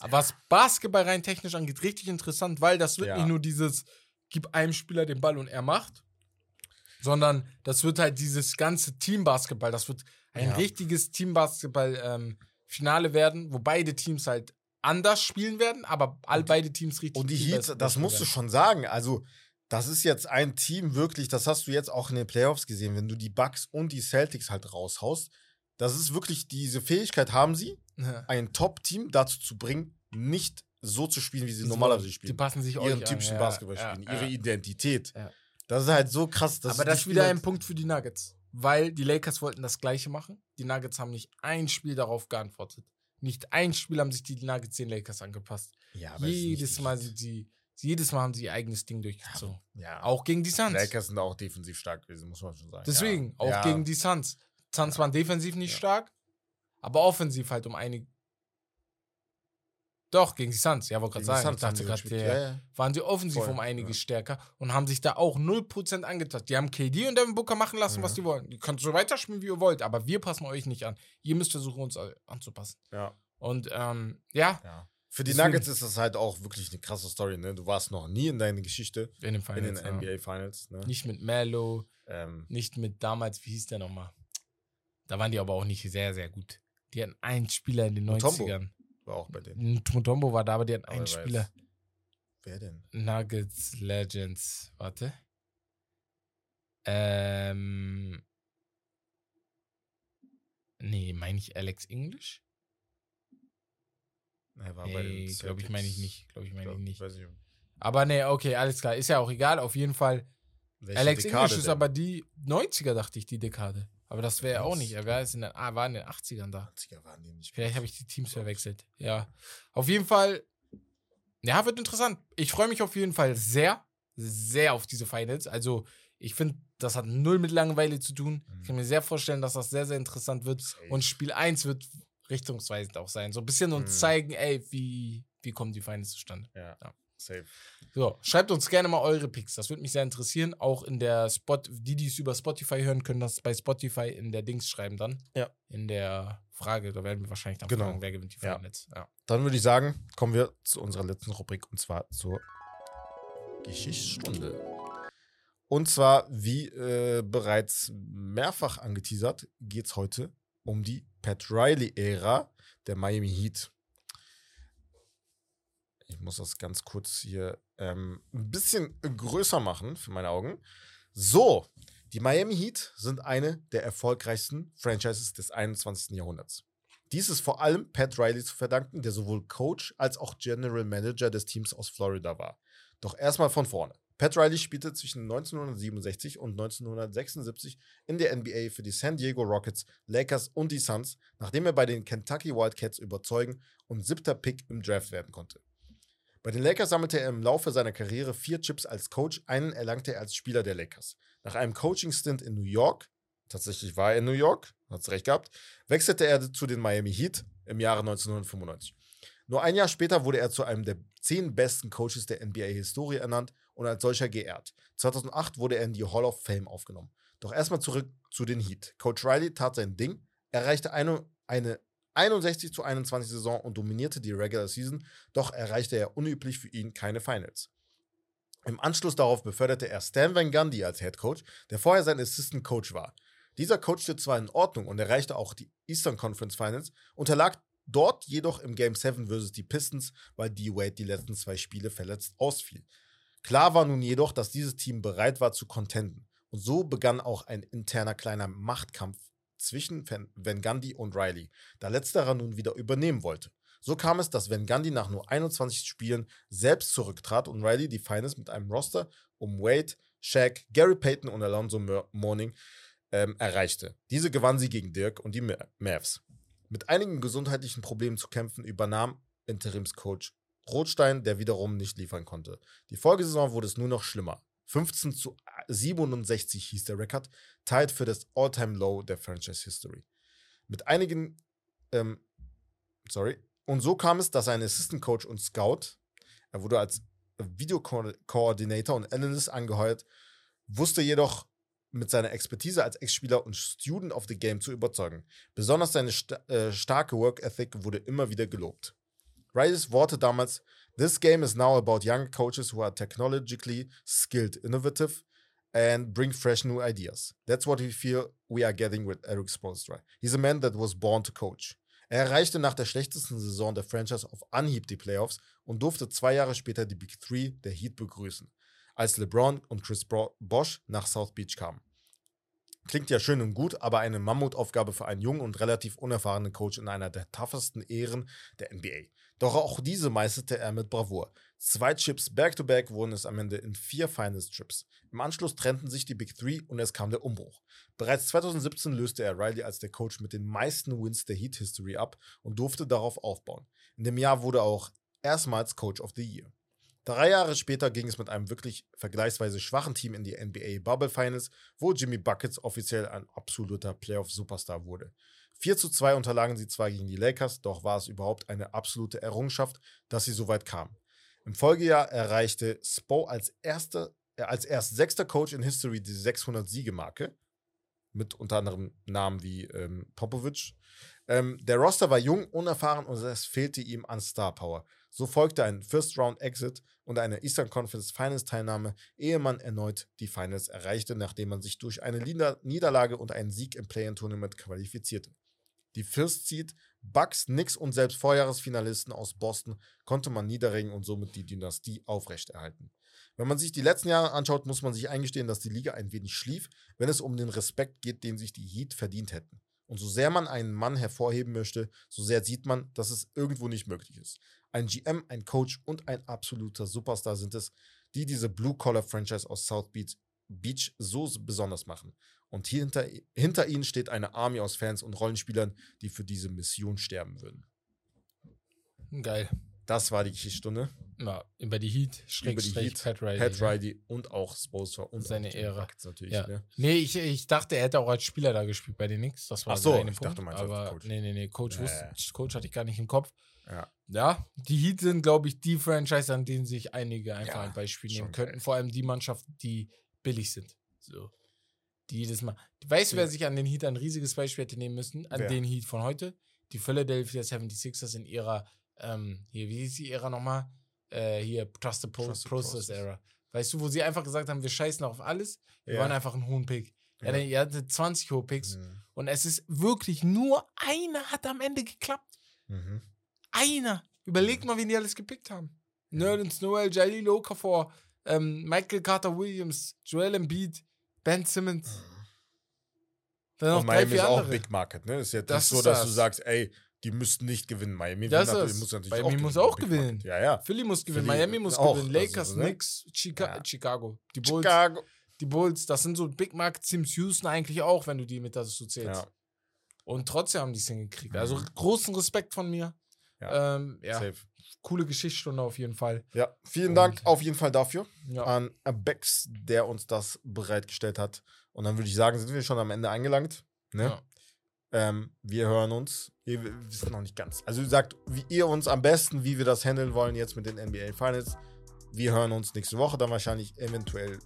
was Basketball rein technisch angeht, richtig interessant, weil das wird Ja. nicht nur dieses, gib einem Spieler den Ball und er macht, sondern das wird halt dieses ganze Team-Basketball, das wird ein Ja. richtiges Team-Basketball-Finale werden, wo beide Teams halt anders spielen werden, aber all beide Teams richtig Und die Heat, das musst du werden. schon sagen. Also, das ist jetzt ein Team wirklich, das hast du jetzt auch in den Playoffs gesehen, wenn du die Bucks und die Celtics halt raushaust. Das ist wirklich, diese Fähigkeit haben sie, Ja. ein Top-Team dazu zu bringen, nicht so zu spielen, wie sie Die normalerweise Die spielen. passen sich Ihren euch typischen an. Basketball ja, spielen, ja, ihre. Identität. Das ist halt so krass. dass Aber die das ist wieder halt- ein Punkt für die Nuggets. Weil die Lakers wollten das Gleiche machen. Die Nuggets haben nicht ein Spiel darauf geantwortet. Nicht ein Spiel haben sich die Nuggets den Lakers angepasst. Ja, Jedes die Mal sind sie, jedes Mal haben sie ihr eigenes Ding durchgezogen. Ja, Auch gegen die die Suns. Lakers sind auch defensiv stark gewesen, muss man schon sagen. Deswegen, ja. auch ja. gegen die Suns. Suns waren defensiv nicht stark, aber offensiv halt um einige. Doch, gegen die Suns, ja, wollte gerade sagen. Suns Ich dachte ja. waren sie offensiv Voll, um einiges stärker und haben sich da auch 0% angetastet. Die haben KD und Devin Booker machen lassen, was die wollen. Ihr könnt so weiterspielen, wie ihr wollt, aber wir passen euch nicht an. Ihr müsst versuchen, uns anzupassen. ja. Und ähm, ja, Ja. Für die Nuggets ist das halt auch wirklich eine krasse Story, ne? Du warst noch nie in deiner Geschichte in den in Finals. den ja. NBA Finals, ne? Nicht mit Melo, Ähm, nicht mit damals, wie hieß der nochmal? Da waren die aber auch nicht sehr, sehr gut. Die hatten einen Spieler in den Mutombo. 90ern. war auch bei denen. Mutombo war da, aber die hatten Aber einen er Spieler. jetzt- Wer denn? Nuggets Legends. Warte. Ähm. Nee, meine ich Alex English? Er war bei Nee, glaube ich, meine ich nicht. Glaube ich, meine ich Glaub- nicht. Weiß ich, Aber nee, okay, alles klar. Ist ja auch egal. Auf jeden Fall. welche Alex Dekade English ist denn? aber die 90er, dachte ich, die Dekade. Aber das wäre auch nicht. Er war, in den, ah, war in den 80ern da. 80er waren die nicht. Vielleicht habe ich die Teams verwechselt. Ja. Auf jeden Fall. Ja, wird interessant. Ich freue mich auf jeden Fall sehr, sehr auf diese Finals. Also, ich finde, das hat null mit Langeweile zu tun. Ich kann mir sehr vorstellen, dass das sehr, sehr interessant wird. Und Spiel 1 wird richtungsweisend auch sein. So ein bisschen uns Mhm. zeigen, ey, wie, wie kommen die Finals zustande. Ja, Ja. safe. So, schreibt uns gerne mal eure Picks. Das würde mich sehr interessieren. Auch in der Spot, die, die es über Spotify hören, können das bei Spotify in der Dings schreiben dann. Ja. In der Frage, da werden wir wahrscheinlich dann Genau. fragen, wer gewinnt die Ja. Finals. Ja. Dann würde ich sagen, kommen wir zu unserer letzten Rubrik und zwar zur Geschichtsstunde. Und zwar, wie äh, bereits mehrfach angeteasert, geht es heute um die Pat Riley-Ära der Miami Heat. Ich muss das ganz kurz hier ähm, ein bisschen größer machen für meine Augen. So, die Miami Heat sind eine der erfolgreichsten Franchises des 21. Jahrhunderts. Dies ist vor allem Pat Riley zu verdanken, der sowohl Coach als auch General Manager des Teams aus Florida war. Doch erstmal von vorne. Pat Riley spielte zwischen 1967 und 1976 in der NBA für die San Diego Rockets, Lakers und die Suns, nachdem er bei den Kentucky Wildcats überzeugen und siebter Pick im Draft werden konnte. Bei den Lakers sammelte er im Laufe seiner Karriere vier Chips als Coach, einen erlangte er als Spieler der Lakers. Nach einem Coaching-Stint in New York, tatsächlich war er in New York, hat's recht gehabt, wechselte er zu den Miami Heat im Jahre 1995. Nur ein Jahr später wurde er zu einem der zehn besten Coaches der NBA-Historie ernannt und als solcher geehrt. 2008 wurde er in die Hall of Fame aufgenommen. Doch erstmal zurück zu den Heat. Coach Riley tat sein Ding, erreichte eine, eine 61 zu 21 Saison und dominierte die Regular Season, doch erreichte er unüblich für ihn keine Finals. Im Anschluss darauf beförderte er Stan Van Gundy als Head Coach, der vorher sein Assistant Coach war. Dieser coachte zwar in Ordnung und erreichte auch die Eastern Conference Finals, unterlag dort jedoch im Game 7 versus die Pistons, weil D. Wade die letzten zwei Spiele verletzt ausfiel. Klar war nun jedoch, dass dieses Team bereit war zu contenden. Und so begann auch ein interner kleiner Machtkampf zwischen Van Gundy und Riley, da letzterer nun wieder übernehmen wollte. So kam es, dass Van Gundy nach nur 21 Spielen selbst zurücktrat und Riley die Finals mit einem Roster um Wade, Shaq, Gary Payton und Alonzo Mo- Mourning ähm, erreichte. Diese gewann sie gegen Dirk und die Ma- Mavs. Mit einigen gesundheitlichen Problemen zu kämpfen, übernahm Interimscoach Rothstein, der wiederum nicht liefern konnte. Die Folgesaison wurde es nur noch schlimmer. 15 zu 67 hieß der Rekord, tied für das All-Time-Low der Franchise History. Mit einigen, ähm, sorry, und so kam es, dass ein Assistant Coach und Scout, er wurde als Video-Coordinator und Analyst angeheuert, wusste jedoch mit seiner Expertise als Ex-Spieler und Student of the Game zu überzeugen. Besonders seine sta äh, starke Work Ethic wurde immer wieder gelobt. Rileys Worte damals: This game is now about young coaches who are technologically skilled, innovative, and bring fresh new ideas. That's what we feel we are getting with Eric Spoelstra. He's a man that was born to coach. Er erreichte nach der schlechtesten Saison der Franchise auf Anhieb die Playoffs und durfte zwei Jahre später die Big Three der Heat begrüßen, als LeBron und Chris Bosch nach South Beach kamen. Klingt ja schön und gut, aber eine Mammutaufgabe für einen jungen und relativ unerfahrenen Coach in einer der toughesten Ehren der NBA. Doch auch diese meisterte er mit Bravour. Zwei Chips back-to-back wurden es am Ende in vier Finals-Trips. Im Anschluss trennten sich die Big Three und es kam der Umbruch. Bereits 2017 löste er Riley als der Coach mit den meisten Wins der Heat-History ab und durfte darauf aufbauen. In dem Jahr wurde er auch erstmals Coach of the Year. Drei Jahre später ging es mit einem wirklich vergleichsweise schwachen Team in die NBA Bubble Finals, wo Jimmy Buckets offiziell ein absoluter Playoff-Superstar wurde. 4 zu 2 unterlagen sie zwar gegen die Lakers, doch war es überhaupt eine absolute Errungenschaft, dass sie so weit kamen. Im Folgejahr erreichte Spo als, erster, äh, als erst sechster Coach in History die 600-Siege-Marke, mit unter anderem Namen wie ähm, Popovic. Ähm, der Roster war jung, unerfahren und es fehlte ihm an Star Power. So folgte ein First-Round-Exit und eine Eastern Conference Finals-Teilnahme, ehe man erneut die Finals erreichte, nachdem man sich durch eine Nieder Niederlage und einen Sieg im Play-In-Tournament qualifizierte. Die First Seed, Bucks, Knicks und selbst Vorjahresfinalisten aus Boston konnte man niederringen und somit die Dynastie aufrechterhalten. Wenn man sich die letzten Jahre anschaut, muss man sich eingestehen, dass die Liga ein wenig schlief, wenn es um den Respekt geht, den sich die Heat verdient hätten. Und so sehr man einen Mann hervorheben möchte, so sehr sieht man, dass es irgendwo nicht möglich ist. Ein GM, ein Coach und ein absoluter Superstar sind es, die diese Blue-Collar-Franchise aus South Beach, Beach so besonders machen. Und hinter, hinter ihnen steht eine Army aus Fans und Rollenspielern, die für diese Mission sterben würden. Geil. Das war die Geschichtsstunde. Ja, über die Heat, Über Schrägstrich, die Heat, Pat Riley. Pat Riley und auch Spoelstra und Seine auch Ehre. Buckets natürlich. Ja. Ne? Nee, ich, ich dachte, er hätte auch als Spieler da gespielt bei den Knicks. Das war Ach so, ich Punkt. dachte, als aber Coach. nee, nee, nee, Coach, Nee. wusste, Coach hatte ich gar nicht im Kopf. Ja. Ja, die Heat sind, glaube ich, die Franchise, an denen sich einige einfach Ja, ein Beispiel nehmen könnten. Vor allem die Mannschaften, die billig sind. So. Die jedes Mal. Weißt du, wer sich an den Heat ein riesiges Beispiel hätte nehmen müssen? An Wer? den Heat von heute? Die Philadelphia 76ers in ihrer, ähm, hier, wie hieß die Ära nochmal? Äh, hier, Trusted, Pro Trusted Process Process. Era. Weißt du, wo sie einfach gesagt haben, wir scheißen auf alles, wir Ja. wollen einfach einen hohen Pick. Ja. Ja. Er hatte 20 hohe Picks Mhm. und es ist wirklich nur einer hat am Ende geklappt. Mhm. Einer. Überlegt mal, wen die alles gepickt haben. Nerlens Noel, Jalil Okafor, ähm, Michael Carter Williams, Joel Embiid, Ben Simmons. Dann noch Und drei, Miami ist auch andere. Big Market, ne? Ist jetzt Das nicht so, dass du das. sagst, ey, die müssten nicht gewinnen. Miami Das ist- muss natürlich Miami auch muss gewinnen, auch gewinnen. Ja, ja. Philly muss gewinnen, Philly Miami muss auch, gewinnen, also, Lakers, ne? Knicks, Chica Ja. Chicago. Die Bulls, Chicago. die Bulls, das sind so Big Market Teams, Houston eigentlich auch, wenn du die mit dazu zählst. Ja, Und trotzdem haben die es hingekriegt. Mhm. Also großen Respekt von mir. Ja. Ähm, ja. safe. Coole Geschichtsstunde auf jeden Fall. Ja, vielen Und- Dank auf jeden Fall dafür Ja. an Bex, der uns das bereitgestellt hat. Und dann würde ich sagen, sind wir schon am Ende angelangt. Ne? Ja. Ähm, wir hören uns. Wir wissen noch nicht ganz. Also, sagt wie ihr uns am besten, wie wir das handeln wollen jetzt mit den NBA Finals. Wir hören uns nächste Woche dann wahrscheinlich eventuell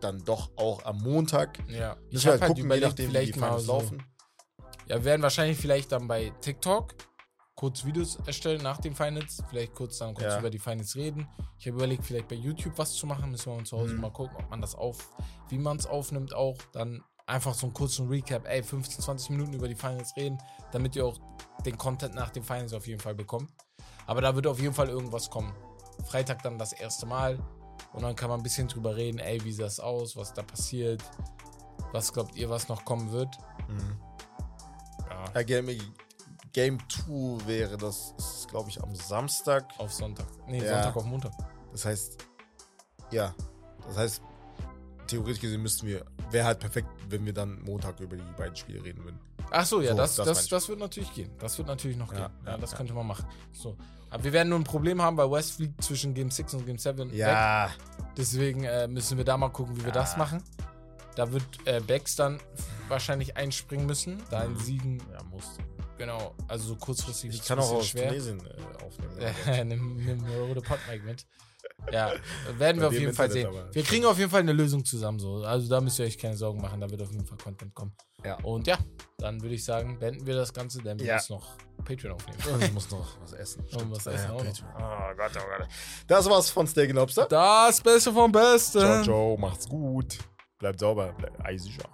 dann doch auch am Montag. Ja, Müssen ich wir habe halt gucken, je überlegt, nachdem, wie die Finals so. laufen. Ja, wir werden wahrscheinlich vielleicht dann bei TikTok kurz Videos erstellen nach den Finals. Vielleicht kurz dann kurz Ja. über die Finals reden. Ich habe überlegt, vielleicht bei YouTube was zu machen. Müssen wir uns zu Hause Mhm. mal gucken, ob man das auf, wie man es aufnimmt auch. Dann einfach so einen kurzen Recap, ey, 15, 20 Minuten über die Finals reden, damit ihr auch den Content nach den Finals auf jeden Fall bekommt. Aber da wird auf jeden Fall irgendwas kommen. Freitag dann das erste Mal. Und dann kann man ein bisschen drüber reden, ey, wie sieht das aus, was da passiert. Was glaubt ihr, was noch kommen wird? Mhm. Ja. Ja, Game, Game 2 wäre das, glaube ich, am Samstag. Auf Sonntag. Nee, Ja. Sonntag auf Montag. Das heißt, ja, das heißt, theoretisch gesehen müssten wir, wäre halt perfekt, wenn wir dann Montag über die beiden Spiele reden würden. Ach so, ja, So, das, das das, das, wird natürlich gehen. Das wird natürlich noch Ja, gehen. Ja, das ja. könnte man machen. So. Aber wir werden nur ein Problem haben, weil West fliegt zwischen Game 6 und Game 7 weg. Ja, Deswegen äh, müssen wir da mal gucken, wie wir Ja. das machen. Da wird äh, Bex dann wahrscheinlich einspringen müssen, da ein Mhm. Siegen, ja, muss. Genau, also so kurzfristig Ich kann auch aus Tunesien äh, aufnehmen. Äh, nimm, nimm eine rote Podmic mit. Ja, werden wir auf jeden Fall sehen. aber. Wir kriegen auf jeden Fall eine Lösung zusammen. So. Also da müsst ihr euch keine Sorgen machen. Da wird auf jeden Fall Content kommen. Ja. Und ja, dann würde ich sagen, beenden wir das Ganze, denn wir Ja. müssen noch Patreon aufnehmen. Und ich muss noch was essen. Und was essen auch noch. Patreon. Oh Gott, oh Gott. Das war's von Steak and Lobster. Das Beste vom Besten. Ciao, ciao, macht's gut. Bleibt sauber, bleibt eisiger.